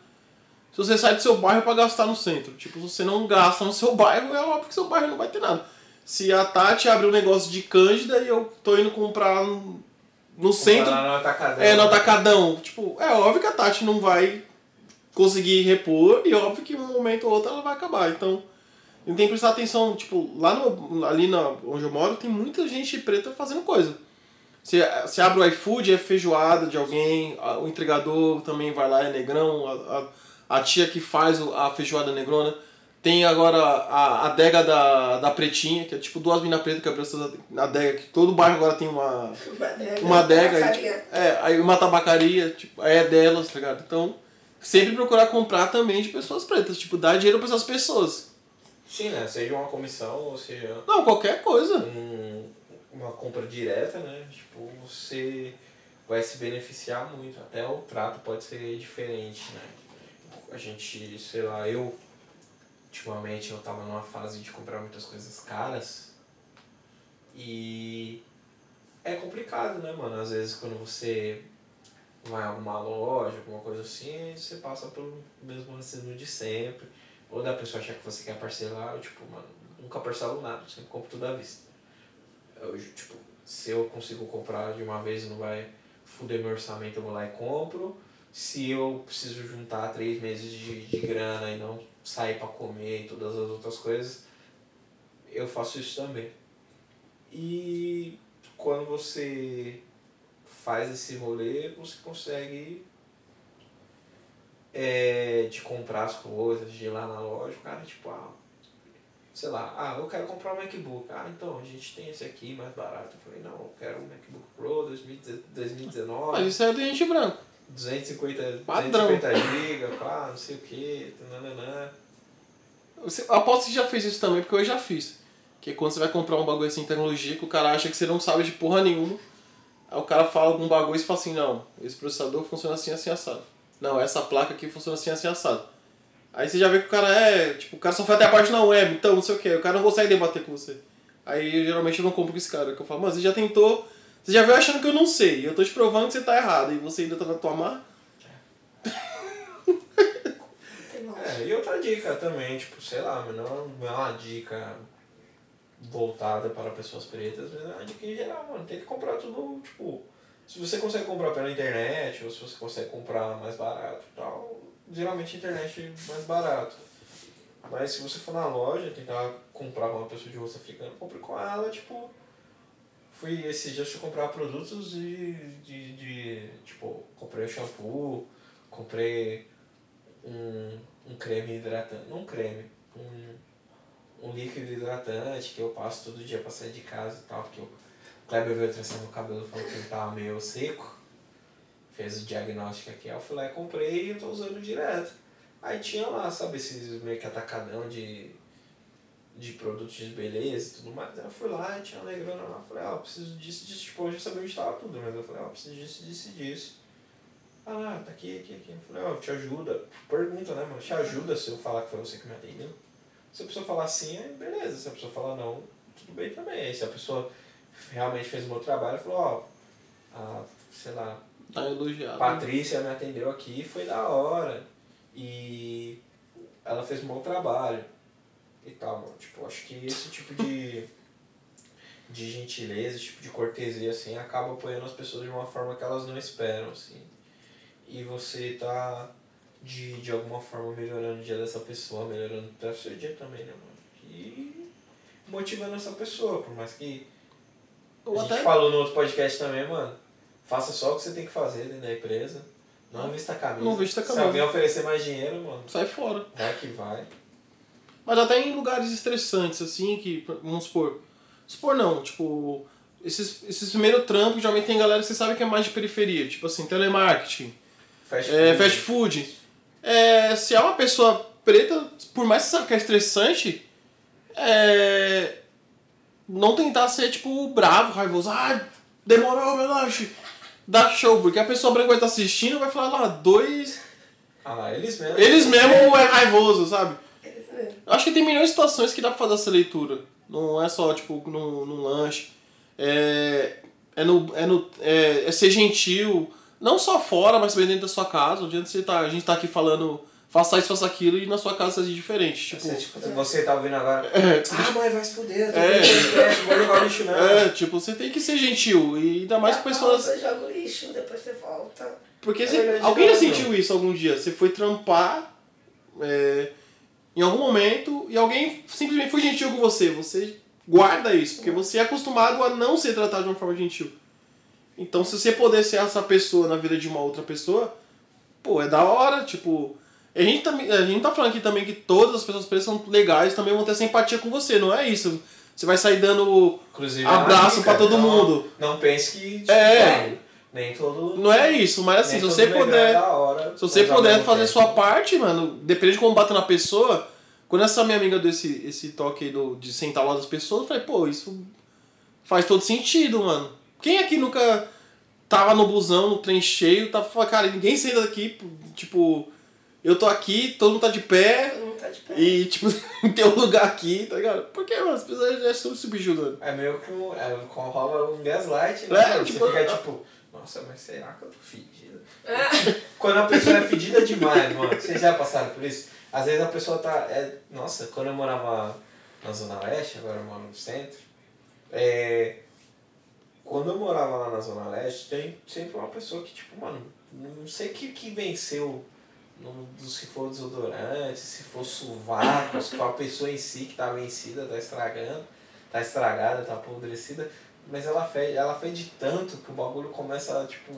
Se você sai do seu bairro pra gastar no centro. Tipo, se você não gasta no seu bairro, é óbvio que seu bairro não vai ter nada. Se a Tati abre um negócio de Cândida e eu tô indo comprar no, no centro. Comprar no atacadão. É, no atacadão. Tipo, é óbvio que a Tati não vai conseguir repor e óbvio que um momento ou outro ela vai acabar. Então, tem que prestar atenção, tipo, lá no, ali na, onde eu moro tem muita gente preta fazendo coisa. Você, você abre o iFood, é feijoada de alguém, a- o entregador também vai lá, é negrão, a, a, a tia que faz a feijoada negrona. Tem agora a a adega da, da Pretinha, que é tipo duas minas pretas que abriu essa adega, que todo bairro agora tem uma, Uma adega. uma adega, aí, tabacaria. tipo, é, aí uma tabacaria, tipo, aí é delas, tá ligado? Então, sempre procurar comprar também de pessoas pretas, tipo, dar dinheiro pra essas pessoas. Sim, né? Seja uma comissão ou seja Não, qualquer coisa. um, uma compra direta, né? Tipo, você vai se beneficiar muito. Até o trato pode ser diferente, né? A gente, sei lá, eu ultimamente eu tava numa fase de comprar muitas coisas caras. E é complicado, né, mano? Às vezes quando você vai a alguma loja, alguma coisa assim, você passa pelo mesmo raciocínio de sempre. Ou da pessoa achar que você quer parcelar, eu, tipo, mano, nunca parcelo nada, sempre compro tudo à vista. Eu, tipo, se eu consigo comprar de uma vez não vai fuder meu orçamento, eu vou lá e compro. Se eu preciso juntar três meses de, de grana e não sair para comer e todas as outras coisas, eu faço isso também. E quando você faz esse rolê, você consegue é, de comprar as coisas, de ir lá na loja, o cara tipo, ah, sei lá, ah, eu quero comprar um MacBook. Ah, então, a gente tem esse aqui mais barato. Eu falei, não, eu quero um MacBook Pro 2019. Mas isso é do gente branco. 250, Padrão. 250 GB, pá, não sei o que, nananã. Você, aposto que você já fez isso também, porque eu já fiz. Que é quando você vai comprar um bagulho assim tecnologia, que o cara acha que você não sabe de porra nenhuma. Aí o cara fala algum bagulho e fala assim, não, esse processador funciona assim, assim, assado. Não, essa placa aqui funciona assim, assim, assado. Aí você já vê que o cara é, tipo, o cara só foi até a parte na web, então não sei o que, o cara não consegue debater com você. Aí geralmente eu não compro com esse cara, que eu falo, mas você já tentou, você já veio achando que eu não sei, e eu tô te provando que você tá errado, e você ainda tá na tua mar. É, e outra dica também, tipo, sei lá, mas não não é uma dica voltada para pessoas pretas, mas é uma dica em geral, mano. Tem que comprar tudo, tipo, se você consegue comprar pela internet, ou se você consegue comprar mais barato e tal, geralmente a internet é mais barato. Mas se você for na loja tentar comprar com uma pessoa de rosto africano, compre com ela, tipo. Fui esses dias fui comprar produtos de, de, de. Tipo, comprei shampoo, comprei um, um creme hidratante. Não um creme, um, um líquido hidratante que eu passo todo dia pra sair de casa e tal, porque o Kleber veio traçando meu cabelo falou que ele tava meio seco. Fez o diagnóstico aqui, eu fui lá e comprei e eu tô usando direto. Aí tinha lá, sabe, esses meio que atacadão de, de produtos de beleza e tudo mais. Aí eu fui lá e tinha uma negrona lá. Falei, ó, preciso disso, disso. Tipo, eu já sabia onde tava tudo, mas eu falei, ó, preciso disso, disso disso. Ah tá aqui, aqui, aqui. Eu falei, ó, te ajuda. Pergunta, né, mano? Te ajuda se eu falar que foi você que me atendeu? Se a pessoa falar sim, aí beleza. Se a pessoa falar não, tudo bem também. Aí se a pessoa realmente fez o meu trabalho, falou, ó, a, sei lá, Tá elogiado. Patrícia me atendeu aqui foi da hora. E ela fez um bom trabalho. E tal, mano. Tipo, acho que esse tipo de. de gentileza, esse tipo de cortesia, assim, acaba apoiando as pessoas de uma forma que elas não esperam, assim. E você tá de, de alguma forma melhorando o dia dessa pessoa, melhorando até o seu dia também, né, mano? E motivando essa pessoa, por mais que a gente até falou no outro podcast também, mano. Faça só o que você tem que fazer dentro da empresa. Não vista a camisa. Não vista a Se camisa. alguém oferecer mais dinheiro, mano, sai fora. vai que vai. Mas até em lugares estressantes, assim, que, vamos supor. Supor não, tipo. Esses, esses primeiros trampos, geralmente tem galera que você sabe que é mais de periferia. Tipo assim, telemarketing, Fast é, food. fast food. É, se é uma pessoa preta, por mais que você sabe que é estressante, é, não tentar ser, tipo, bravo, raivoso. Ah, demorou meu lanche. Dá show, porque a pessoa branca vai estar assistindo e vai falar lá, dois. Ah lá, eles mesmo. Eles mesmo é raivoso, sabe? Eles mesmo. Eu acho que tem milhões de situações que dá pra fazer essa leitura. Não é só, tipo, num, num lanche. É, é, no, é, no, é, é ser gentil. Não só fora, mas também dentro da sua casa. Não adianta você tá, a gente tá aqui falando faça isso, faça aquilo, e na sua casa seja diferente. Tipo, Você, tipo, você tá ouvindo agora. é, Ah, mãe, vai se fuder. Tô É. é. podcast, vou jogar lixo não. é, tipo, você tem que ser gentil. E ainda mais com pessoas. Você joga o lixo, depois você volta. Porque É você- alguém já sentiu isso algum dia? Você foi trampar é, em algum momento e alguém simplesmente foi gentil com você. Você guarda isso, porque você é acostumado a não ser tratado de uma forma gentil. Então, se você puder ser essa pessoa na vida de uma outra pessoa, pô, é da hora, tipo. A gente, também, a gente tá falando aqui também que todas as pessoas pretas são legais, também vão ter essa empatia com você, não é isso? Você vai sair dando. Inclusive, Abraço pra todo então, mundo. Não pense que. Tipo, É. Nem todo. Não é isso, mas assim, se você puder. é hora, Se você puder fazer tempo- sua parte, mano, depende de como bate na pessoa. Quando essa minha amiga deu esse, esse toque aí do, de sentar lado das pessoas, eu falei, pô, isso faz todo sentido, mano. Quem aqui nunca tava no busão, no trem cheio, tava falando, cara, ninguém senta daqui, tipo. Eu tô aqui, todo mundo tá de pé, Todo mundo tá de pé. e, tipo, tem um lugar aqui, tá ligado? Por que, mano? As pessoas já estão subjugando. É meio que um, é, com- rola um gaslight, É, né? mano? tipo, você fica ah. tipo, nossa, mas será que eu tô fedido? Quando a pessoa é fedida demais, mano, vocês já passaram por isso? Às vezes a pessoa tá. É, nossa, quando eu morava na Zona Leste, agora eu moro no centro, é, quando eu morava lá na Zona Leste, tem sempre uma pessoa que, tipo, mano, não sei o que, que venceu no, se for desodorante, se for sovaco, se for a pessoa em si que tá vencida, tá estragando, tá estragada, tá apodrecida, mas ela fede, ela fede tanto que o bagulho começa, tipo.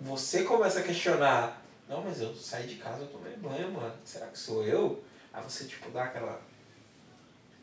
Você começa a questionar, não, mas eu saí de casa, eu tomei banho, mano. Será que sou eu? Aí você tipo dá aquela.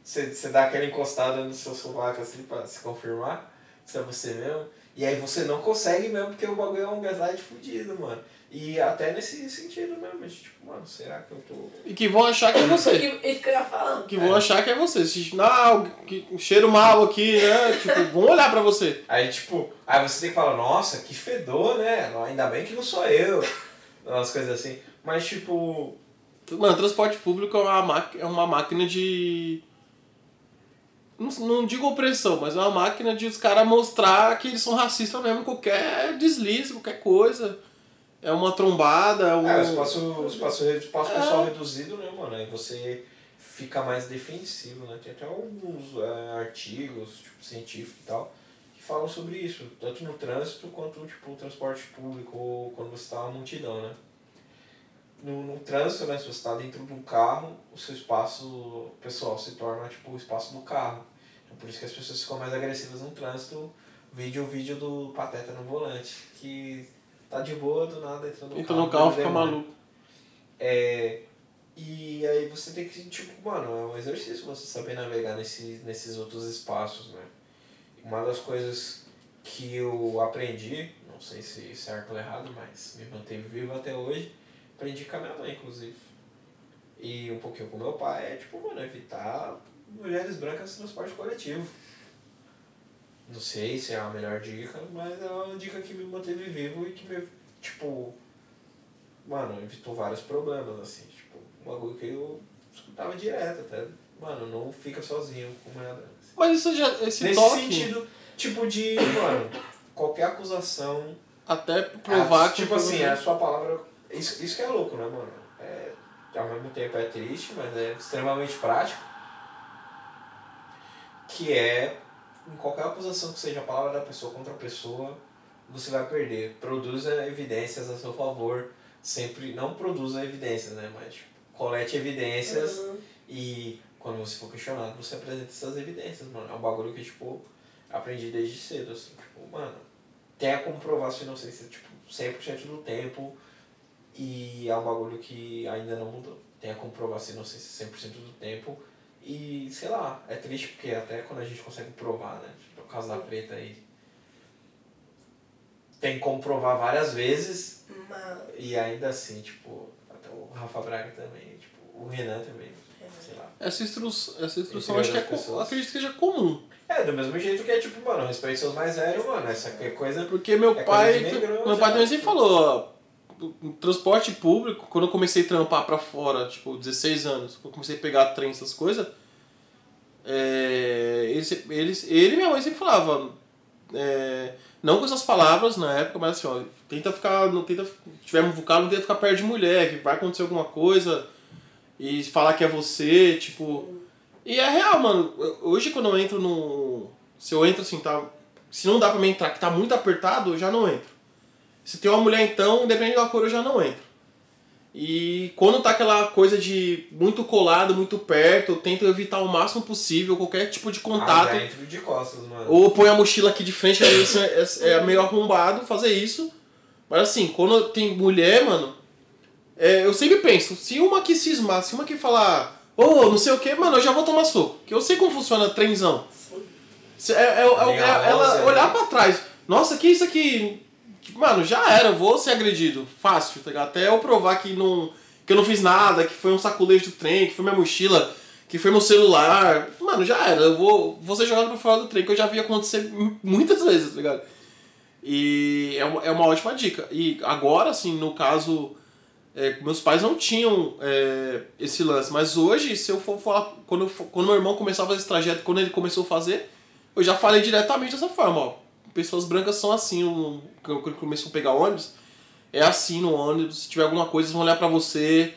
Você, você dá aquela encostada no seu sovaco assim pra se confirmar se é você mesmo. E aí você não consegue mesmo, porque o bagulho é um gaslight fudido, mano. E até nesse sentido mesmo, de, tipo, mano, será que eu tô. E que vão achar que é você. Isso que eu ia falar. Que vão achar que é você. Se, não, que cheiro mal aqui, né? Tipo, vão olhar pra você. Aí, tipo, aí você tem que falar, nossa, que fedor, né? Ainda bem que não sou eu. Umas coisas assim. Mas, tipo, Mano, transporte público é uma, é uma máquina de. Não, não digo opressão, mas é uma máquina de os caras mostrar que eles são racistas mesmo qualquer deslize, qualquer coisa. É uma trombada, é um. É, o espaço, o espaço, o espaço É. pessoal reduzido, né, mano? Aí você fica mais defensivo, né? Tem até alguns é, artigos, tipo, científicos e tal, que falam sobre isso, tanto no trânsito quanto, tipo, no transporte público ou quando você tá na multidão, né? No, no trânsito, né, se você está dentro de um carro, o seu espaço pessoal se torna, tipo, o espaço do carro. Então, por isso que as pessoas ficam mais agressivas no trânsito. Vídeo o vídeo do Pateta no volante, que tá de boa, do nada, entra no Entra carro. no carro, fica demônio. maluco. É, e aí você tem que, tipo, mano, é um exercício você saber navegar nesse, nesses outros espaços, né? Uma das coisas que eu aprendi, não sei se certo ou errado, mas me manteve vivo até hoje, aprendi com a minha mãe, inclusive. E um pouquinho com meu pai, é tipo, mano, evitar mulheres brancas no transporte coletivo. Não sei se é a melhor dica, mas é uma dica que me manteve vivo e que me, tipo, mano, evitou vários problemas, assim, tipo, um bagulho que eu escutava direto até. Mano, não fica sozinho com branca. assim. Mas isso já. Esse Nesse toque. sentido, tipo de, mano, qualquer acusação. Até provar ah, que. Tipo assim, a sua palavra. Isso, isso que é louco, né, mano? É, ao mesmo tempo é triste, mas é extremamente prático. Que é, em qualquer acusação que seja a palavra da pessoa contra a pessoa, você vai perder. Produza evidências a seu favor. Sempre, não produza evidências, né? Mas tipo, colete evidências Uhum. e quando você for questionado, você apresenta essas evidências, mano. É um bagulho que, tipo, aprendi desde cedo, assim. Tipo, mano, tenha como provar sua inocência, tipo, 100% do tempo e é um bagulho que ainda não mudou. Tenha como provar sua inocência 100% do tempo e, sei lá, é triste porque até quando a gente consegue provar, né? Tipo, o caso da preta aí. Tem como provar várias vezes Mas. e ainda assim, tipo, até o Rafa Braga também, tipo, o Renan também, sei lá. Essa, instru... Essa instrução acho que é. pessoas. Acredito que seja comum. É, do mesmo jeito que é tipo, mano, respeite seus mais velhos, mano. Essa é coisa. Porque meu É pai. meu pai também sempre falou, ó. no Transporte público, quando eu comecei a trampar pra fora, tipo, 16 anos, quando eu comecei a pegar trem, essas coisas, é, ele, ele, ele e minha mãe sempre falavam, é, não com essas palavras na época, mas assim, ó, tenta ficar, não tenta, tiver muvucado, não tenta ficar perto de mulher, que vai acontecer alguma coisa e falar que é você, tipo. E é real, mano. Hoje quando eu entro no. Se eu entro assim, tá. Se não dá pra mim entrar, que tá muito apertado, eu já não entro. Se tem uma mulher então, independente da cor, eu já não entro. E quando tá aquela coisa de muito colado, muito perto, eu tento evitar o máximo possível qualquer tipo de contato. Ah, entro de costas, mano. Ou põe a mochila aqui de frente, aí isso é, é, é meio arrombado fazer isso. Mas assim, quando tem mulher, mano, é, eu sempre penso, se uma que cismar, se uma que falar, ô, não sei o que, mano, eu já vou tomar soco. Que eu sei como funciona trenzão. É, é, é- é- ela rosa, olhar né? pra trás. Nossa, que isso aqui. Mano, já era, eu vou ser agredido. Fácil, tá ligado? Até eu provar que, não, que eu não fiz nada, que foi um saculejo do trem, que foi minha mochila, que foi meu celular. Mano, já era. Eu vou, vou ser jogado pra fora do trem, que eu já vi acontecer mu- muitas vezes, tá ligado? E é uma, é uma ótima dica. E agora, assim, no caso É, meus pais não tinham é, esse lance, mas hoje, se eu for falar, quando, eu quando meu irmão começar a fazer esse trajeto, quando ele começou a fazer, eu já falei diretamente dessa forma, ó. Pessoas brancas são assim, um- quando ele começou a pegar ônibus, é assim no ônibus, se tiver alguma coisa, eles vão olhar pra você,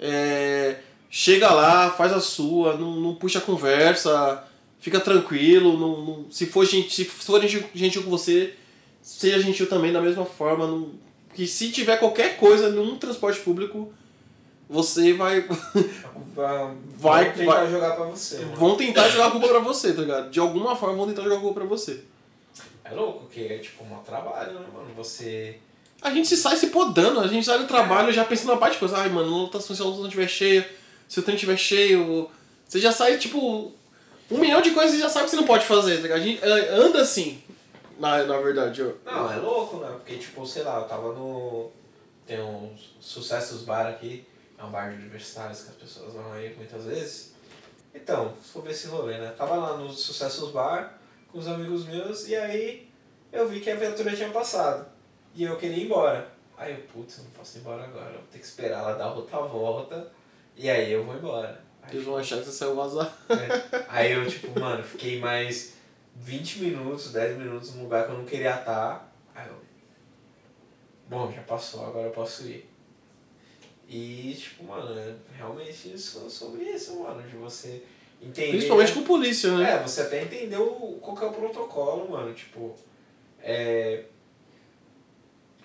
é, chega lá, faz a sua, não, não puxa a conversa, fica tranquilo, não, não- se for gente, se for gentil, com você, seja gentil também da mesma forma, não, que se tiver qualquer coisa num transporte público, você vai Vai, Vai- tentar vai- jogar pra você. mano. vão tentar jogar a culpa pra você, tá ligado? De alguma forma vão tentar jogar a culpa pra você. É louco, que é tipo um trabalho, né, mano? Você. A gente se sai se podando, a gente sai do trabalho já pensando na parte de coisa, ai mano, não tá se o não estiver cheio, se o trem estiver cheio, você já sai tipo um milhão de coisas e já sabe que você não pode fazer, tá ligado? A gente é, anda assim, na, na verdade. ó. Não, é louco, né? Porque, tipo, sei lá, eu tava no. Tem uns sucessos bar aqui, é um bar de universitários que as pessoas vão aí muitas vezes. Então, ver esse rolê, né? Tava lá no Sucessos Bar com os amigos meus e aí eu vi que a aventura tinha passado. E eu queria ir embora. Aí eu, putz, eu não posso ir embora agora, eu vou ter que esperar ela dar outra volta e aí eu vou embora. Aí, Eles vão achar que você saiu vazar. né? Aí eu, tipo, mano, fiquei mais 20 minutos, 10 minutos num lugar que eu não queria estar. Aí eu. Bom, já passou, agora eu posso ir. E, tipo, mano, é realmente isso, sobre isso, mano, de você entender. Principalmente com polícia, né? É, você até entendeu qual que é o protocolo, mano. Tipo, é.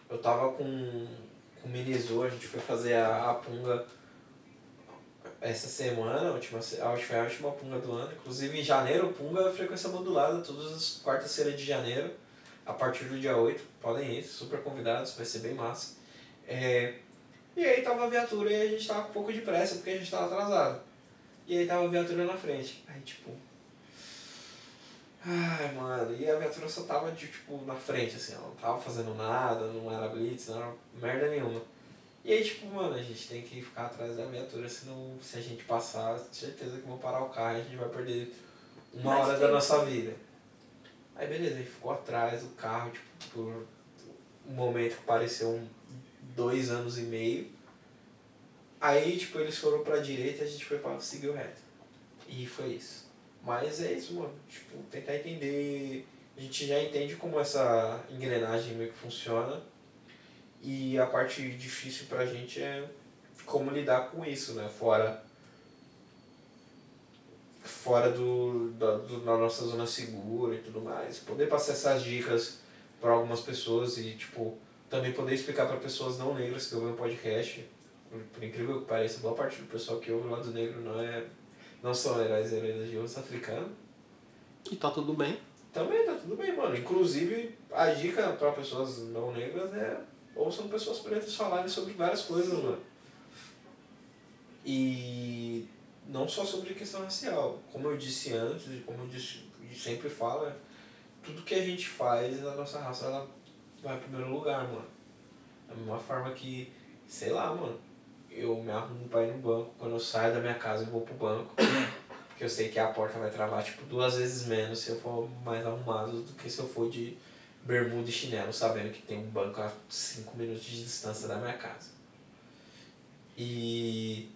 Eu tava com, com o Minizu, a gente foi fazer a, a punga essa semana, a última, a, foi a última punga do ano. Inclusive em janeiro, punga é frequência modulada, todas as quartas-feiras de janeiro, a partir do dia 8. Podem ir, super convidados, vai ser bem massa. É, e aí tava a viatura e a gente tava com um pouco de pressa porque a gente tava atrasado. E aí tava a viatura na frente. Aí tipo. Ai, mano, e a viatura só tava tipo, na frente, assim, ela não tava fazendo nada, não era blitz, não era merda nenhuma. E aí, tipo, mano, a gente tem que ficar atrás da viatura, senão se a gente passar, certeza que vão parar o carro e a gente vai perder uma Mais hora da nossa vida. Aí beleza, aí ficou atrás do carro, tipo, por um momento que pareceu um, dois anos e meio. Aí, tipo, eles foram pra direita e a gente foi pra seguir o reto. E foi isso. Mas é isso, mano. Tipo, tentar entender. A gente já entende como essa engrenagem meio que funciona. E a parte difícil pra gente é como lidar com isso, né? Fora. Fora do, da, do, da nossa zona segura e tudo mais. Poder passar essas dicas para algumas pessoas e, tipo, também poder explicar para pessoas não negras que ouvem o podcast. Por, incrível que pareça, boa parte do pessoal que ouve o lado negro não é. não são heróis e heroínas de osso africano. E tá tudo bem. Também tá tudo bem, mano. Inclusive, a dica para pessoas não negras é ouçam pessoas pretas falarem sobre várias coisas, mano. E não só sobre questão racial. Como eu disse antes, e como eu disse, sempre falo, é, tudo que a gente faz, a nossa raça, ela vai em primeiro lugar, mano. Da mesma forma que, sei lá, mano, eu me arrumo pra ir no banco, quando eu saio da minha casa eu vou pro banco. Porque eu sei que a porta vai travar, tipo, duas vezes menos se eu for mais arrumado do que se eu for de bermuda e chinelo, sabendo que tem um banco a 5 minutos de distância da minha casa. E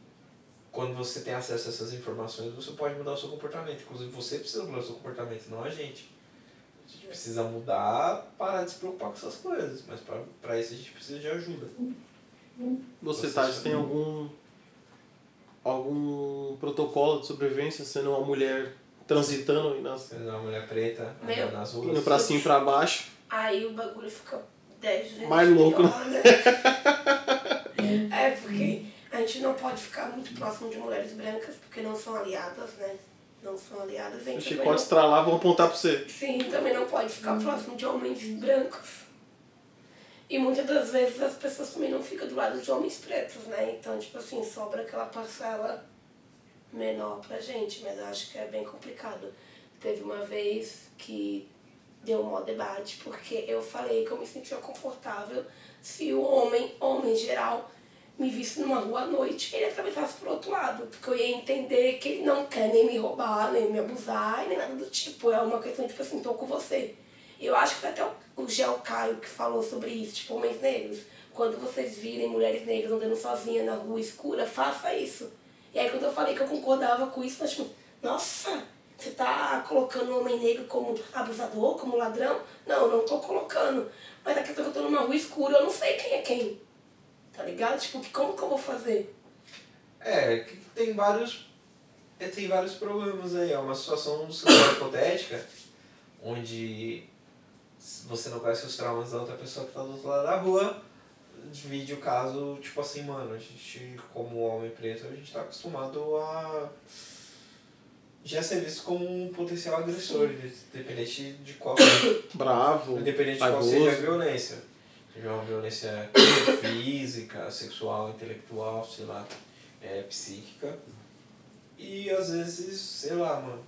quando você tem acesso a essas informações, você pode mudar o seu comportamento. Inclusive, você precisa mudar o seu comportamento, não a gente. A gente precisa mudar, parar de se preocupar com essas coisas. Mas pra isso a gente precisa de ajuda. Você, Você tá, tem algum algum protocolo de sobrevivência sendo uma mulher transitando e nas, é uma mulher preta, Meu. nas ruas. indo pra cima e pra baixo? Aí o bagulho fica 10 vezes Mais louco, pior, né? é, porque a gente não pode ficar muito próximo de mulheres brancas, porque não são aliadas, né? Não são aliadas. A O gente também chicote estralar, vão apontar pra você. sim, também não pode ficar próximo de homens brancos. E muitas das vezes as pessoas também não ficam do lado de homens pretos, né? Então, tipo assim, sobra aquela parcela menor pra gente, mas eu acho que é bem complicado. Teve uma vez que deu um debate, porque eu falei que eu me sentia confortável se o homem, homem em geral, me visse numa rua à noite, ele atravessasse pro outro lado, porque eu ia entender que ele não quer nem me roubar, nem me abusar, nem nada do tipo. É uma questão, tipo assim, tô com você. Eu acho que foi até o, o Gel Caio que falou sobre isso, tipo, homens negros. Quando vocês virem mulheres negras andando sozinha na rua escura, faça isso. E aí quando eu falei que eu concordava com isso, mas tipo, nossa, você tá colocando o homem negro como abusador, como ladrão? Não, eu não tô colocando. Mas a questão é que eu tô numa rua escura, eu não sei quem é quem. Tá ligado? Tipo, como que eu vou fazer? É, que tem vários. é, Tem vários problemas aí. É uma situação hipotética onde você não conhece os traumas da outra pessoa que tá do outro lado da rua. Divide o caso, tipo assim, mano, a gente, como homem preto, a gente tá acostumado a já ser visto como um potencial agressor, independente de qual Bravo, Independente de qual seja a violência. Seja uma violência física, sexual, intelectual, sei lá, é, psíquica. E às vezes, sei lá, mano,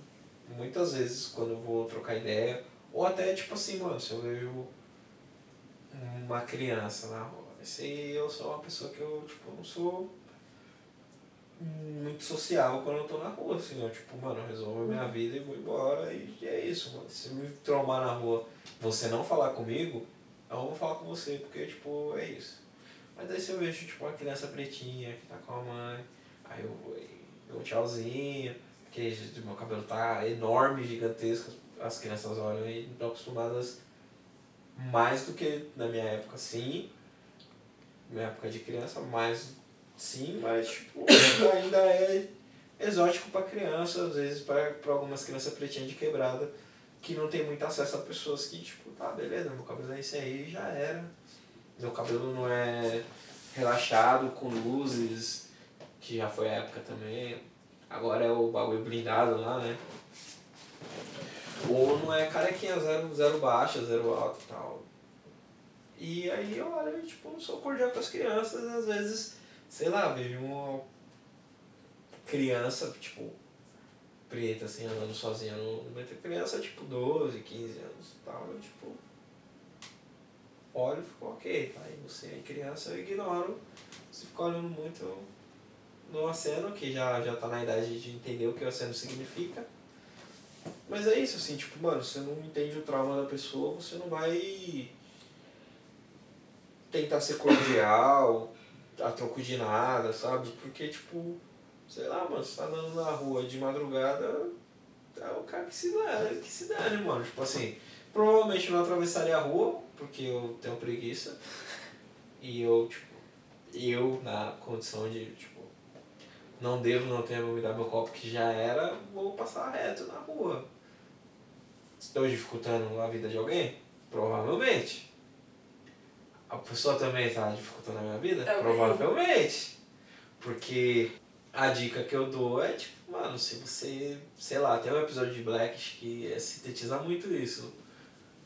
muitas vezes quando eu vou trocar ideia, ou até tipo assim, mano, se eu vejo uma criança na rua, se eu sou uma pessoa que eu, tipo, não sou muito social quando eu tô na rua, assim, eu, tipo, mano, eu resolvo a minha vida e vou embora e é isso, mano. Se me trombar na rua, você não falar comigo, eu vou falar com você, porque, tipo, é isso. Mas aí se eu vejo, tipo, uma criança pretinha que tá com a mãe, aí eu vou e um tchauzinho, porque meu cabelo tá enorme, gigantesco, as crianças olham e estão acostumadas mais do que na minha época, sim. Minha época de criança, mais sim, mas tipo, ainda é exótico pra criança, às vezes pra algumas crianças pretinhas de quebrada que não tem muito acesso a pessoas que, tipo, tá, beleza, meu cabelo é esse aí, já era. Meu cabelo não é relaxado, com luzes, que já foi a época também. Agora é o bagulho blindado lá, né? Ou não é carequinha, zero, zero baixa, zero alto e tal. E aí eu olho e, tipo, não sou cordial com as crianças, às vezes, sei lá, vejo uma criança, tipo, preta, assim, andando sozinha no no metrô. Criança, tipo, 12, 15 anos e tal, eu, tipo, olho e fico, ok, tá aí você é criança, eu ignoro. Se ficar olhando muito, não aceno, que já, já tá na idade de entender o que o aceno significa. Mas é isso, assim, tipo, mano, você não entende o trauma da pessoa, você não vai tentar ser cordial, a troco de nada, sabe? Porque, tipo, sei lá, mano, você tá andando na rua de madrugada, é o cara que se dane, que se dane, mano. Tipo assim, provavelmente não atravessaria a rua, porque eu tenho preguiça. E eu, tipo, eu na condição de, tipo, não devo, não tenho me dar meu copo que já era, vou passar reto na rua. Estou dificultando a vida de alguém? Provavelmente. A pessoa também está dificultando a minha vida? Também. Provavelmente. Porque a dica que eu dou é, tipo, mano, se você, sei lá, tem um episódio de Blackish que é, sintetiza muito isso.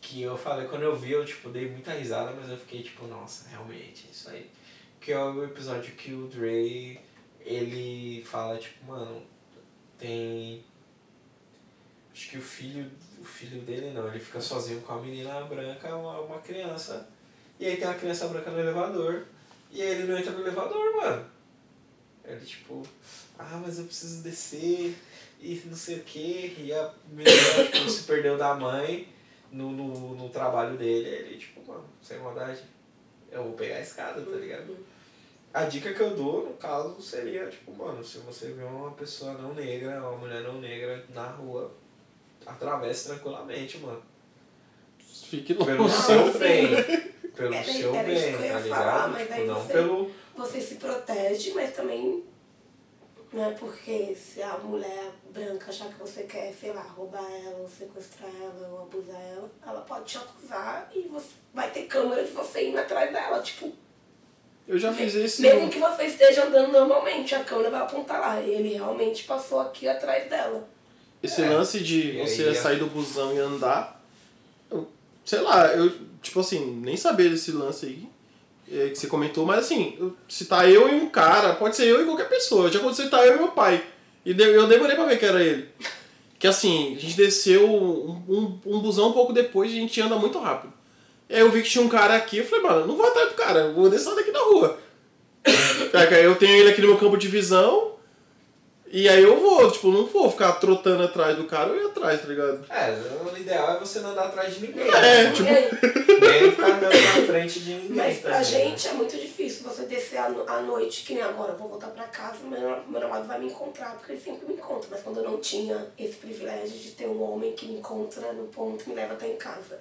Que eu falei, quando eu vi, eu, tipo, dei muita risada, mas eu fiquei, tipo, nossa, realmente, é isso aí. Que é o episódio que o Dre, ele fala, tipo, mano, tem... Acho que o filho, o filho dele não, ele fica sozinho com a menina branca, uma, uma criança. E aí tem a criança branca no elevador. E aí ele não entra no elevador, mano. Ele tipo, ah, mas eu preciso descer e não sei o que. E a menina tipo, se perdeu da mãe no, no, no trabalho dele. Ele, tipo, mano, sem maldade, eu vou pegar a escada, tá ligado? A dica que eu dou, no caso, seria, tipo, mano, se você vê uma pessoa não negra, uma mulher não negra na rua, atravesse tranquilamente, mano. Fique Pelo longe. seu bem. Pelo Era- seu era bem, tá falar, ligado? mas Tipo, aí não você- pelo. Você se protege, mas também não é porque se a mulher branca achar que você quer, sei lá, roubar ela, ou sequestrar ela, ou abusar ela, ela pode te acusar e você vai ter câmera de você indo atrás dela. Tipo, Eu já fiz isso. mesmo que você esteja andando normalmente, a câmera vai apontar lá. Ele realmente passou aqui atrás dela. Esse É. lance de E aí, você é- sair do busão e andar. eu- sei lá, eu, tipo assim, nem saber desse lance aí é, que você comentou, mas assim, se tá eu e um cara, pode ser eu e qualquer pessoa. Já aconteceu tá eu e meu pai. E de- eu demorei pra ver que era ele. Que assim, a gente desceu um, um, um busão um pouco depois e a gente anda muito rápido. Aí eu vi que tinha um cara aqui, eu falei, mano, não vou atrás do cara, eu vou descer daqui na rua. É, eu tenho ele aqui no meu campo de visão, E aí eu vou, tipo, não vou ficar trotando atrás do cara, eu ia atrás, tá ligado? É, o ideal é você não andar atrás de ninguém. É, né? tipo- E aí, Nem ficar andando na frente de ninguém. Mas pra também, né? gente é muito difícil você descer à no- à noite, que nem agora, eu vou voltar pra casa, meu, meu namorado vai me encontrar, porque ele sempre me encontra. Mas quando eu não tinha esse privilégio de ter um homem que me encontra no ponto, me leva até em casa.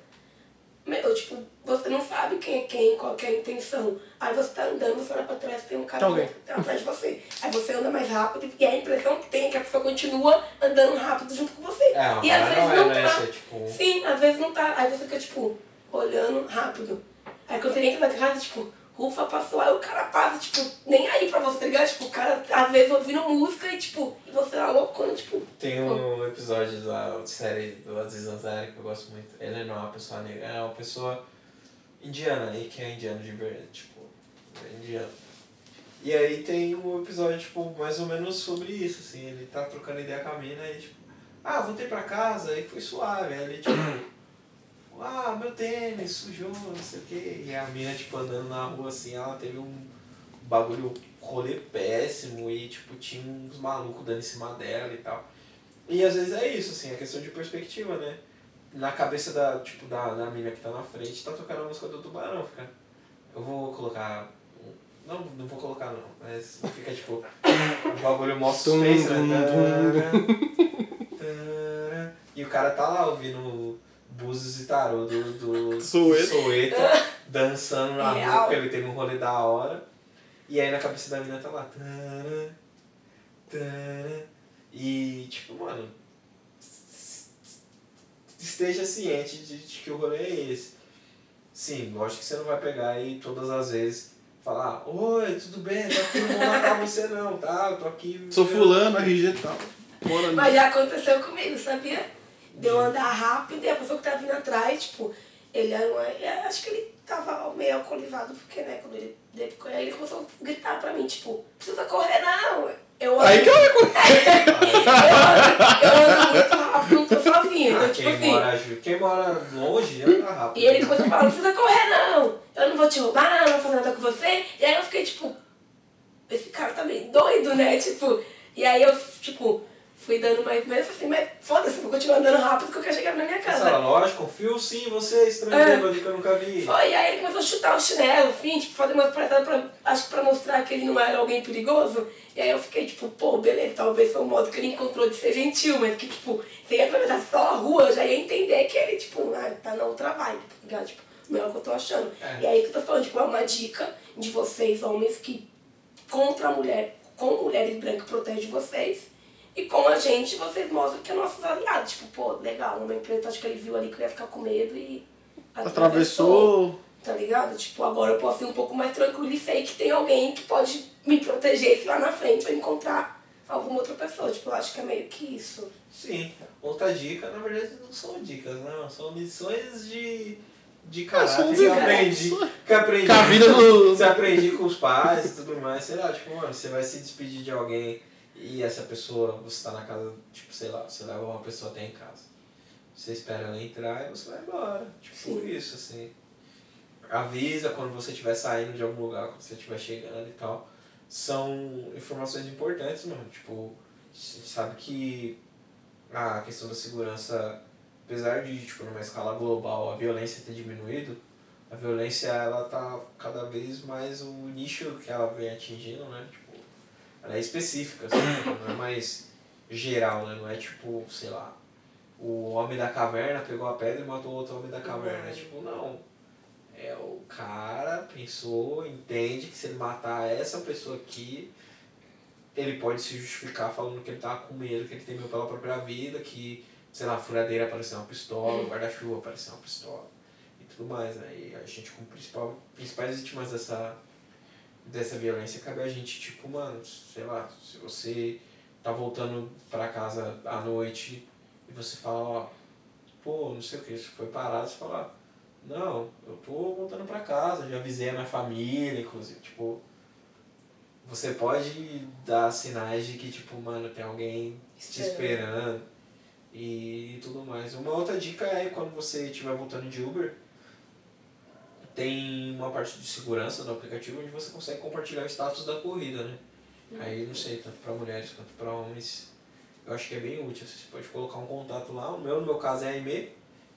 Meu, tipo, você não sabe quem é quem, qual que é a intenção. Aí você tá andando, você olha pra trás, tem um cara Tem alguém. atrás de você. Aí você anda mais rápido e a impressão que tem é que a pessoa continua andando rápido junto com você. É, e às vezes paranoia, não né? tá. Tipo- Sim, às vezes não tá. Aí você fica, tipo, olhando rápido. Aí quando você entra na casa, tipo, rufa, passou, aí o cara passa, tipo, nem aí pra você, tá ligado? Tipo, o cara, às vezes, ouvindo música e, tipo, e você lá loucona, tipo, Tem um episódio da série do Aziz Ansari que eu gosto muito. Ele não é uma pessoa negra, é uma pessoa indiana, e que é indiano de verdade, tipo, é indiano. E aí tem um episódio, tipo, mais ou menos sobre isso, assim, ele tá trocando ideia com a mina e tipo, ah, voltei pra casa e foi suave. Aí ele tipo, ah, meu tênis sujou, não sei o quê. E a mina, tipo, andando na rua assim, ela teve um bagulho rolê péssimo e tipo, tinha uns malucos dando em cima dela e tal. E às vezes é isso, assim, é questão de perspectiva, né? Na cabeça da, tipo, da, da mina que tá na frente, tá tocando a música do tubarão, fica. Eu vou colocar. Não, não vou colocar não, mas fica tipo. O bagulho mó suspense, né? E o cara tá lá ouvindo Búzios e Tarô do, do Soweto. Soweto, dançando na rua, porque ele teve um rolê da hora. E aí na cabeça da mina tá lá. tará, tará. E tipo, mano. Esteja ciente de, de que o rolê é esse. Sim, lógico que você não vai pegar e todas as vezes falar, oi, tudo bem, tô aqui, não vou matar você não, tá? Eu tô aqui. Sou fulano, RG e tal. Mas já aconteceu comigo, sabia? De eu andar rápido e a pessoa que tava vindo atrás, tipo, ele era uma, acho que ele tava meio alcoolizado, porque, né, quando ele, ele, aí ele começou a gritar pra mim, tipo, precisa correr não. Eu ando, Aí que eu eu ando, eu ando muito rápido, não tô sozinha. Então, Ah, tipo quem, assim, mora, quem mora longe anda rápido. e ele começou a falar, não precisa correr não. Eu não vou te roubar, não vou fazer nada com você. E aí eu fiquei, tipo, esse cara tá meio doido, né? Tipo, e aí eu, tipo, fui dando mais medo, falei assim, mas foda-se, vou continuar andando rápido porque eu quero chegar na minha casa. Fala, lógico, confio sim você, estranho É. bêbado que eu nunca vi. Foi, e aí ele começou a chutar o chinelo, enfim, tipo, fazer umas palhaçadas pra, acho que pra mostrar que ele não era alguém perigoso. E aí eu fiquei, tipo, pô, beleza, talvez foi o modo que ele encontrou de ser gentil, mas que, tipo, se ele atravessar só a rua, eu já ia entender que ele, tipo, ah, tá na outra vibe, tá ligado? Tipo, não é o que eu tô achando. É. E aí que eu tô falando, tipo, é uma dica de vocês, homens, que contra a mulher, com mulheres brancas, protege vocês. E com a gente, vocês mostram que é nossos aliados. Tipo, pô, legal, o homem preto, acho que ele viu ali que eu ia ficar com medo e Atravessou. Tá ligado? Tipo, agora eu posso ir um pouco mais tranquilo e sei que tem alguém que pode me proteger se lá na frente eu encontrar alguma outra pessoa. Tipo, eu acho que é meio que isso. Sim, outra dica, na verdade não são dicas, não, são lições de, de caráter que eu aprendi. Que eu aprendi. Com a vida do- Você aprendi com os pais e tudo mais, sei lá, tipo, mano, você vai se despedir de alguém e essa pessoa, você tá na casa, tipo, sei lá, você leva uma pessoa até em casa. Você espera ela entrar e você vai embora. Tipo, Sim. isso, assim. Avisa quando você estiver saindo de algum lugar, quando você estiver chegando e tal. São informações importantes, mano. Tipo, você sabe que a questão da segurança, apesar de, tipo, numa escala global, a violência ter diminuído, a violência, ela tá cada vez mais o nicho que ela vem atingindo, né? Tipo, ela é específica, assim, não é mais geral, né? Não é tipo, sei lá, o homem da caverna pegou a pedra e matou o outro homem da caverna. É tipo, não. É o cara pensou, entende que se ele matar essa pessoa aqui, ele pode se justificar falando que ele tava com medo, que ele temeu pela própria vida, que, sei lá, a furadeira apareceu uma pistola, o guarda-chuva apareceu uma pistola e tudo mais, né? E a gente como principal, principais vítimas dessa, dessa violência cabe a gente, tipo, mano, sei lá, se você tá voltando pra casa à noite e você fala, ó, pô, não sei o que, você foi parado, você fala, não, eu tô voltando pra casa, já avisei a minha família, inclusive, tipo, você pode dar sinais de que, tipo, mano, tem alguém te esperando e tudo mais. Uma outra dica é quando você estiver voltando de Uber, tem uma parte de segurança no aplicativo onde você consegue compartilhar o status da corrida, né? Aí não sei, tanto pra mulheres quanto pra homens, eu acho que é bem útil. Você pode colocar um contato lá, o meu no meu caso é a e-mail,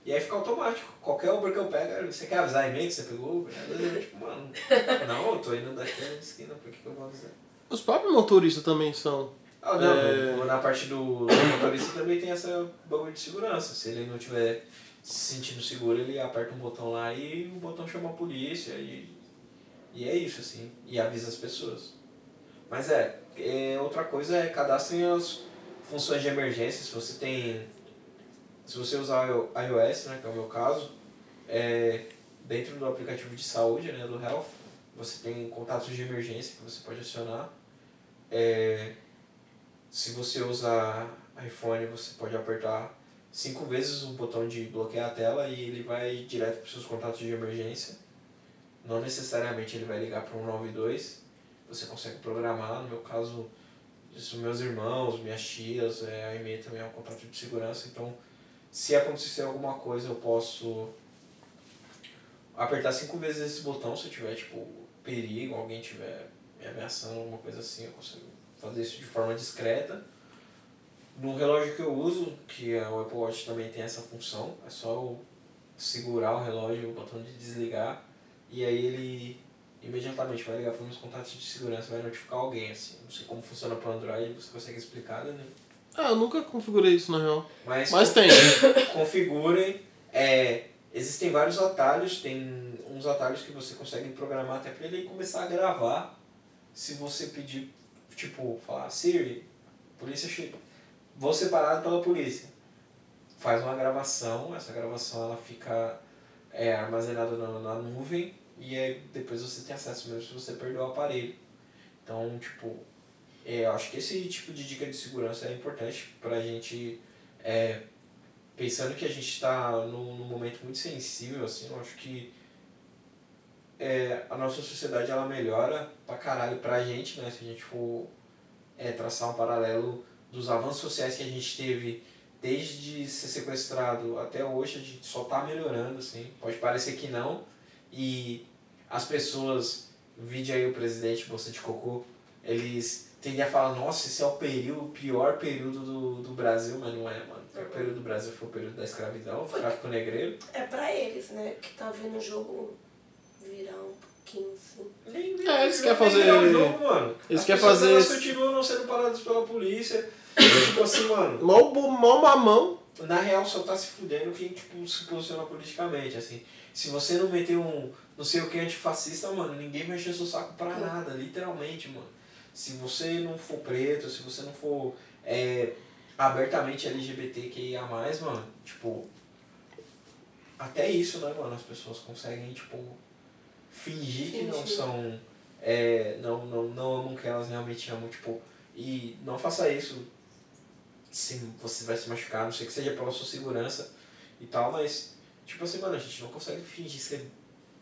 e aí fica automático. Qualquer Uber que eu pego, você quer avisar a e-mail que você pegou Uber? Às vezes eu tipo, mano, não, eu tô indo daqui na esquina, por que, que eu vou avisar? Os próprios motoristas também são. Ah, não, É. na parte do, do motorista também tem essa bagulho de segurança. Se ele não tiver se sentindo seguro, ele aperta um botão lá e o botão chama a polícia e, e é isso, assim, e avisa as pessoas. Mas é, é, outra coisa é cadastrem as funções de emergência, se você tem. Se você usar o iOS, né, que é o meu caso, é, dentro do aplicativo de saúde, né, do Health, você tem contatos de emergência que você pode acionar. É, se você usar iPhone, você pode apertar cinco vezes o botão de bloquear a tela e ele vai direto para os seus contatos de emergência. Não necessariamente ele vai ligar para um 192. Você consegue programar, no meu caso, isso meus irmãos, minhas tias, é, a e-mail também é um contato de segurança, então se acontecer alguma coisa eu posso apertar cinco vezes esse botão se tiver tipo perigo, alguém tiver me ameaçando, alguma coisa assim, eu consigo fazer isso de forma discreta. No relógio que eu uso, que é o Apple Watch também tem essa função, é só eu segurar o relógio, o botão de desligar, e aí ele imediatamente vai ligar para os meus contatos de segurança, vai notificar alguém, assim. Não sei como funciona para Android, você consegue explicar, né? Ah, eu nunca configurei isso na real. Mas, Mas tem. configurem. É, existem vários atalhos, tem uns atalhos que você consegue programar até para ele começar a gravar. Se você pedir, tipo, falar, Siri, polícia chega. Ser parado pela polícia. Faz uma gravação, essa gravação ela fica é, armazenada na, na nuvem e aí depois você tem acesso mesmo se você perdeu o aparelho. Então, tipo, é, eu acho que esse tipo de dica de segurança é importante pra gente, é, pensando que a gente está num, num momento muito sensível, assim, eu acho que é, a nossa sociedade ela melhora pra caralho pra gente, né? Se a gente for é, traçar um paralelo dos avanços sociais que a gente teve desde ser sequestrado até hoje, a gente só tá melhorando, assim. Pode parecer que não. E as pessoas, vide aí o presidente Bolsa de Cocô, eles tendem a falar, nossa, esse é o período, o pior período do, do Brasil, mas não é, mano. O pior período do Brasil foi o período da escravidão, o tráfico negreiro. É pra eles, né? Que tá vendo o jogo virar um pouquinho assim. Nem, É, eles querem nem fazer- jogo, mano. eles querem fazer Elas esse- continuam não sendo paradas pela polícia. Tipo assim, mano, Mal, mal mamão. na real só tá se fudendo quem tipo, se posiciona politicamente, assim. Se você não meter um não sei o que antifascista, mano, ninguém vai encher seu saco pra nada, literalmente, mano. Se você não for preto, se você não for é, abertamente LGBTQIA, mano, tipo. Até isso, né, mano? As pessoas conseguem, tipo, fingir que não são. É, não, não, não amam o que elas realmente amam, tipo. E não faça isso se você vai se machucar, não sei que seja pela sua segurança e tal, mas, tipo assim, mano, a gente não consegue fingir ser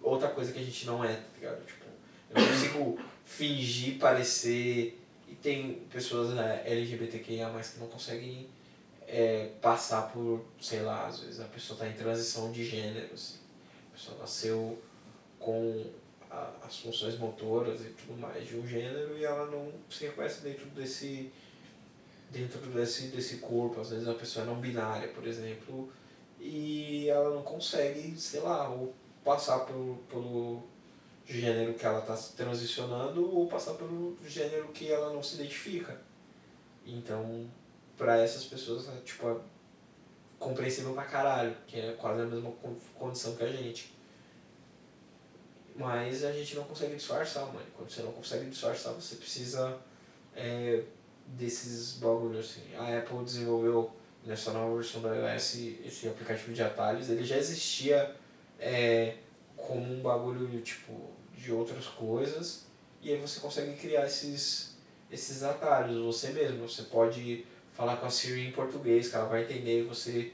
outra coisa que a gente não é, tá ligado? Tipo, eu não consigo fingir parecer. E tem pessoas né, LGBTQIA, que não conseguem é, passar por, sei lá, às vezes a pessoa tá em transição de gênero, assim. A pessoa nasceu com a- as funções motoras e tudo mais de um gênero e ela não se reconhece dentro desse dentro desse, desse corpo. Às vezes a pessoa é não binária, por exemplo, e ela não consegue, sei lá, ou passar pelo, pelo gênero que ela está transicionando ou passar pelo gênero que ela não se identifica. Então, para essas pessoas, é, tipo, é compreensível pra caralho, que é quase a mesma con- condição que a gente. Mas a gente não consegue disfarçar, mano. Quando você não consegue disfarçar, você precisa é, desses bagulhos assim. A Apple desenvolveu nessa nova versão do iOS esse aplicativo de atalhos. Ele já existia é, como um bagulho tipo de outras coisas. E aí você consegue criar esses, esses atalhos você mesmo. Você pode falar com a Siri em português, que ela vai entender e você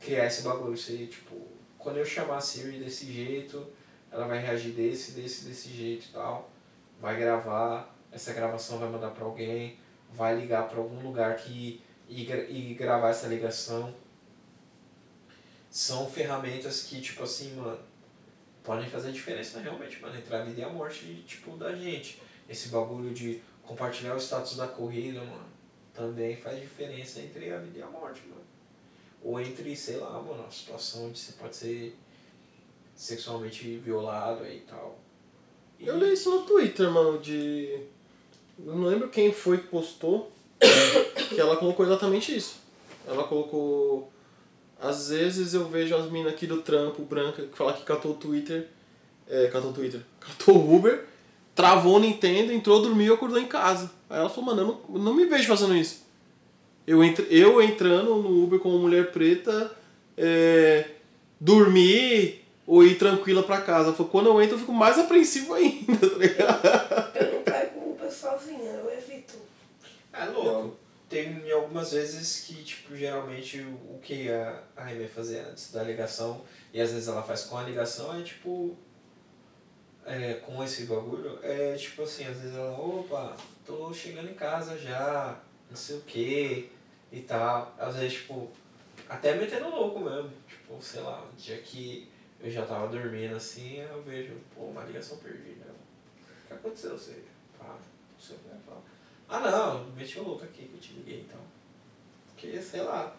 criar esse bagulho. Você, tipo, quando eu chamar a Siri desse jeito, ela vai reagir desse, desse, desse jeito e tal. Vai gravar, essa gravação vai mandar pra alguém, vai ligar pra algum lugar que e, e gravar essa ligação. São ferramentas que, tipo assim, mano, podem fazer diferença realmente, mano, entre a vida e a morte, tipo, da gente. Esse bagulho de compartilhar o status da corrida, mano, também faz diferença entre a vida e a morte, mano. Ou entre, sei lá, mano, a situação onde você pode ser sexualmente violado e tal. E- Eu li isso no Twitter, mano, de. Eu não lembro quem foi que postou, que ela colocou exatamente isso. Ela colocou. Às vezes eu vejo as minas aqui do trampo, branca, que fala que catou o Twitter. É, catou o Twitter. Catou o Uber, travou o Nintendo, entrou, dormiu e acordou em casa. Aí ela falou, mano, eu não, não me vejo fazendo isso. Eu, entr eu entrando no Uber como mulher preta, é, dormir ou ir tranquila pra casa. Ela falou, quando eu entro eu fico mais apreensivo ainda, tá ligado? Eu não pego Uber sozinha, eu evito. É louco. Tem algumas vezes que, tipo, geralmente o que a, a Aimee fazia antes da ligação, e às vezes ela faz com a ligação, é tipo. É, com esse bagulho, é tipo assim, às vezes ela, opa, tô chegando em casa já, não sei o que e tal. Às vezes, tipo, até metendo louco mesmo. Tipo, sei lá, um dia que eu já tava dormindo assim, eu vejo, pô, uma ligação perdida. O que aconteceu? Não que, pá. Ah não, meti o louco aqui que eu te liguei então. Porque, sei lá.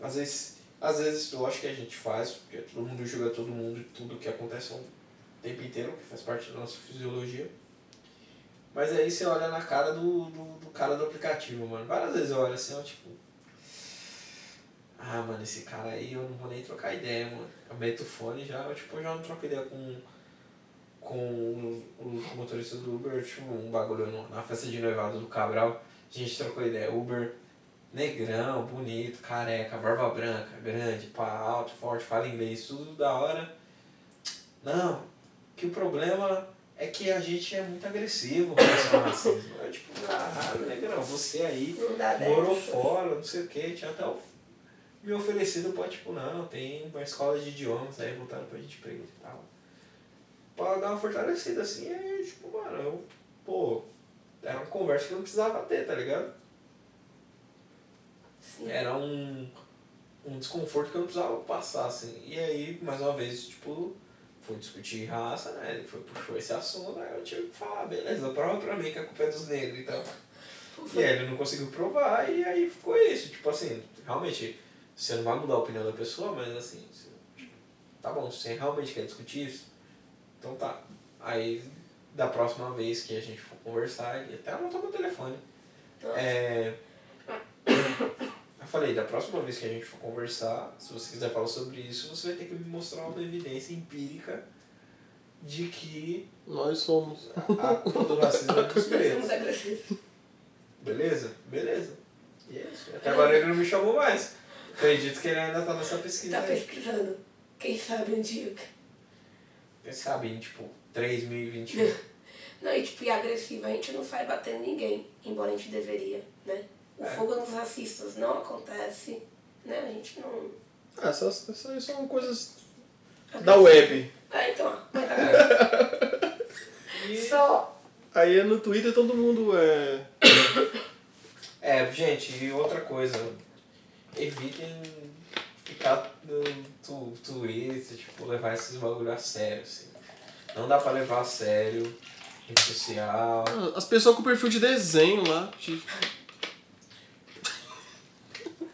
Às vezes, às vezes eu acho que a gente faz, porque todo mundo julga todo mundo e tudo que acontece o tempo inteiro, que faz parte da nossa fisiologia. Mas aí você olha na cara do, do, do cara do aplicativo, mano. Várias vezes eu olho assim, ó, tipo. Ah, mano, esse cara aí eu não vou nem trocar ideia, mano. Eu meto o fone já, eu, tipo, já não troco ideia com, com o, motorista do Uber, tipo, um bagulho na festa de noivado do Cabral. A gente trocou ideia. Uber negrão, bonito, careca, barba branca, grande, pá, alto, forte, fala inglês, tudo da hora. Não, que o problema é que a gente é muito agressivo com relação ao racismo. É tipo, ah, negrão, você aí morou fora, não sei o que, tinha até o- me oferecido pra, tipo, não, tem uma escola de idiomas aí voltando pra gente preto e tal. Pra dar uma fortalecida assim, aí, tipo, mano, eu, pô, era uma conversa que eu não precisava ter, tá ligado? Sim. Era um, um desconforto que eu não precisava passar, assim. E aí, mais uma vez, tipo, fui discutir raça, né? Ele foi, puxou esse assunto, aí eu tive que falar, beleza, prova pra mim que a culpa é dos negros e tal. E aí ele não conseguiu provar e aí ficou isso. Tipo assim, realmente, você não vai mudar a opinião da pessoa, mas assim, você, tipo, tá bom, se você realmente quer discutir isso, então tá. Aí da próxima vez que a gente for conversar, ele até anotou meu telefone. Nossa. É, eu falei, da próxima vez que a gente for conversar, se você quiser falar sobre isso, você vai ter que me mostrar uma evidência empírica de que Nós somos. a culpa do racismo é dos Nós somos pretos. agressivos. Beleza? Beleza. E é isso. Até agora ele não me chamou mais. Acredito que ele ainda tá nessa pesquisa Tá aí. pesquisando. Quem sabe um dia. Vocês sabem, tipo, 3021. Não, e tipo, e agressivo, a gente não sai batendo ninguém, embora a gente deveria, né? O É. fogo nos racistas não acontece, né? A gente não. Ah, essas, essas são coisas da web. Ah, então. E, Só. Aí é no Twitter todo mundo é. é, gente, e outra coisa. Evitem ficar tu- Twitter, tipo, levar esses bagulho a sério, assim. Não dá pra levar a sério. Rede social. As pessoas com perfil de desenho lá. de-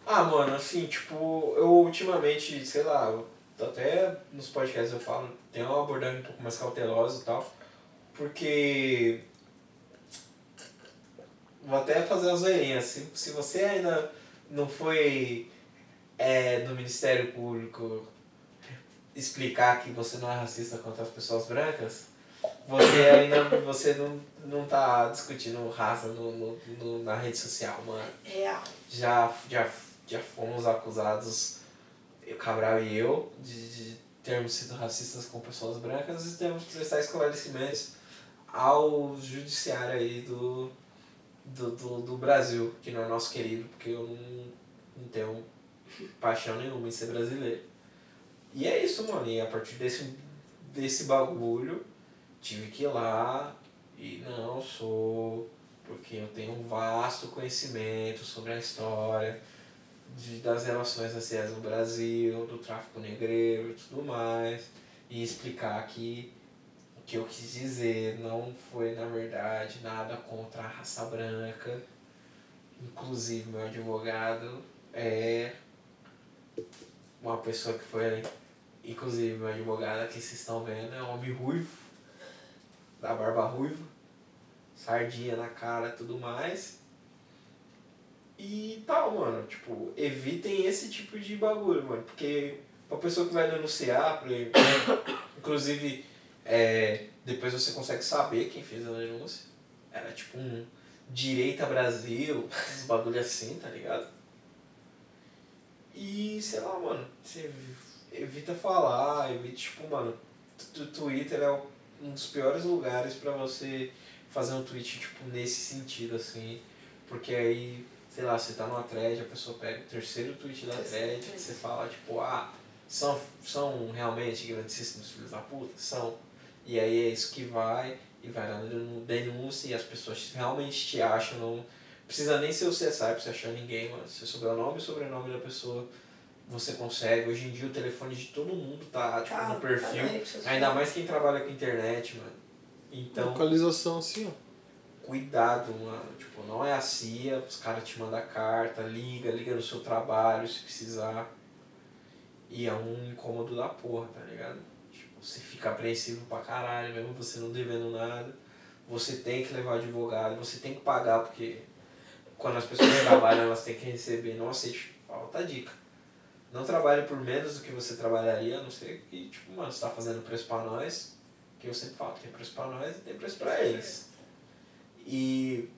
Ah, mano, assim, tipo, eu ultimamente, sei lá, até nos podcasts eu falo, tem uma abordagem um pouco mais cautelosa e tal, porque. Vou até fazer uma zoeirinha. Se, se você ainda não foi é, no Ministério Público explicar que você não é racista contra as pessoas brancas, você ainda você não, não tá discutindo raça no, no, no- na rede social, mano Real. já, já, já fomos acusados, o Cabral e eu, de, de termos sido racistas com pessoas brancas e temos que prestar esclarecimentos ao judiciário aí do, do, do, do Brasil, que não é nosso querido, porque eu não, não tenho paixão nenhuma em ser brasileiro. E é isso, mano, e a partir desse, desse bagulho, tive que ir lá e não sou porque eu tenho um vasto conhecimento sobre a história de, das relações raciais no Brasil, do tráfico negreiro e tudo mais, e explicar que o que eu quis dizer não foi, na verdade, nada contra a raça branca. Inclusive, meu advogado é uma pessoa que foi. Inclusive, meu advogado que vocês estão vendo é um homem ruivo, da barba ruiva, sardinha na cara e tudo mais. E tal, mano. Tipo, evitem esse tipo de bagulho, mano. Porque uma pessoa que vai denunciar, exemplo, inclusive, é, depois você consegue saber quem fez a denúncia. Era tipo um Direita Brasil, uns bagulho assim, tá ligado? E sei lá, mano, você evita falar, evita, tipo, mano, o Twitter é um dos piores lugares pra você fazer um tweet, tipo, nesse sentido, assim. Porque aí, sei lá, você tá numa thread, a pessoa pega o terceiro tweet da thread, você fala, tipo, ah, são, são realmente grandíssimos filhos da puta? São. E aí é isso que vai, e vai lá no denúncia e as pessoas realmente te acham, não precisa nem ser o CSI pra você achar ninguém, mano. Se souber o nome e sobrenome da pessoa, você consegue. Hoje em dia o telefone de todo mundo tá, tipo, Ah, no perfil. tá, é, Ainda mais quem trabalha com internet, mano. Então, Localização assim, ó. cuidado, mano. Tipo, não é a CIA, os caras te mandam carta, liga, liga no seu trabalho se precisar. E é um incômodo da porra, tá ligado? Tipo, você fica apreensivo pra caralho, mesmo você não devendo nada. Você tem que levar advogado, você tem que pagar, porque quando as pessoas trabalham, elas têm que receber. Não aceite falta dica. Não trabalhe por menos do que você trabalharia, a não ser que, tipo, mano, você tá fazendo preço pra nós, que eu sempre falo, tem preço pra nós e tem preço pra eles. E,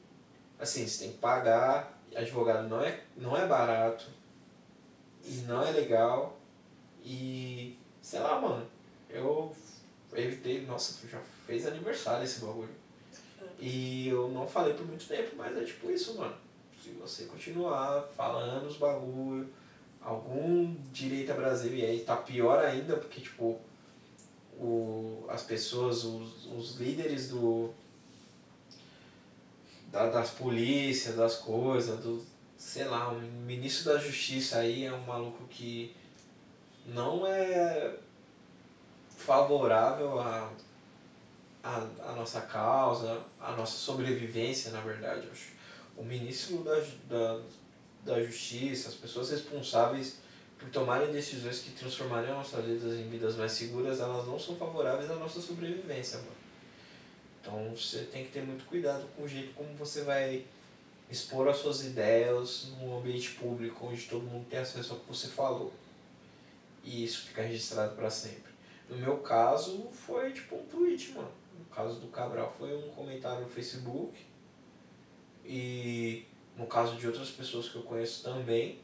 assim, você tem que pagar, advogado não é, não é barato, e não é legal, e, sei lá, mano, eu evitei, nossa, já fez aniversário esse bagulho. E eu não falei por muito tempo, mas é tipo isso, mano. Se você continuar falando os bagulho, algum direita Brasil, e aí tá pior ainda, porque tipo, o, as pessoas, os, os líderes do. Da, das polícias, das coisas, do. sei lá, o ministro da justiça aí é um maluco que não é favorável a, a, a nossa causa, a nossa sobrevivência, na verdade. Eu acho. O ministro da, da, da justiça, as pessoas responsáveis por tomarem decisões que transformarem as nossas vidas em vidas mais seguras, elas não são favoráveis à nossa sobrevivência, mano. Então você tem que ter muito cuidado com o jeito como você vai expor as suas ideias num ambiente público onde todo mundo tem acesso ao que você falou. E isso fica registrado para sempre. No meu caso, foi tipo um tweet, mano. No caso do Cabral, foi um comentário no Facebook. E no caso de outras pessoas que eu conheço também,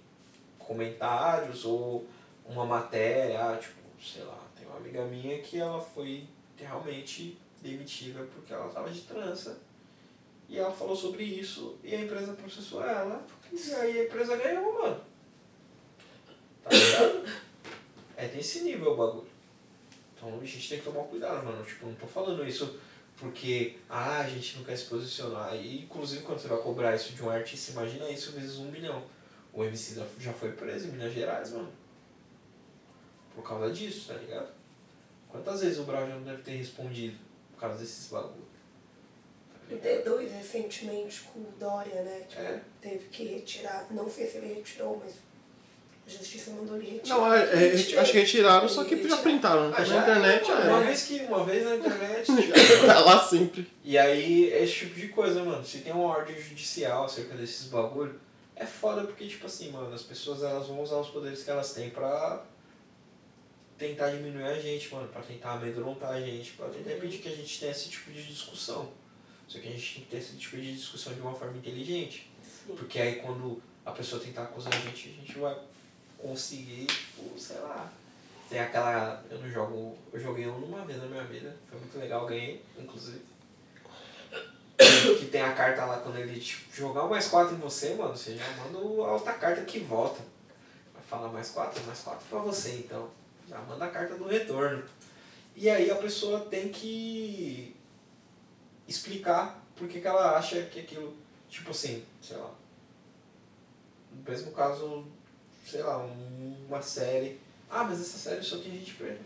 comentários ou uma matéria, ah, tipo, sei lá, tem uma amiga minha que ela foi realmente demitida porque ela tava de trança. E ela falou sobre isso e a empresa processou ela. E aí a empresa ganhou, mano. Tá ligado? É desse nível o bagulho. Então a gente tem que tomar cuidado, mano. Tipo, não tô falando isso porque ah, a gente não quer se posicionar. E inclusive quando você vai cobrar isso de um artista, imagina isso vezes um milhão. O MC já- foi preso em Minas Gerais, mano. Por causa disso, tá ligado? Quantas vezes o Brau já não deve ter respondido por causa desses bagulho? Tá O ligado? D2 recentemente com o Dória, né? Tipo, É. teve que retirar. Não sei se ele retirou, mas a justiça mandou ele retirar. Não, é, é, acho que retiraram, só que já printaram. Ah, já na internet, mano, Uma é. vez que uma vez na internet já. Tá lá sempre. E aí, esse tipo de coisa, mano. Se tem uma ordem judicial acerca desses bagulho, é foda porque, tipo assim, mano, as pessoas elas vão usar os poderes que elas têm pra tentar diminuir a gente, mano, pra tentar amedrontar a gente, pra tentar impedir que a gente tenha esse tipo de discussão. Só que a gente tem que ter esse tipo de discussão de uma forma inteligente. Sim. Porque aí quando a pessoa tentar acusar a gente, a gente vai conseguir, tipo, sei lá. Tem aquela. Eu não jogo. Eu joguei um uma vez na minha vida. Foi muito legal, ganhei, inclusive. que tem a carta lá quando ele tipo, jogar o mais 4 em você, mano, você já manda a outra carta que volta. Vai falar mais 4, mais 4 pra você então. Já manda a carta do retorno. E aí a pessoa tem que explicar por que que ela acha que aquilo, tipo assim, sei lá. No mesmo caso, sei lá, um- uma série. Ah, mas essa série só tem gente preta.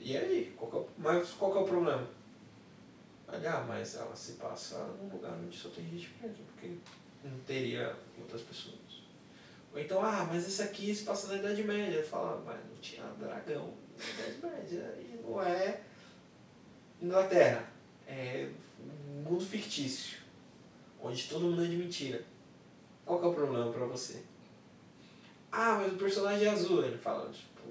E aí? Qual é, mas qual é o problema? Ah, mas ela se passa num lugar onde só tem gente preta, porque não teria outras pessoas. Ou então, ah, mas esse aqui se passa na Idade Média. Fala, mas não tinha dragão na Idade Média. E não é Inglaterra. É um mundo fictício. Onde todo mundo é de mentira. Qual que é o problema pra você? Ah, mas o personagem é azul. Ele fala, tipo,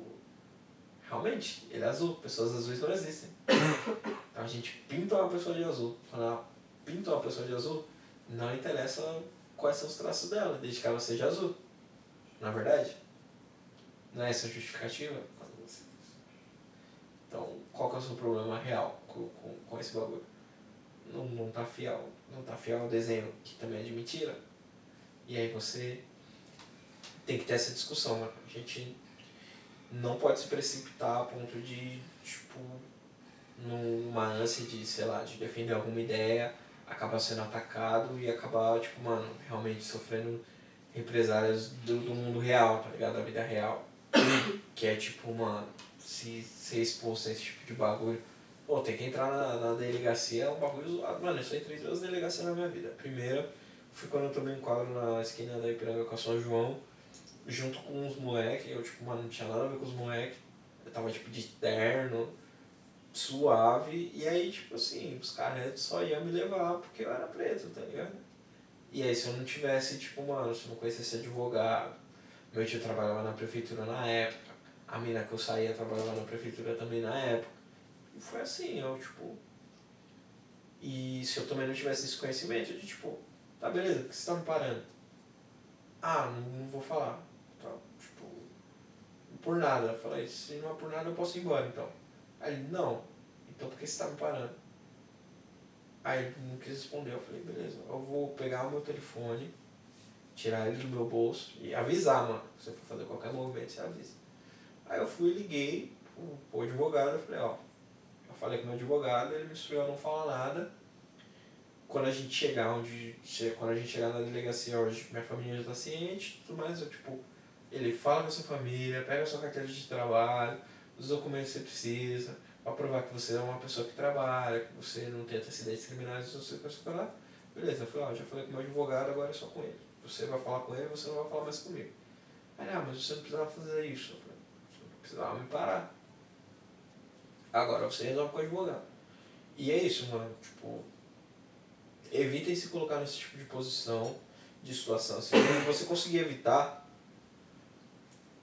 realmente, ele é azul. Pessoas azuis não existem. Então a gente pinta uma pessoa de azul. Quando ela pinta uma pessoa de azul, não interessa quais são os traços dela, desde que ela seja azul. Na verdade? Não é essa a justificativa? Então, qual que é o seu problema real com, com, com esse bagulho? Não, não tá fiel. Não tá fiel ao desenho, que também é de mentira. E aí você tem que ter essa discussão, mano. A gente não pode se precipitar a ponto de, tipo, numa ânsia de, sei lá, de defender alguma ideia, acabar sendo atacado e acabar, tipo, mano, realmente sofrendo represálias do, do mundo real, tá ligado? Da vida real. que é tipo, mano, se ser exposto a esse tipo de bagulho. Pô, tem que entrar na, na delegacia é um bagulho zoado. Mano, eu só entrei duas delegacias na minha vida. A primeira foi quando eu tomei um quadro na esquina da Ipiranga com a São João, junto com uns moleques. Eu, tipo, mano, não tinha nada a ver com os moleques. Eu tava, tipo, de terno, suave. E aí, tipo assim, os caras só iam me levar porque eu era preto, tá ligado? E aí, se eu não tivesse, tipo, mano, se eu não conhecesse advogado, meu tio trabalhava na prefeitura na época, a mina que eu saía trabalhava na prefeitura também na época. E foi assim, eu, tipo. E se eu também não tivesse esse conhecimento, de tipo, tá beleza, por que você tá me parando? Ah, não, não vou falar. Tá, tipo, por nada. Eu falei, se não é por nada, eu posso ir embora então. Aí ele, não, então por que você tá me parando? Aí ele não quis responder, eu falei, beleza, eu vou pegar o meu telefone, tirar ele do meu bolso e avisar, mano. Se você for fazer qualquer movimento, você avisa. Aí eu fui, liguei pro, pro advogado, eu falei, ó, eu falei com o meu advogado, ele me instruiu a não falar nada. Quando a gente chegar onde. Quando a gente chegar na delegacia hoje, minha família já tá ciente tudo mais, eu tipo, ele fala com a sua família, pega a sua carteira de trabalho, os documentos que você precisa, pra provar que você é uma pessoa que trabalha, que você não tem antecedentes criminais, não sei o que. Beleza, eu falei, ó, já falei com meu advogado, agora é só com ele. Você vai falar com ele, você não vai falar mais comigo. Aí, ah, mas você não precisava fazer isso. Eu falei, você não precisava me parar. Agora você resolve com o advogado. E é isso, mano. Tipo, evitem se colocar nesse tipo de posição, de situação. Se você conseguir evitar,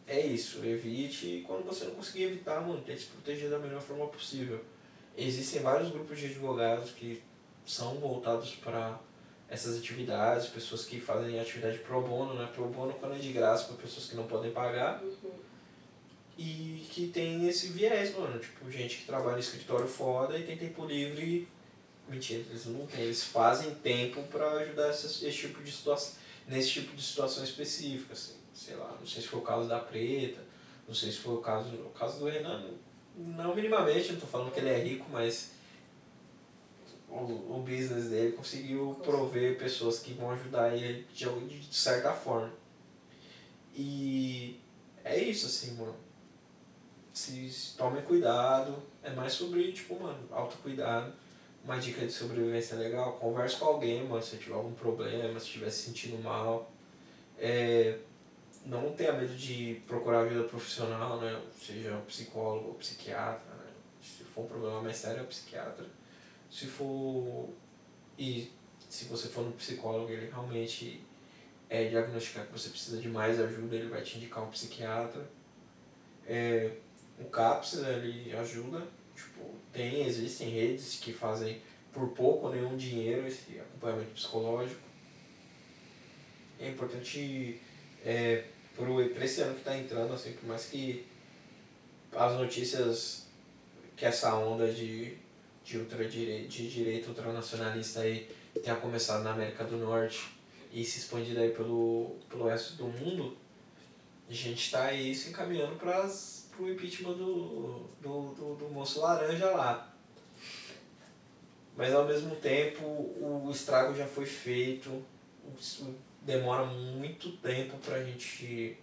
é isso. Evite. E quando você não conseguir evitar, mano, tente se proteger da melhor forma possível. Existem vários grupos de advogados que são voltados para essas atividades, pessoas que fazem atividade pro bono, né? Pro bono quando é de graça para pessoas que não podem pagar e que tem esse viés, mano. Tipo, gente que trabalha em escritório foda e tem tempo livre. Mentira, eles não têm. Eles fazem tempo pra ajudar esse, esse tipo de situação. Nesse tipo de situação específica, assim. Sei lá, não sei se foi o caso da Preta, não sei se foi o caso. O caso do Renan, não minimamente, não tô falando que ele é rico, mas o, o business dele conseguiu prover pessoas que vão ajudar ele de, de certa forma. E é isso, assim, mano se se tomem cuidado, é mais sobre, tipo, mano, autocuidado. Uma dica de sobrevivência legal, converse com alguém, mano, se tiver algum problema, se estiver se sentindo mal. É, não tenha medo de procurar ajuda profissional, né? Seja um psicólogo ou psiquiatra, né? Se for um problema mais sério, é o psiquiatra. Se for. E se você for no psicólogo, ele realmente é diagnosticar que você precisa de mais ajuda, ele vai te indicar um psiquiatra. É, o CAPS né, ele ajuda, tipo, tem, existem redes que fazem por pouco ou nenhum dinheiro esse acompanhamento psicológico. É importante é, para esse ano que está entrando, assim, por mais que as notícias que essa onda de, de, ultradire, de direita ultranacionalista aí tenha começado na América do Norte e se expandido aí pelo, pelo resto do mundo, a gente está aí se encaminhando para o impeachment do, do, do, do moço laranja lá. Mas ao mesmo tempo o estrago já foi feito, demora muito tempo pra gente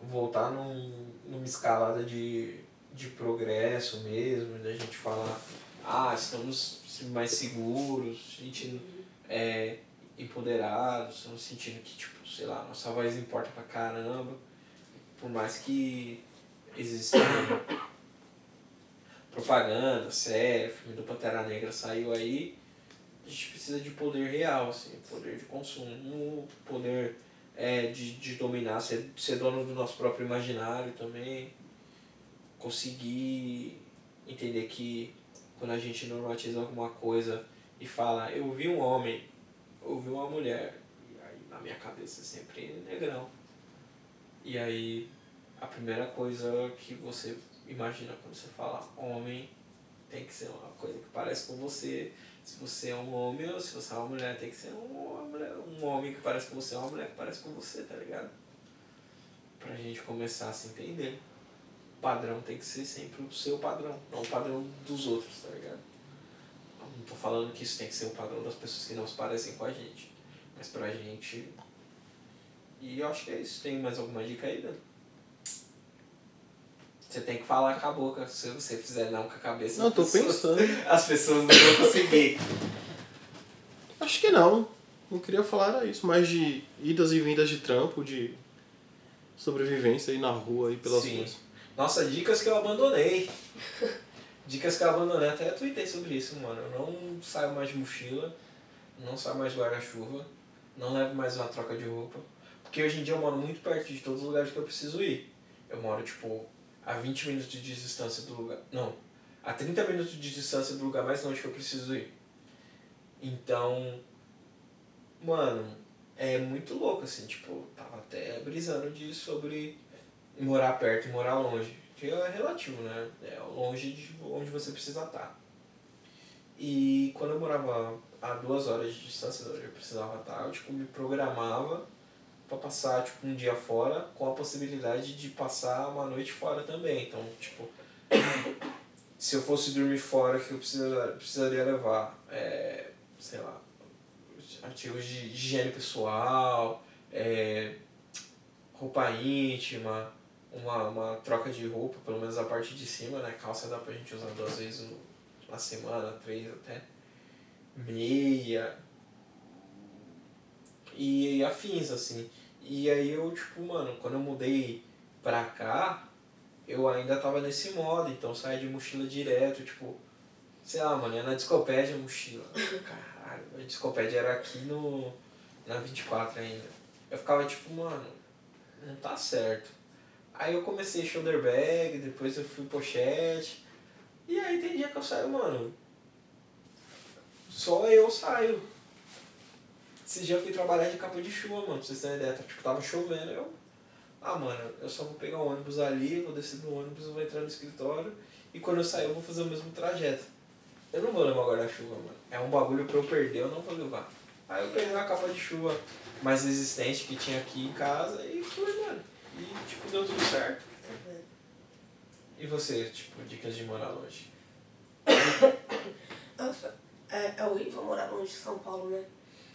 voltar num, numa escalada de, de progresso mesmo, da gente falar, ah, estamos mais seguros, sentindo é, empoderados, estamos sentindo que, tipo, sei lá, nossa voz importa pra caramba, por mais que exista propaganda, série, filme do Pantera Negra saiu aí, a gente precisa de poder real, assim, poder de consumo, poder é, de, de dominar, ser, ser dono do nosso próprio imaginário também, conseguir entender que quando a gente normatiza alguma coisa e fala, eu vi um homem, eu vi uma mulher, e aí na minha cabeça é sempre negrão. E aí a primeira coisa que você imagina quando você fala homem tem que ser uma coisa que parece com você. Se você é um homem ou se você é uma mulher, tem que ser um, mulher, um homem que parece com você, uma mulher que parece com você, tá ligado? Pra gente começar a se entender. O padrão tem que ser sempre o seu padrão, não o padrão dos outros, tá ligado? Não tô falando que isso tem que ser o padrão das pessoas que não se parecem com a gente. Mas pra gente. E eu acho que é isso. Tem mais alguma dica aí, Dan? Você tem que falar com a boca. Se você fizer não com a cabeça. Não, tô pessoas, pensando. As pessoas não vão conseguir. Acho que não. Não queria falar era isso, mais de idas e vindas de trampo, de sobrevivência aí na rua aí pelas Sim. ruas. Nossa, dicas que eu abandonei. Dicas que eu abandonei, até tuitei sobre isso, mano. Eu não saio mais de mochila, não saio mais de guarda-chuva, não levo mais uma troca de roupa. Porque hoje em dia eu moro muito perto de todos os lugares que eu preciso ir. Eu moro, tipo, a 20 minutos de distância do lugar. Não, a 30 minutos de distância do lugar mais longe que eu preciso ir. Então, mano, é muito louco, assim, tipo, tava até brisando disso sobre morar perto e morar longe. Que é relativo, né? É longe de onde você precisa estar. E quando eu morava a duas horas de distância de onde eu precisava estar, eu tipo, me programava para passar tipo, um dia fora com a possibilidade de passar uma noite fora também. Então, tipo, se eu fosse dormir fora, que eu precisaria, precisaria levar, é, sei lá, artigos de higiene pessoal, é, roupa íntima, uma, uma troca de roupa, pelo menos a parte de cima, né? Calça dá pra gente usar duas vezes no, na semana, três até. Meia. E afins, assim. E aí eu, tipo, mano, quando eu mudei pra cá, eu ainda tava nesse modo, então eu saía de mochila direto, tipo, sei lá, mano, ia na discopédia mochila. Caralho, a discopédia era aqui no. na 24 ainda. Eu ficava tipo, mano, não tá certo. Aí eu comecei shoulder bag, depois eu fui pochete. E aí tem dia que eu saio, mano. Só eu saio. Esse dia eu fui trabalhar de capa de chuva, mano, pra vocês terem ideia. Tá, Tipo, tava chovendo, eu. Ah, mano, eu só vou pegar o ônibus ali, vou descer do ônibus, vou entrar no escritório e quando eu sair eu vou fazer o mesmo trajeto. Eu não vou levar guarda-chuva, mano. É um bagulho pra eu perder, eu não vou levar. Aí eu peguei uma capa de chuva mais resistente que tinha aqui em casa e fui, mano. E, tipo, deu tudo certo. E você, tipo, dicas de morar longe? Nossa, é, é horrível morar longe de São Paulo, né?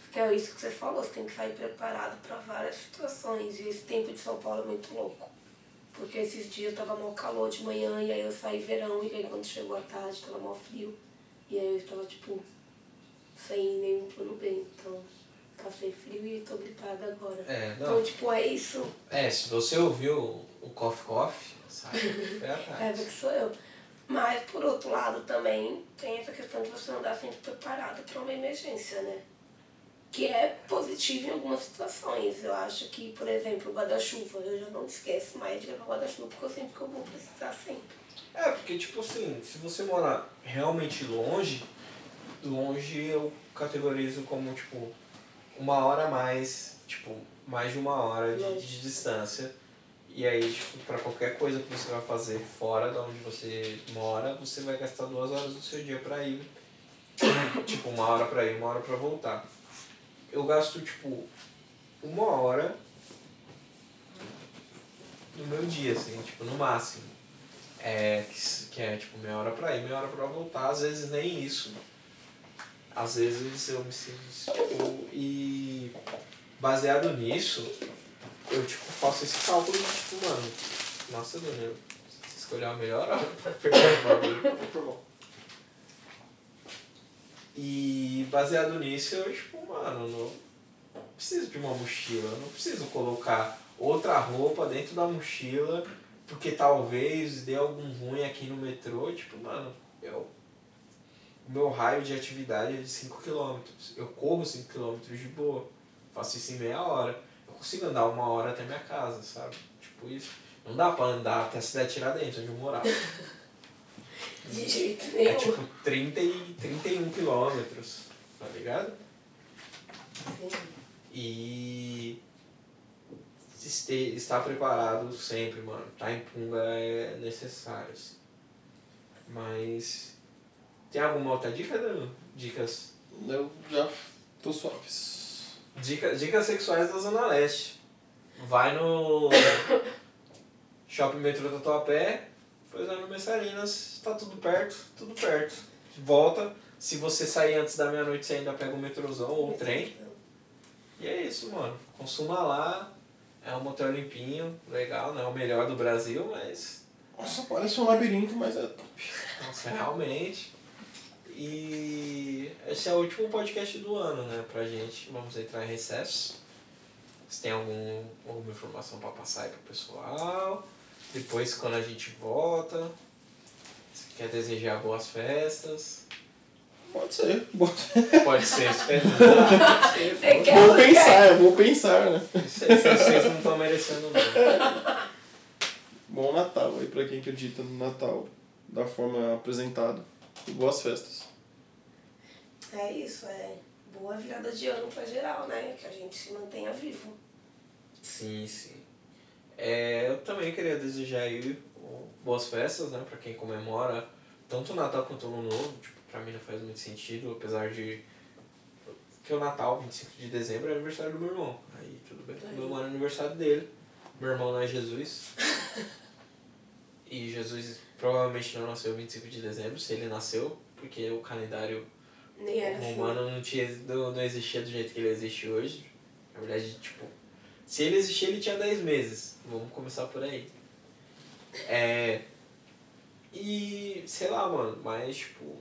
Porque é isso que você falou, você tem que sair preparado para várias situações. E esse tempo de São Paulo é muito louco. Porque esses dias tava mó calor de manhã, e aí eu saí verão, e aí quando chegou a tarde tava mó frio. E aí eu estava, tipo, sem nenhum plano bem. Então, passei frio e tô gripada agora. É, Então, tipo, é isso. É, se você ouviu o Coffee Coffee, sabe? É, atrás. porque sou eu. Mas, por outro lado, também tem essa questão de você andar sempre preparado para uma emergência, né? Que é positivo em algumas situações. Eu acho que, por exemplo, o guarda-chuva, eu já não esqueço mais de levar o guarda-chuva, porque eu sempre que eu vou precisar sempre. É, porque, tipo assim, se você mora realmente longe, longe eu categorizo como, tipo, uma hora a mais, tipo, mais de uma hora de, de distância. E aí, tipo, pra qualquer coisa que você vai fazer fora da onde você mora, você vai gastar duas horas do seu dia pra ir. tipo, uma hora pra ir, uma hora pra voltar. Eu gasto, tipo, uma hora no meu dia, assim, tipo, no máximo. É, que, que é tipo meia hora pra ir, meia hora pra voltar, às vezes nem isso. Às vezes eu me sinto tipo, e baseado nisso, eu tipo faço esse cálculo de tipo, mano, nossa Danilo, esses escolheu a melhor hora pra pegar o bagulho. E baseado nisso, eu, tipo, mano, não preciso de uma mochila, não preciso colocar outra roupa dentro da mochila, porque talvez dê algum ruim aqui no metrô, tipo, mano, eu. O meu raio de atividade é de 5km. Eu corro 5km de boa. Faço isso em meia hora. Eu consigo andar uma hora até minha casa, sabe? Tipo isso. Não dá pra andar até a cidade Tiradentes, onde eu morava. De jeito nenhum. É tipo 30 e 31 quilômetros, tá ligado? E este- estar preparado sempre, mano. Tá em punga é necessário. assim. Mas tem alguma outra dica, Danilo? Dicas. Eu já tô suaves. Dica, dicas sexuais da Zona Leste. Vai no Shopping Metrô Tatuapé, foi lá no Messalinas, tá tudo perto, tudo perto. Volta. Se você sair antes da meia-noite, você ainda pega o metrôzão ou o trem. E é isso, mano. Consuma lá. É um motel limpinho, legal, não é o melhor do Brasil, mas. Nossa, parece um labirinto, mas é top. Nossa, realmente. E esse é o último podcast do ano, né, pra gente. Vamos entrar em recesso. Se tem algum, alguma informação pra passar aí pro pessoal. Depois, quando a gente volta, você quer desejar boas festas? Pode ser. Pode ser, quer- vou pensar, eu vou pensar, né? Vocês vocês não estão merecendo não. Bom Natal aí pra quem acredita no Natal da forma apresentada. E boas festas. É isso, é boa virada de ano pra geral, né? Que a gente se mantenha vivo. Sim, sim. É, eu também queria desejar aí boas festas, né, pra quem comemora tanto o Natal quanto o Ano Novo. Tipo, pra mim não faz muito sentido, apesar de que o Natal, 25 de dezembro, é aniversário do meu irmão. Aí tudo bem. Aí. Meu irmão é aniversário dele. Meu irmão não é Jesus. e Jesus provavelmente não nasceu 25 de dezembro, se ele nasceu, porque o calendário Nem era o assim. não, tinha, não, não existia do jeito que ele existe hoje. Na verdade, tipo, se ele existia, ele tinha 10 meses. Vamos começar por aí. É. E, sei lá, mano, mas, tipo,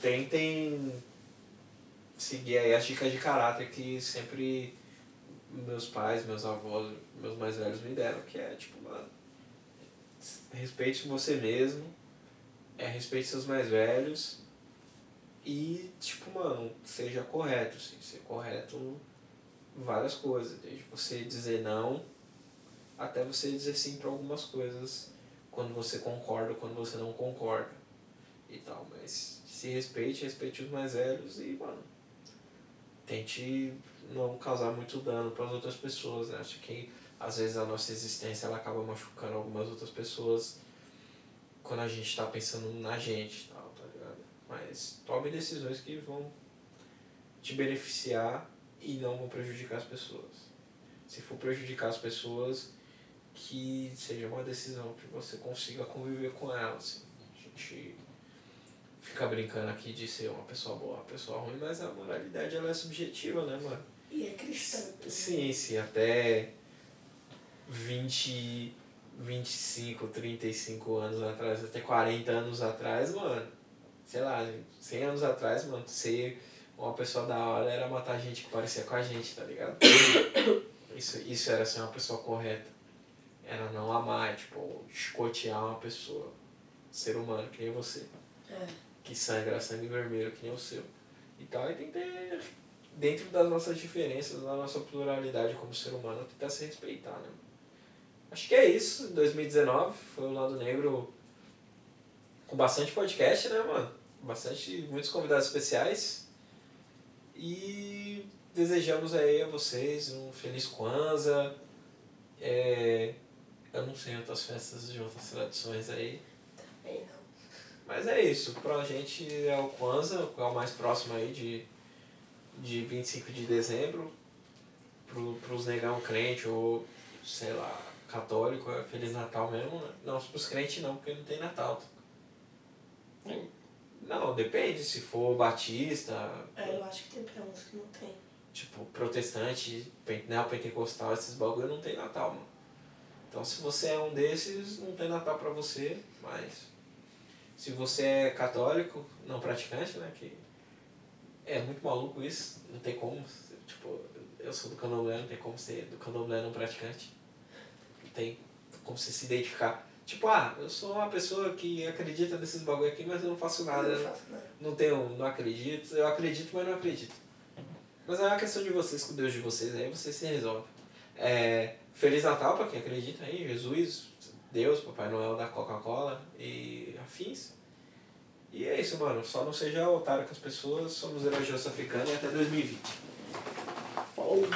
tentem seguir aí as dicas de caráter que sempre meus pais, meus avós, meus mais velhos me deram, que é, tipo, mano, respeite você mesmo, é, respeite seus mais velhos, e, tipo, mano, seja correto, assim, ser correto em várias coisas, desde você dizer não até você dizer sim para algumas coisas quando você concorda, quando você não concorda e tal, mas se respeite, respeite os mais velhos e, mano, tente não causar muito dano para as outras pessoas, né? Acho que às vezes a nossa existência ela acaba machucando algumas outras pessoas quando a gente tá pensando na gente tal, tá ligado? Mas tome decisões que vão te beneficiar e não vão prejudicar as pessoas. Se for prejudicar as pessoas, que seja uma decisão que você consiga conviver com elas. Assim. A gente fica brincando aqui de ser uma pessoa boa, uma pessoa ruim, mas a moralidade ela é subjetiva, né, mano? E é cristã. Sim, se até 20, 25, 35 anos atrás, até 40 anos atrás, mano, sei lá, 100 anos atrás, mano, ser uma pessoa da hora era matar gente que parecia com a gente, tá ligado? Isso, isso era ser uma pessoa correta. Era não amar, tipo, chicotear uma pessoa, ser humano que nem você É. que sangra sangue vermelho que nem o seu. E tal, e tem que ter, dentro das nossas diferenças, da nossa pluralidade como ser humano, tentar se respeitar, né? Acho que é isso, 2019 foi o Lado Negro com bastante podcast, né, mano? Bastante, muitos convidados especiais. E desejamos aí a vocês um feliz Kwanzaa. É, eu não sei outras festas de outras tradições aí. Também não. Mas é isso, pra gente é o Kwanzaa, é o mais próximo aí de, de 25 de dezembro. Pro, pros negão crente ou, sei lá, católico, é Feliz Natal mesmo, né? Não, pros crentes não, porque não tem Natal. Não, depende, se for batista, É, eu acho que tem pra uns que não tem. tipo, protestante, pen- neopentecostal, esses bagulho não tem Natal, mano. Então se você é um desses, não tem Natal pra você, mas se você é católico, não praticante, né? Que é muito maluco isso, não tem como. Tipo, eu sou do candomblé, não tem como ser do candomblé não praticante. Não tem como você se identificar. Tipo, ah, eu sou uma pessoa que acredita nesses bagulho aqui, mas eu não faço nada. Não faço nada. Não tenho, não acredito. Eu acredito, mas não acredito. Mas é uma questão de vocês com Deus de vocês, aí vocês se resolvem. É, Feliz Natal pra quem acredita aí, Jesus, Deus, Papai Noel da Coca-Cola e afins. E é isso, mano. Só não seja otário com as pessoas, somos heróis africanos e até 2020. Falou!